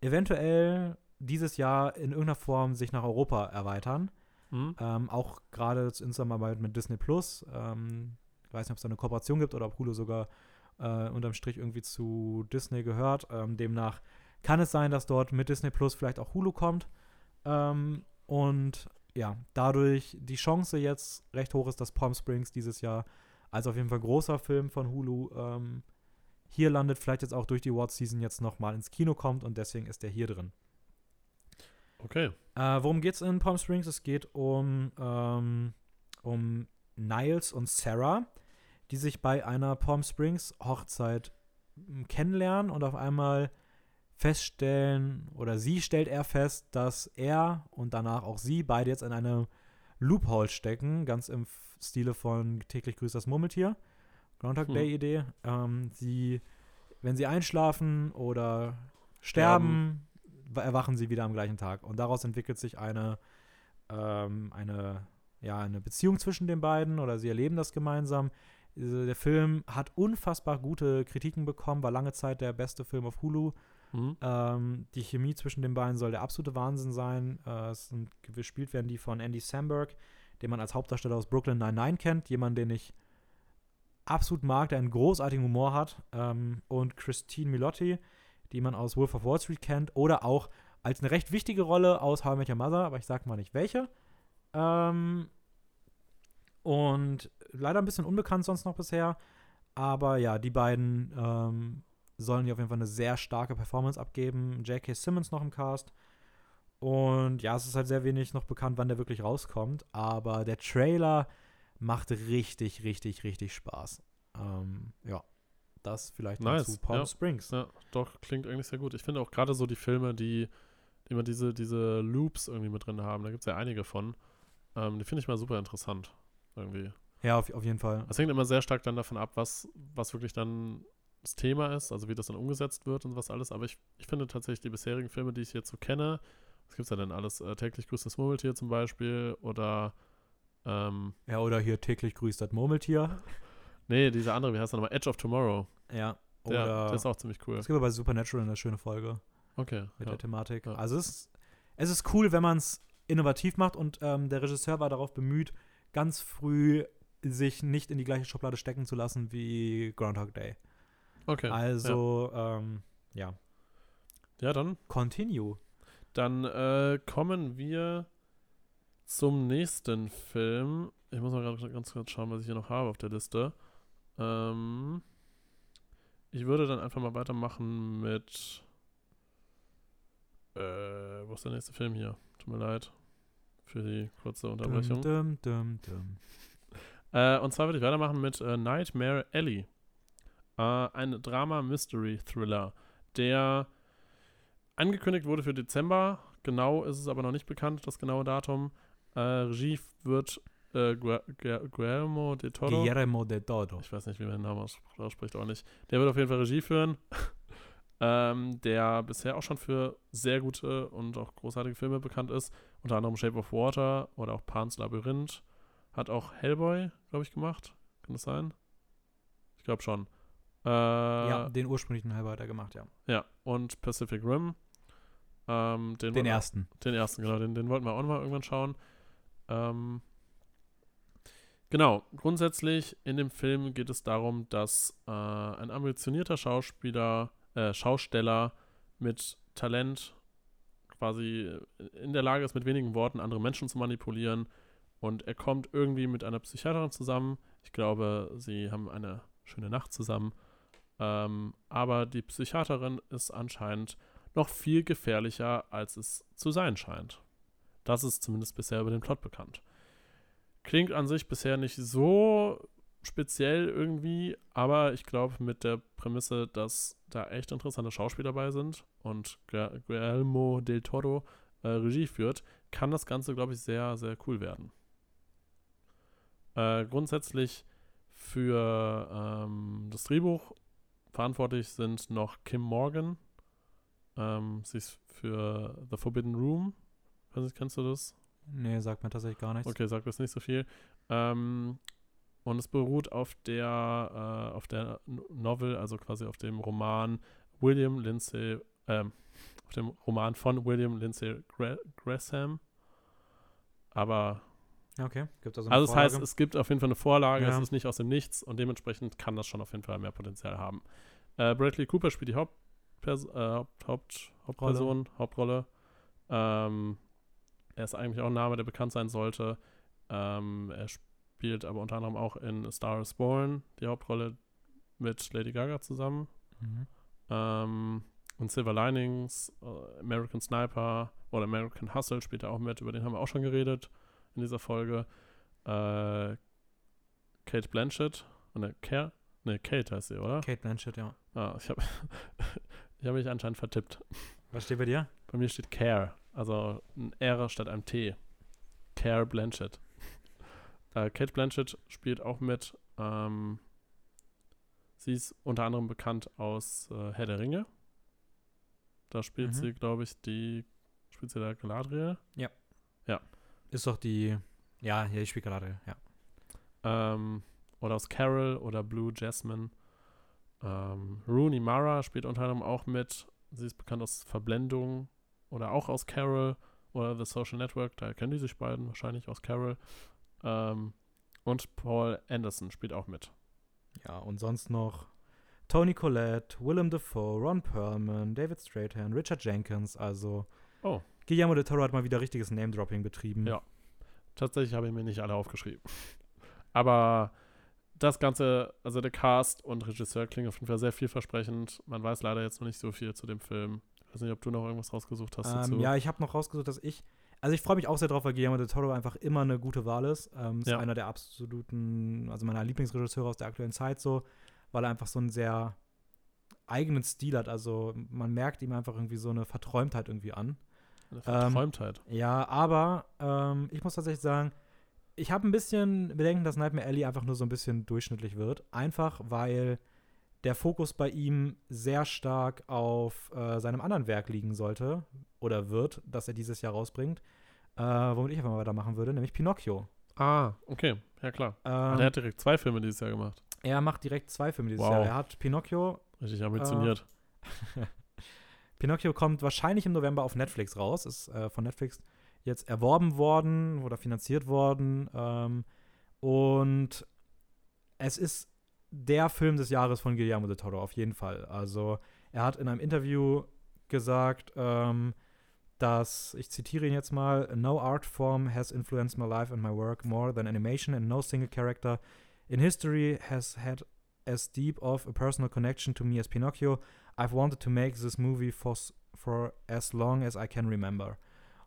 eventuell dieses Jahr in irgendeiner Form sich nach Europa erweitern. Hm? Ähm, auch gerade in Zusammenarbeit mit Disney Plus. Ähm, ich weiß nicht, ob es da eine Kooperation gibt oder ob Hulu sogar äh, unterm Strich irgendwie zu Disney gehört. Ähm, demnach kann es sein, dass dort mit Disney Plus vielleicht auch Hulu kommt. Ähm, und ja, dadurch die Chance jetzt recht hoch ist, dass Palm Springs dieses Jahr als auf jeden Fall großer Film von Hulu ähm, hier landet, vielleicht jetzt auch durch die Award Season jetzt nochmal ins Kino kommt und deswegen ist der hier drin. Okay. Äh, worum geht's in Palm Springs? Es geht um, ähm, um Niles und Sarah, die sich bei einer Palm Springs Hochzeit m, kennenlernen und auf einmal feststellen, oder sie stellt er fest, dass er und danach auch sie beide jetzt in einem Loophole stecken, ganz im Stile von täglich grüßt das Murmeltier. Groundhog Hm. Day Idee. Ähm, sie, wenn sie einschlafen oder sterben, wa- erwachen sie wieder am gleichen Tag. Und daraus entwickelt sich eine, ähm, eine, ja, eine Beziehung zwischen den beiden oder sie erleben das gemeinsam. Äh, Der Film hat unfassbar gute Kritiken bekommen, war lange Zeit der beste Film auf Hulu. Hm? Ähm, die Chemie zwischen den beiden soll der absolute Wahnsinn sein. Äh, es sind, gespielt werden die von Andy Samberg, den man als Hauptdarsteller aus Brooklyn Nine-Nine kennt. Jemand, den ich absolut mag, der einen großartigen Humor hat. Ähm, und Christine Milotti, die man aus Wolf of Wall Street kennt. Oder auch als eine recht wichtige Rolle aus How I Met Your Mother, aber ich sag mal nicht welche. Ähm, und leider ein bisschen unbekannt sonst noch bisher. Aber ja, die beiden ähm, sollen hier auf jeden Fall eine sehr starke Performance abgeben. J.K. Simmons noch im Cast. Und ja, es ist halt sehr wenig noch bekannt, wann der wirklich rauskommt. Aber der Trailer macht richtig, richtig, richtig Spaß. Ähm, ja, das vielleicht Nice, dazu Palm ja. Springs. Ja, doch, klingt eigentlich sehr gut. Ich finde auch gerade so die Filme, die, die immer diese, diese Loops irgendwie mit drin haben, da gibt es ja einige von. Ähm, die finde ich mal super interessant. Irgendwie. Ja, auf, auf jeden Fall. Es hängt immer sehr stark dann davon ab, was, was wirklich dann das Thema ist, also wie das dann umgesetzt wird und was alles. Aber ich, ich finde tatsächlich die bisherigen Filme, die ich jetzt so kenne, was gibt es ja denn alles? Äh, täglich grüßt das Murmeltier zum Beispiel oder ähm, Ja, oder hier täglich grüßt das Murmeltier. nee, dieser andere, wie heißt der nochmal? Edge of Tomorrow. Ja. Der, Oder der ist auch ziemlich cool. es gibt bei Supernatural eine schöne Folge. Okay. mit Ja. der Thematik. Ja. Also es ist, es ist cool, wenn man es innovativ macht und ähm, der Regisseur war darauf bemüht, ganz früh sich nicht in die gleiche Schublade stecken zu lassen wie Groundhog Day. Okay. Also, ähm, ja. ja, dann Continue. Dann äh, kommen wir zum nächsten Film. Ich muss mal gerade ganz kurz schauen, was ich hier noch habe auf der Liste. Ähm, ich würde dann einfach mal weitermachen mit. Äh, wo ist der nächste Film hier? Tut mir leid für die kurze Unterbrechung. Dum, dum, dum. Äh, und zwar würde ich weitermachen mit äh, Nightmare Alley. Äh, ein Drama-Mystery-Thriller, der angekündigt wurde für Dezember. Genau ist es aber noch nicht bekannt, das genaue Datum. Äh, Regie wird äh, Gu- Gu- Guillermo de Toro. Guillermo de Todo. Ich weiß nicht, wie man den Namen aus- ausspricht, auch nicht. Der wird auf jeden Fall Regie führen. ähm, der bisher auch schon für sehr gute und auch großartige Filme bekannt ist. Unter anderem Shape of Water oder auch Pan's Labyrinth. Hat auch Hellboy, glaube ich, gemacht. Kann das sein? Ich glaube schon. Äh, ja, den ursprünglichen halber hat er gemacht, ja. ja, und Pacific Rim. Ähm, den, Den wollten wir- ersten. den ersten, genau. Den, den wollten wir auch noch mal irgendwann schauen. Ähm, genau. Grundsätzlich in dem Film geht es darum, dass äh, ein ambitionierter Schauspieler, äh, Schausteller mit Talent quasi in der Lage ist, mit wenigen Worten andere Menschen zu manipulieren und er kommt irgendwie mit einer Psychiaterin zusammen. Ich glaube, sie haben eine schöne Nacht zusammen. Ähm, aber die Psychiaterin ist anscheinend noch viel gefährlicher, als es zu sein scheint. Das ist zumindest bisher über den Plot bekannt. Klingt an sich bisher nicht so speziell irgendwie, aber ich glaube mit der Prämisse, dass da echt interessante Schauspieler dabei sind und Guillermo del Toro äh, Regie führt, kann das Ganze, glaube ich, sehr, sehr cool werden. Äh, grundsätzlich für ähm, das Drehbuch verantwortlich sind noch Kim Morgan. Ähm, sie ist für The Forbidden Room. Weiß nicht, kennst du das? Nee, sagt mir tatsächlich gar nichts. Okay, sagt das nicht so viel. Ähm, und es beruht auf der, äh, auf der Novel, also quasi auf dem Roman William Lindsay, ähm, auf dem Roman von William Lindsay Gresham. Aber. Okay, gibt also. Also, das Vorlage? heißt, es gibt auf jeden Fall eine Vorlage, ja. es ist nicht aus dem Nichts und dementsprechend kann das schon auf jeden Fall mehr Potenzial haben. Äh, Bradley Cooper spielt die Hauptpers äh, Haupt, Haupt, Hauptperson, Rolle. Hauptrolle. Ähm, er ist eigentlich auch ein Name, der bekannt sein sollte. Ähm, er spielt aber unter anderem auch in Star is Born die Hauptrolle mit Lady Gaga zusammen. Mhm. Ähm, und Silver Linings, uh, American Sniper oder American Hustle spielt er auch mit, über den haben wir auch schon geredet in dieser Folge. Äh, Kate Blanchett, ne, Care, ne, Kate heißt sie, oder? Kate Blanchett, ja. Ah, ich habe ich hab mich anscheinend vertippt. Was steht bei dir? Bei mir steht Care, also ein R statt einem T. Care Blanchett. Äh, Kate Blanchett spielt auch mit. Ähm, sie ist unter anderem bekannt aus äh, Herr der Ringe. Da spielt mhm. sie, glaube ich, die. Spielt sie da Galadriel? Ja. Ja. Ist doch die. Ja, ja, ich spiele Galadriel, ja. Ähm, oder aus Carol oder Blue Jasmine. Ähm, Rooney Mara spielt unter anderem auch mit. Sie ist bekannt aus Verblendung oder auch aus Carol oder The Social Network. Da kennen die sich beiden wahrscheinlich aus Carol. Ähm, und Paul Anderson spielt auch mit. Ja, und sonst noch Tony Collette, Willem Dafoe, Ron Perlman, David Strahan, Richard Jenkins, also oh. Guillermo del Toro hat mal wieder richtiges Name-Dropping betrieben. Ja. Tatsächlich habe ich mir nicht alle aufgeschrieben. Aber das Ganze, also der Cast und Regisseur klingen auf jeden Fall sehr vielversprechend. Man weiß leider jetzt noch nicht so viel zu dem Film. Ich weiß nicht, ob du noch irgendwas rausgesucht hast ähm, dazu. Ja, ich habe noch rausgesucht, dass ich also ich freue mich auch sehr drauf, weil Guillermo del Toro einfach immer eine gute Wahl ist. Ähm, ist ja. einer der absoluten, also meiner Lieblingsregisseure aus der aktuellen Zeit so weil er einfach so einen sehr eigenen Stil hat. Also man merkt ihm einfach irgendwie so eine Verträumtheit irgendwie an. Eine Verträumtheit. Ähm, ja, aber ähm, ich muss tatsächlich sagen, ich habe ein bisschen Bedenken, dass Nightmare Alley einfach nur so ein bisschen durchschnittlich wird. Einfach weil der Fokus bei ihm sehr stark auf äh, seinem anderen Werk liegen sollte oder wird, das er dieses Jahr rausbringt, äh, womit ich einfach mal weitermachen würde, nämlich Pinocchio. Ah, okay, ja klar. Ähm, er hat direkt zwei Filme dieses Jahr gemacht. Er macht direkt zwei Filme dieses wow. Jahr. Er hat Pinocchio. Richtig ambitioniert. Äh, Pinocchio kommt wahrscheinlich im November auf Netflix raus. Ist äh, von Netflix jetzt erworben worden oder finanziert worden. Ähm, und es ist der Film des Jahres von Guillermo del Toro, auf jeden Fall. Also, er hat in einem Interview gesagt, ähm, dass, ich zitiere ihn jetzt mal, No art form has influenced my life and my work more than animation and no single character in history has had as deep of a personal connection to me as Pinocchio. I've wanted to make this movie for, for as long as I can remember.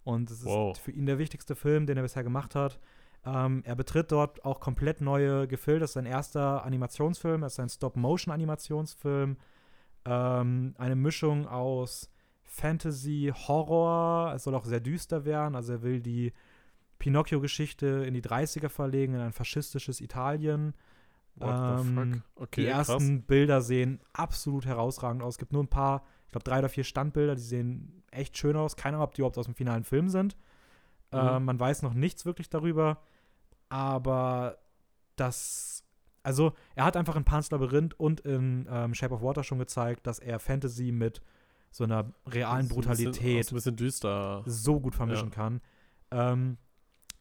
Und es wow. ist für ihn der wichtigste Film, den er bisher gemacht hat. Ähm, er betritt dort auch komplett neue Gefilde. Das ist sein erster Animationsfilm, das ist ein Stop-Motion-Animationsfilm. Ähm, eine Mischung aus Fantasy, Horror. Es soll auch sehr düster werden. Also er will die Pinocchio-Geschichte in die 30er verlegen, in ein faschistisches Italien. Ähm, okay, die ersten krass. Bilder sehen absolut herausragend aus. Es gibt nur ein paar, ich glaube, drei oder vier Standbilder, die sehen echt schön aus. Keine Ahnung, ob die überhaupt aus dem finalen Film sind. Mhm. Äh, man weiß noch nichts wirklich darüber. Aber das, also er hat einfach in Pan's Labyrinth und in ähm, Shape of Water schon gezeigt, dass er Fantasy mit so einer realen Brutalität ein bisschen, ein bisschen düster. so gut vermischen ja. kann. Ähm,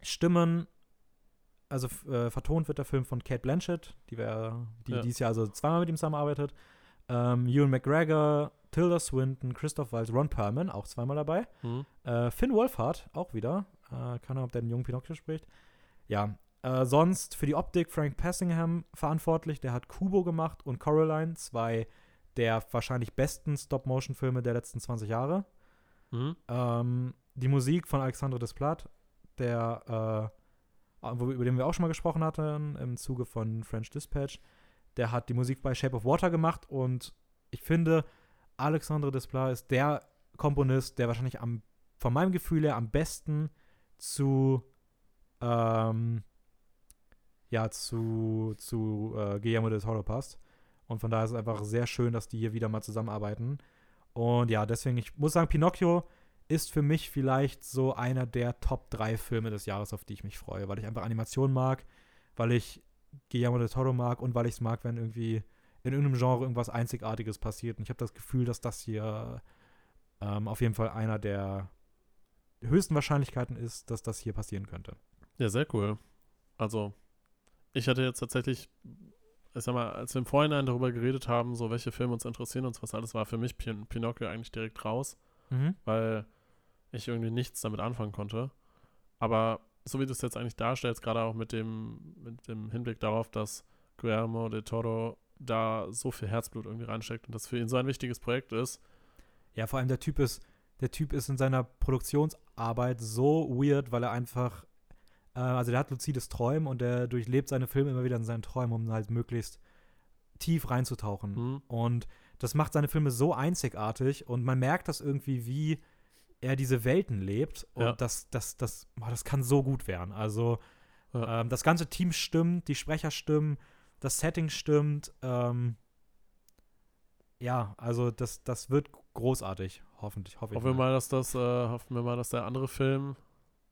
Stimmen, also äh, vertont wird der Film von Kate Blanchett, die, wär, die ja. dieses Jahr also zweimal mit ihm zusammenarbeitet. Ähm, Ewan McGregor, Tilda Swinton, Christoph Waltz, Ron Perlman, auch zweimal dabei. Mhm. Äh, Finn Wolfhard, auch wieder. Äh, keine Ahnung, ob der den jungen Pinocchio spricht. Ja, äh, sonst für die Optik Frank Passingham verantwortlich. Der hat Kubo gemacht und Coraline, zwei der wahrscheinlich besten Stop-Motion-Filme der letzten 20 Jahre. Mhm. Ähm, die Musik von Alexandre Desplat, der, äh, über den wir auch schon mal gesprochen hatten im Zuge von French Dispatch, der hat die Musik bei Shape of Water gemacht und ich finde, Alexandre Desplat ist der Komponist, der wahrscheinlich am, von meinem Gefühl her am besten zu, ähm, ja, zu, zu äh, Guillermo del Toro passt. Und von daher ist es einfach sehr schön, dass die hier wieder mal zusammenarbeiten. Und ja, deswegen, ich muss sagen, Pinocchio ist für mich vielleicht so einer der Top 3 Filme des Jahres, auf die ich mich freue, weil ich einfach Animation mag, weil ich Guillermo del Toro mag und weil ich es mag, wenn irgendwie in irgendeinem Genre irgendwas Einzigartiges passiert. Und ich habe das Gefühl, dass das hier ähm, auf jeden Fall einer der höchsten Wahrscheinlichkeiten ist, dass das hier passieren könnte. Ja, sehr cool. Also, ich hatte jetzt tatsächlich, ich sag mal, als wir im Vorhinein darüber geredet haben, so welche Filme uns interessieren und was alles, war für mich Pin Pinocchio eigentlich direkt raus, Mhm. weil ich irgendwie nichts damit anfangen konnte. Aber so wie du es jetzt eigentlich darstellst, gerade auch mit dem, mit dem Hinblick darauf, dass Guillermo del Toro da so viel Herzblut irgendwie reinsteckt und das für ihn so ein wichtiges Projekt ist, Ja, vor allem der Typ ist, der Typ ist in seiner Produktionsarbeit so weird, weil er einfach, äh, also der hat luzides Träumen und der durchlebt seine Filme immer wieder in seinen Träumen, um halt möglichst tief reinzutauchen. hm, Und das macht seine Filme so einzigartig und man merkt das irgendwie, wie er diese Welten lebt. Und Ja. das, das, das, boah, das kann so gut werden. Also Ja. ähm, das ganze Team stimmt, die Sprecher stimmen, das Setting stimmt. Ähm, ja, also das, das wird großartig, hoffentlich. Hoffe ich hoffen wir mal, dass das, äh, hoffen wir mal, dass der andere Film,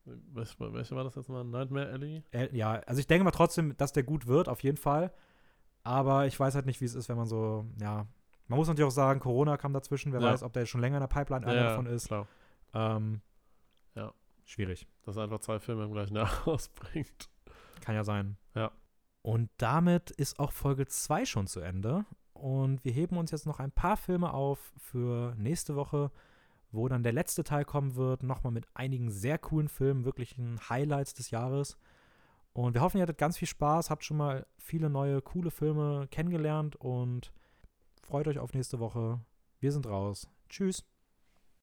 welch, welcher war das jetzt mal? Nightmare Alley? Äh, ja, also ich denke mal trotzdem, dass der gut wird, auf jeden Fall. Aber ich weiß halt nicht, wie es ist, wenn man so, ja. Man muss natürlich auch sagen, Corona kam dazwischen. Wer Ja. weiß, ob der schon länger in der Pipeline einer davon ist. klar. Ähm, Ja. Schwierig. Dass er einfach zwei Filme im gleichen Jahr rausbringt. Kann ja sein. Ja. Und damit ist auch Folge 2 schon zu Ende. Und wir heben uns jetzt noch ein paar Filme auf für nächste Woche, wo dann der letzte Teil kommen wird. Nochmal mit einigen sehr coolen Filmen, wirklichen Highlights des Jahres. Und wir hoffen, ihr hattet ganz viel Spaß, habt schon mal viele neue, coole Filme kennengelernt und freut euch auf nächste Woche. Wir sind raus. Tschüss.